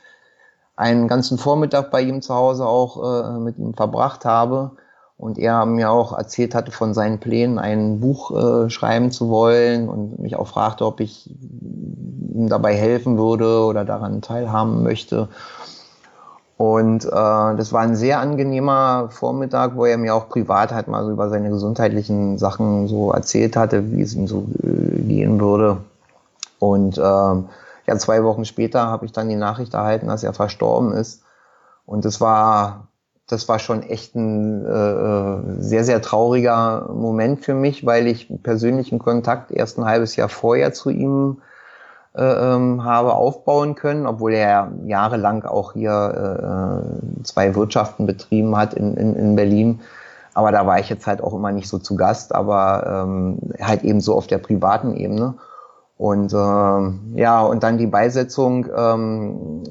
einen ganzen Vormittag bei ihm zu Hause auch äh, mit ihm verbracht habe und er mir auch erzählt hatte von seinen Plänen, ein Buch äh, schreiben zu wollen und mich auch fragte, ob ich ihm dabei helfen würde oder daran teilhaben möchte. Und äh, das war ein sehr angenehmer Vormittag, wo er mir auch privat halt mal so über seine gesundheitlichen Sachen so erzählt hatte, wie es ihm so äh, gehen würde. Und äh, ja, zwei Wochen später habe ich dann die Nachricht erhalten, dass er verstorben ist. Und das war, das war schon echt ein äh, sehr, sehr trauriger Moment für mich, weil ich persönlichen Kontakt erst ein halbes Jahr vorher zu ihm äh, ähm, habe aufbauen können, obwohl er jahrelang auch hier äh, zwei Wirtschaften betrieben hat in, in, in Berlin. Aber da war ich jetzt halt auch immer nicht so zu Gast, aber ähm, halt eben so auf der privaten Ebene. Und äh, ja, und dann die Beisetzung, ähm,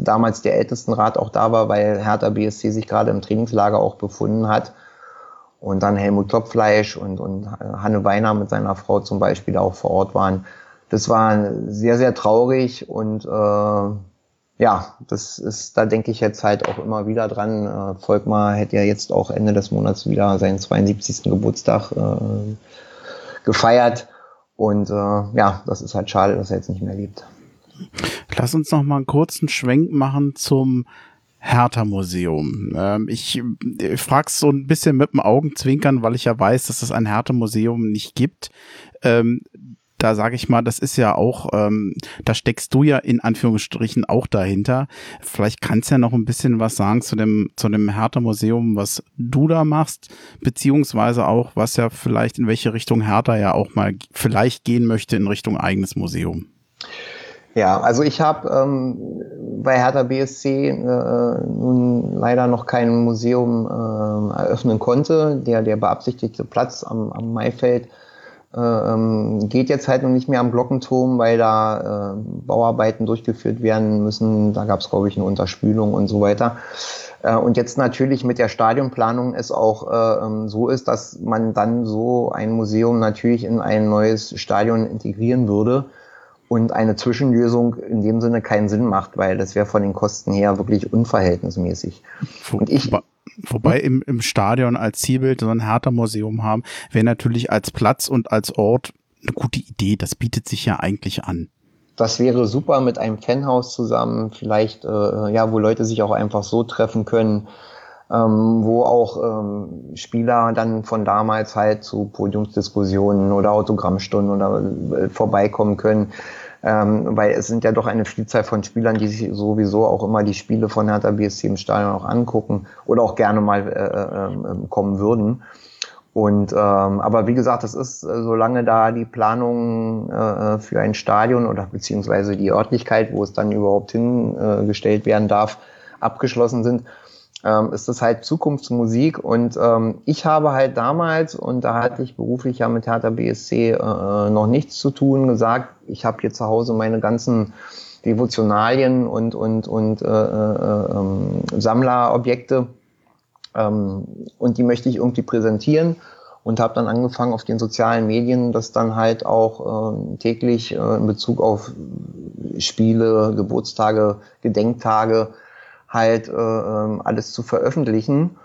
damals der Ältestenrat auch da war, weil Hertha BSC sich gerade im Trainingslager auch befunden hat. Und dann Helmut Topfleisch und, und Hanne Weiner mit seiner Frau zum Beispiel auch vor Ort waren das war sehr, sehr traurig und äh, ja, das ist, da denke ich jetzt halt auch immer wieder dran. Äh, Volkmar hätte ja jetzt auch Ende des Monats wieder seinen 72. Geburtstag äh, gefeiert. Und äh, ja, das ist halt schade, dass er jetzt nicht mehr lebt. Lass uns noch mal einen kurzen Schwenk machen zum Hertha-Museum. Ähm, ich ich frage so ein bisschen mit dem Augenzwinkern, weil ich ja weiß, dass es ein Hertha-Museum nicht gibt. Ähm, da sage ich mal, das ist ja auch, ähm, da steckst du ja in Anführungsstrichen auch dahinter. Vielleicht kannst du ja noch ein bisschen was sagen zu dem, zu dem Hertha-Museum, was du da machst, beziehungsweise auch, was ja vielleicht in welche Richtung Hertha ja auch mal vielleicht gehen möchte in Richtung eigenes Museum. Ja, also ich habe ähm, bei Hertha BSC äh, nun leider noch kein Museum äh, eröffnen konnte. Der, der beabsichtigte Platz am, am Maifeld geht jetzt halt noch nicht mehr am Glockenturm, weil da äh, Bauarbeiten durchgeführt werden müssen. Da gab es, glaube ich, eine Unterspülung und so weiter. Äh, und jetzt natürlich mit der Stadionplanung es auch äh, ähm, so ist, dass man dann so ein Museum natürlich in ein neues Stadion integrieren würde und eine Zwischenlösung in dem Sinne keinen Sinn macht, weil das wäre von den Kosten her wirklich unverhältnismäßig. Und ich Wobei im, im Stadion als Zielbild so ein Hertha-Museum haben, wäre natürlich als Platz und als Ort eine gute Idee. Das bietet sich ja eigentlich an. Das wäre super mit einem Fanhaus zusammen, vielleicht, äh, ja, wo Leute sich auch einfach so treffen können, ähm, wo auch ähm, Spieler dann von damals halt zu Podiumsdiskussionen oder Autogrammstunden oder äh, vorbeikommen können ähm, weil es sind ja doch eine Vielzahl von Spielern, die sich sowieso auch immer die Spiele von Hertha BSC im Stadion auch angucken oder auch gerne mal äh, äh, kommen würden. Und ähm, aber wie gesagt, das ist, äh, solange da die Planung äh, für ein Stadion oder beziehungsweise die Örtlichkeit, wo es dann überhaupt hingestellt äh, werden darf, abgeschlossen sind, ähm, ist das halt Zukunftsmusik. Und ähm, ich habe halt damals, und da hatte ich beruflich ja mit Hertha BSC äh, noch nichts zu tun, gesagt, ich habe hier zu Hause meine ganzen Devotionalien und, und, und äh, äh, ähm, Sammlerobjekte ähm, und die möchte ich irgendwie präsentieren und habe dann angefangen auf den sozialen Medien das dann halt auch äh, täglich äh, in Bezug auf Spiele, Geburtstage, Gedenktage halt äh, ähm, alles zu veröffentlichen.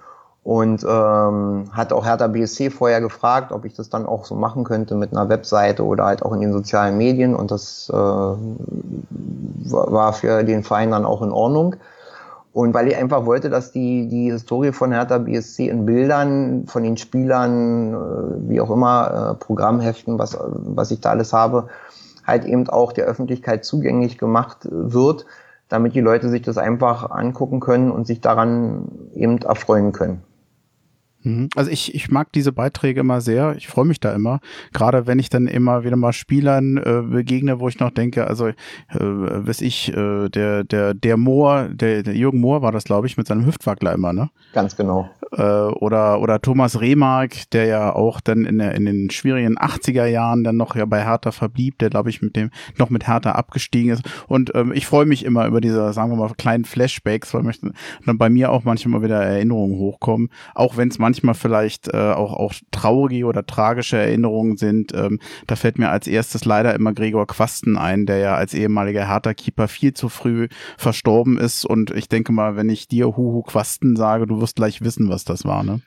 Und ähm, hat auch Hertha BSC vorher gefragt, ob ich das dann auch so machen könnte mit einer Webseite oder halt auch in den sozialen Medien. Und das äh, war für den Verein dann auch in Ordnung. Und weil ich einfach wollte, dass die, die Historie von Hertha BSC in Bildern von den Spielern, äh, wie auch immer, äh, Programmheften, was, was ich da alles habe, halt eben auch der Öffentlichkeit zugänglich gemacht wird, damit die Leute sich das einfach angucken können und sich daran eben erfreuen können. Mhm. Also ich, ich mag diese Beiträge immer sehr. Ich freue mich da immer. Gerade wenn ich dann immer wieder mal Spielern äh, begegne, wo ich noch denke, also äh, weiß ich, äh, der, der, der Moor, der, der Jürgen Mohr war das, glaube ich, mit seinem Hüftwackler immer, ne? Ganz genau. Äh, oder, oder Thomas Remark, der ja auch dann in, der, in den schwierigen 80er Jahren dann noch ja bei Hertha verblieb, der, glaube ich, mit dem noch mit Hertha abgestiegen ist. Und ähm, ich freue mich immer über diese, sagen wir mal, kleinen Flashbacks, weil möchten dann bei mir auch manchmal wieder Erinnerungen hochkommen, auch wenn es manchmal manchmal vielleicht äh, auch, auch traurige oder tragische Erinnerungen sind. Ähm, da fällt mir als erstes leider immer Gregor Quasten ein, der ja als ehemaliger Hertha-Keeper viel zu früh verstorben ist. Und ich denke mal, wenn ich dir Huhu Quasten sage, du wirst gleich wissen, was das war, ne?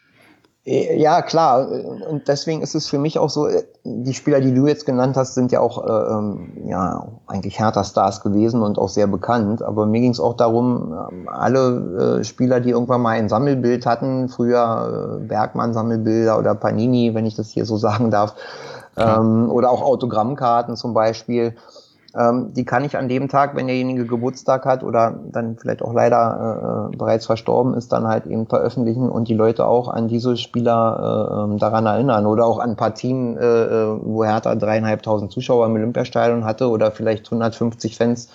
Äh, ja, klar. Und deswegen ist es für mich auch so, äh, die Spieler, die du jetzt genannt hast, sind ja auch äh, ähm, ja eigentlich härter Stars gewesen und auch sehr bekannt. Aber mir ging es auch darum, ähm, alle äh, Spieler, die irgendwann mal ein Sammelbild hatten, früher äh, Bergmann-Sammelbilder oder Panini, wenn ich das hier so sagen darf, ähm, oder auch Autogrammkarten zum Beispiel, ähm, die kann ich an dem Tag, wenn derjenige Geburtstag hat oder dann vielleicht auch leider äh, bereits verstorben ist, dann halt eben veröffentlichen und die Leute auch an diese Spieler äh, ähm, daran erinnern oder auch an Partien, äh, äh, wo Hertha dreieinhalbtausend Zuschauer im Olympiastadion hatte oder vielleicht 150 Fans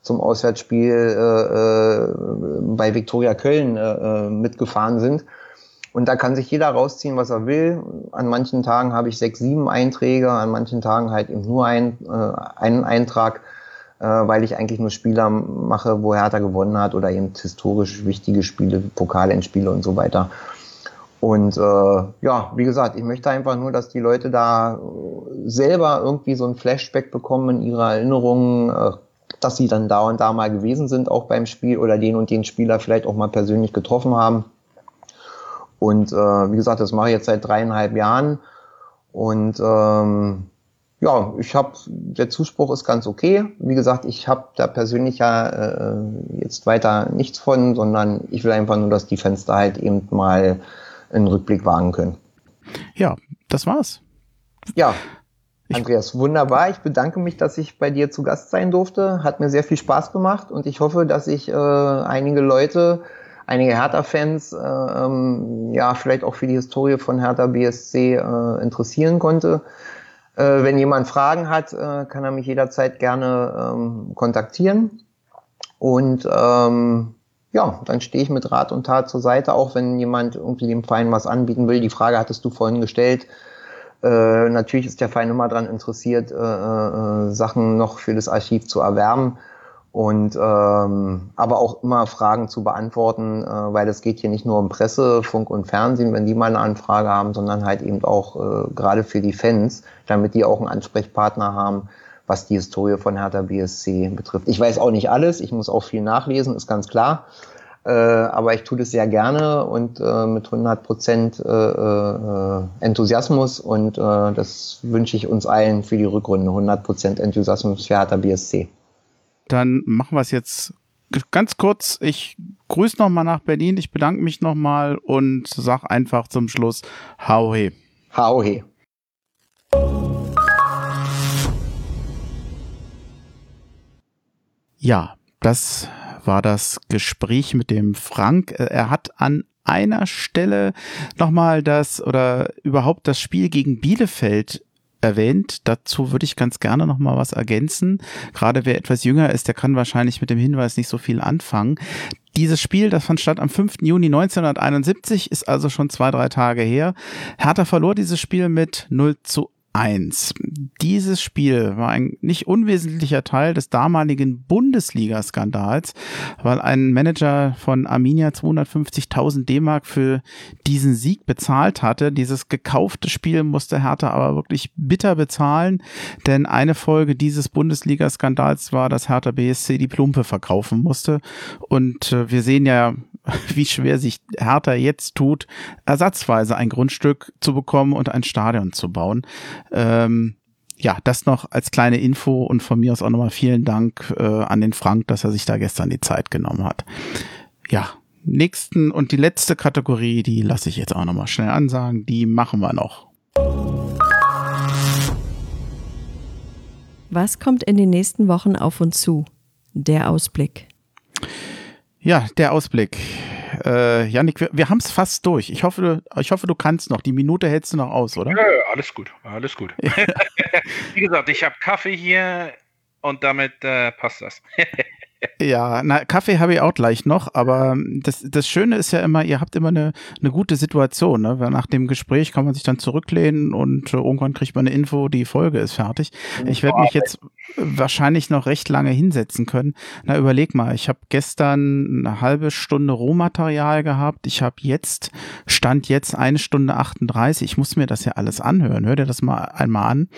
zum Auswärtsspiel äh, äh, bei Viktoria Köln äh, äh mitgefahren sind und da kann sich jeder rausziehen, was er will. An manchen Tagen habe ich sechs, sieben Einträge, an manchen Tagen halt eben nur ein, äh, einen Eintrag, äh, weil ich eigentlich nur Spieler mache, wo Hertha gewonnen hat oder eben historisch wichtige Spiele, Pokalendspiele und so weiter. Und äh, ja, wie gesagt, ich möchte einfach nur, dass die Leute da selber irgendwie so ein Flashback bekommen in ihrer Erinnerungen, äh, dass sie dann da und da mal gewesen sind, auch beim Spiel oder den und den Spieler vielleicht auch mal persönlich getroffen haben. Und äh, wie gesagt, das mache ich jetzt seit dreieinhalb Jahren. Und ähm, ja, ich habe, der Zuspruch ist ganz okay. Wie gesagt, ich habe da persönlich ja äh, jetzt weiter nichts von, sondern ich will einfach nur, dass die Fenster halt eben mal einen Rückblick wagen können. Ja, das war's. Ja, Andreas, wunderbar. Ich bedanke mich, dass ich bei dir zu Gast sein durfte. Hat mir sehr viel Spaß gemacht und ich hoffe, dass ich äh, einige Leute einige Hertha-Fans äh, ähm, ja vielleicht auch für die Historie von Hertha BSC äh, interessieren konnte. Äh, wenn jemand Fragen hat, äh, kann er mich jederzeit gerne ähm, kontaktieren. Und ähm, ja, dann stehe ich mit Rat und Tat zur Seite, auch wenn jemand irgendwie dem Verein was anbieten will. Die Frage hattest du vorhin gestellt. Äh, natürlich ist der Verein immer daran interessiert, äh, äh, Sachen noch für das Archiv zu erwerben und ähm, aber auch immer Fragen zu beantworten, äh, weil es geht hier nicht nur um Presse, Funk und Fernsehen, wenn die mal eine Anfrage haben, sondern halt eben auch äh, gerade für die Fans, damit die auch einen Ansprechpartner haben, was die Historie von Hertha BSC betrifft. Ich weiß auch nicht alles, ich muss auch viel nachlesen, ist ganz klar. Äh, aber ich tue das sehr gerne und äh, mit 100 Prozent äh, äh, Enthusiasmus und äh, das wünsche ich uns allen für die Rückrunde. 100 Prozent Enthusiasmus für Hertha BSC. Dann machen wir es jetzt ganz kurz. Ich grüße nochmal nach Berlin. Ich bedanke mich nochmal und sag einfach zum Schluss Hau he. Hau he. Ja, das war das Gespräch mit dem Frank. Er hat an einer Stelle nochmal das oder überhaupt das Spiel gegen Bielefeld erwähnt. Dazu würde ich ganz gerne noch mal was ergänzen. Gerade wer etwas jünger ist, der kann wahrscheinlich mit dem Hinweis nicht so viel anfangen. Dieses Spiel, das fand statt am 5. Juni 1971, ist also schon zwei, drei Tage her. Hertha verlor dieses Spiel mit 0 zu 1. Dieses Spiel war ein nicht unwesentlicher Teil des damaligen Bundesliga-Skandals, weil ein Manager von Arminia 250.000 D-Mark für diesen Sieg bezahlt hatte. Dieses gekaufte Spiel musste Hertha aber wirklich bitter bezahlen, denn eine Folge dieses Bundesliga-Skandals war, dass Hertha BSC die Plumpe verkaufen musste. Und äh, wir sehen ja, wie schwer sich Hertha jetzt tut, ersatzweise ein Grundstück zu bekommen und ein Stadion zu bauen. Ähm, ja, das noch als kleine Info und von mir aus auch nochmal vielen Dank äh, an den Frank, dass er sich da gestern die Zeit genommen hat. Ja, nächsten und die letzte Kategorie, die lasse ich jetzt auch nochmal schnell ansagen, die machen wir noch. Was kommt in den nächsten Wochen auf uns zu? Der Ausblick. Ja, der Ausblick. Äh, Janik, wir, wir haben es fast durch. Ich hoffe, ich hoffe, du kannst noch. Die Minute hältst du noch aus, oder? Ja, alles gut, alles gut. Wie gesagt, ich habe Kaffee hier und damit äh, passt das. Ja, na, Kaffee habe ich auch gleich noch, aber das, das Schöne ist ja immer, ihr habt immer eine, eine gute Situation. Ne? Weil nach dem Gespräch kann man sich dann zurücklehnen und äh, irgendwann kriegt man eine Info, die Folge ist fertig. Ich werde mich jetzt wahrscheinlich noch recht lange hinsetzen können. Na, überleg mal, ich habe gestern eine halbe Stunde Rohmaterial gehabt. Ich habe jetzt, stand jetzt eine Stunde 38. Ich muss mir das ja alles anhören. Hör dir das mal einmal an.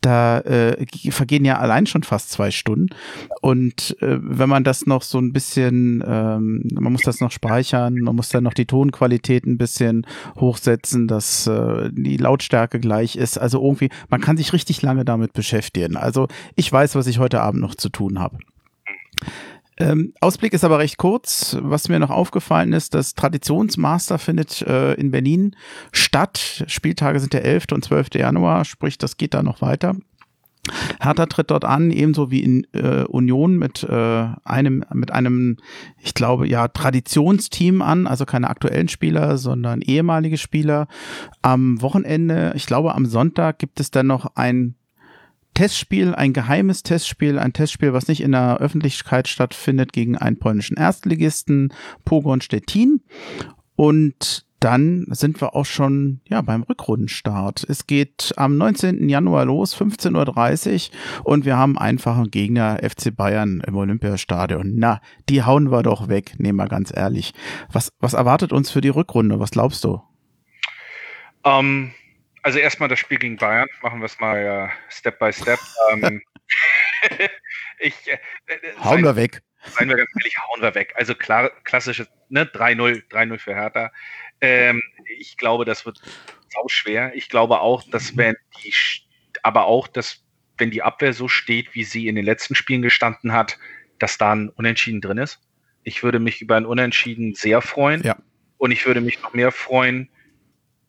Da äh, vergehen ja allein schon fast zwei Stunden. Und äh, wenn man das noch so ein bisschen, ähm, man muss das noch speichern, man muss dann noch die Tonqualität ein bisschen hochsetzen, dass äh, die Lautstärke gleich ist. Also irgendwie, man kann sich richtig lange damit beschäftigen. Also ich weiß, was ich heute Abend noch zu tun habe. Ähm, Ausblick ist aber recht kurz. Was mir noch aufgefallen ist, das Traditionsmaster findet äh, in Berlin statt. Spieltage sind der 11. und 12. Januar, sprich, das geht da noch weiter. Hertha tritt dort an, ebenso wie in äh, Union mit äh, einem, mit einem, ich glaube, ja, Traditionsteam an, also keine aktuellen Spieler, sondern ehemalige Spieler. Am Wochenende, ich glaube, am Sonntag gibt es dann noch ein Testspiel, ein geheimes Testspiel, ein Testspiel, was nicht in der Öffentlichkeit stattfindet, gegen einen polnischen Erstligisten, Pogon Stettin. Und dann sind wir auch schon ja beim Rückrundenstart. Es geht am 19. Januar los, 15.30 Uhr und wir haben einfachen Gegner FC Bayern im Olympiastadion. Na, die hauen wir doch weg, nehmen wir ganz ehrlich. Was, was erwartet uns für die Rückrunde? Was glaubst du? Ähm, also erstmal das Spiel gegen Bayern, machen wir es mal äh, Step by Step. Ähm, ich, äh, äh, hauen wir weg. Seien wir ganz ehrlich, hauen wir weg. Also klar, klassisches ne, 3-0, 3-0 für Hertha. Ähm, ich glaube, das wird sau schwer. Ich glaube auch, dass wenn die, aber auch, dass wenn die Abwehr so steht, wie sie in den letzten Spielen gestanden hat, dass da ein Unentschieden drin ist. Ich würde mich über ein Unentschieden sehr freuen. Ja. Und ich würde mich noch mehr freuen,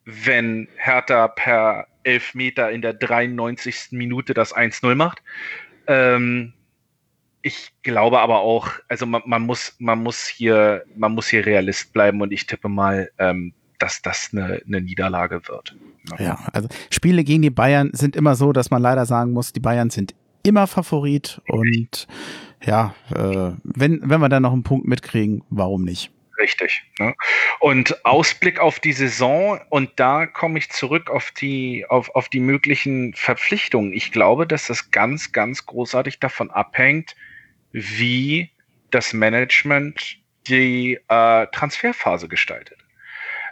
wenn Hertha per Elfmeter in der 93. Minute das 1-0 macht. Ähm, ich glaube aber auch, also man, man, muss, man muss hier, man muss hier Realist bleiben und ich tippe mal, ähm, dass das eine, eine Niederlage wird. Ja, also Spiele gegen die Bayern sind immer so, dass man leider sagen muss, die Bayern sind immer Favorit und ja, äh, wenn, wenn wir dann noch einen Punkt mitkriegen, warum nicht? Richtig. Ne? Und Ausblick auf die Saison, und da komme ich zurück auf die, auf, auf die möglichen Verpflichtungen. Ich glaube, dass das ganz, ganz großartig davon abhängt, wie das Management die äh, Transferphase gestaltet.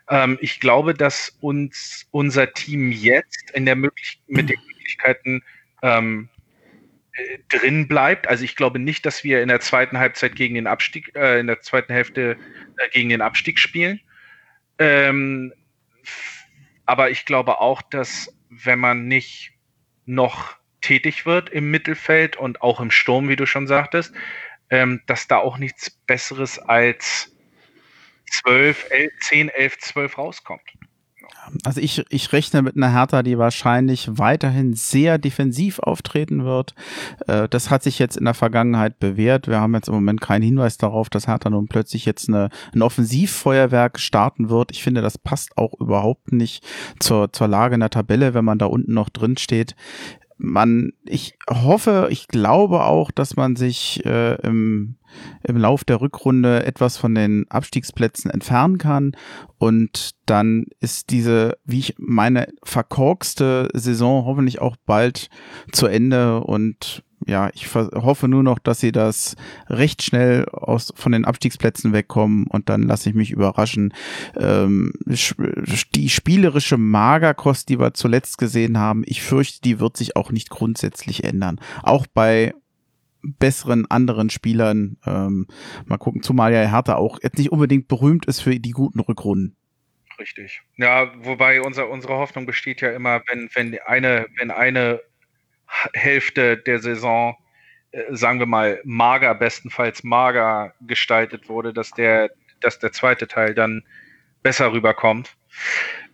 Ähm, ich glaube, dass uns unser Team jetzt in der Möglich mit den Möglichkeiten ähm, drin bleibt. Also ich glaube nicht, dass wir in der zweiten Halbzeit gegen den Abstieg, äh, in der zweiten Hälfte äh, gegen den Abstieg spielen. Ähm, aber ich glaube auch, dass wenn man nicht noch tätig wird im Mittelfeld und auch im Sturm, wie du schon sagtest, ähm, dass da auch nichts Besseres als 12, 11, 10, 11, 12 rauskommt. Also ich, ich rechne mit einer Hertha, die wahrscheinlich weiterhin sehr defensiv auftreten wird. Äh, das hat sich jetzt in der Vergangenheit bewährt. Wir haben jetzt im Moment keinen Hinweis darauf, dass Hertha nun plötzlich jetzt eine, ein Offensivfeuerwerk starten wird. Ich finde, das passt auch überhaupt nicht zur, zur Lage in der Tabelle, wenn man da unten noch drin steht man, ich hoffe, ich glaube auch, dass man sich äh, im, im Lauf der Rückrunde etwas von den Abstiegsplätzen entfernen kann. Und dann ist diese, wie ich meine, verkorkste Saison hoffentlich auch bald zu Ende und ja, ich hoffe nur noch, dass sie das recht schnell aus, von den Abstiegsplätzen wegkommen und dann lasse ich mich überraschen. Ähm, die spielerische Magerkost, die wir zuletzt gesehen haben, ich fürchte, die wird sich auch nicht grundsätzlich ändern. Auch bei besseren anderen Spielern. Ähm, mal gucken, zumal ja Hertha auch jetzt nicht unbedingt berühmt ist für die guten Rückrunden. Richtig. Ja, wobei unser, unsere Hoffnung besteht ja immer, wenn, wenn eine, wenn eine Hälfte der Saison, äh, sagen wir mal, mager, bestenfalls mager gestaltet wurde, dass der, dass der zweite Teil dann besser rüberkommt.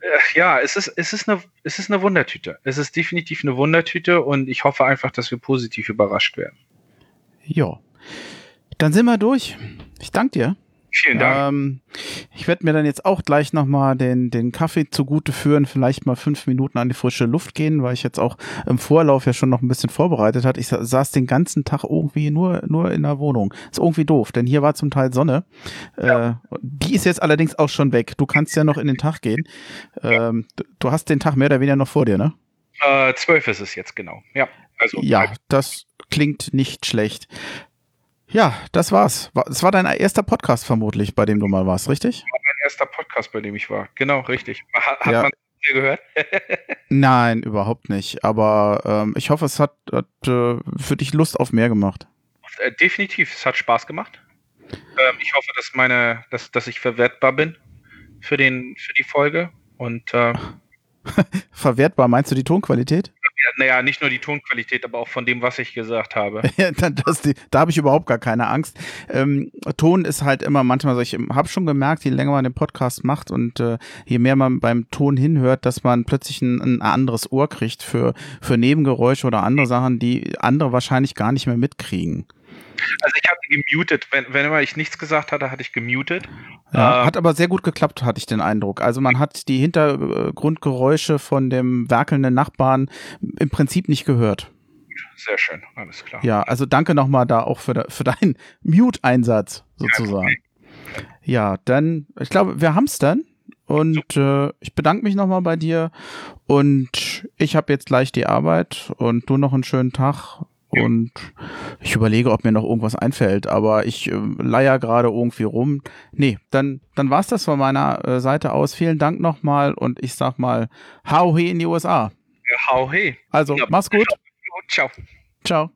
Äh, ja, es ist, es, ist eine, es ist eine Wundertüte. Es ist definitiv eine Wundertüte und ich hoffe einfach, dass wir positiv überrascht werden. Ja. Dann sind wir durch. Ich danke dir. Vielen Dank. Ähm, ich werde mir dann jetzt auch gleich nochmal den, den Kaffee zugute führen, vielleicht mal fünf Minuten an die frische Luft gehen, weil ich jetzt auch im Vorlauf ja schon noch ein bisschen vorbereitet hat. Ich saß den ganzen Tag irgendwie nur, nur in der Wohnung. Ist irgendwie doof, denn hier war zum Teil Sonne. Ja. Äh, die ist jetzt allerdings auch schon weg. Du kannst ja noch in den Tag gehen. Ähm, du hast den Tag mehr oder weniger noch vor dir, ne? Äh, zwölf ist es jetzt genau. Ja. Also ja, das klingt nicht schlecht. Ja, das war's. Es war dein erster Podcast vermutlich, bei dem du mal warst, richtig? Das war mein erster Podcast, bei dem ich war. Genau, richtig. Hat, ja. man gehört? Nein, überhaupt nicht. Aber ähm, ich hoffe, es hat, hat äh, für dich Lust auf mehr gemacht. Äh, definitiv, es hat Spaß gemacht. Ähm, ich hoffe, dass meine, dass, dass ich verwertbar bin für den, für die Folge. Und äh, Verwertbar, meinst du die Tonqualität? ja, naja, nicht nur die Tonqualität, aber auch von dem, was ich gesagt habe. Ja, da- das, da habe ich überhaupt gar keine Angst. Ähm, Ton ist halt immer manchmal so, ich habe schon gemerkt, je länger man den Podcast macht und äh, je mehr man beim Ton hinhört, dass man plötzlich ein, ein anderes Ohr kriegt für, für Nebengeräusche oder andere Sachen, die andere wahrscheinlich gar nicht mehr mitkriegen. Also ich hatte gemutet, wenn, wenn immer ich nichts gesagt hatte, hatte ich gemutet. Ja, Ähm, hat aber sehr gut geklappt, hatte ich den Eindruck. Also man hat die Hintergrundgeräusche von dem werkelnden Nachbarn im Prinzip nicht gehört. Sehr schön, alles klar. Ja, also danke nochmal da auch für, de, für deinen Mute-Einsatz sozusagen. Ja, dann, ich glaube, wir haben's dann. Und äh, ich bedanke mich nochmal bei dir. Und ich habe jetzt gleich die Arbeit und du noch einen schönen Tag. Und ich überlege, ob mir noch irgendwas einfällt, aber ich äh, leier gerade irgendwie rum. Nee, dann, dann war's das von meiner äh, Seite aus. Vielen Dank nochmal und ich sag mal, hau he in die USA. Hau hey. Also, Ja. mach's gut. Ciao. Ciao.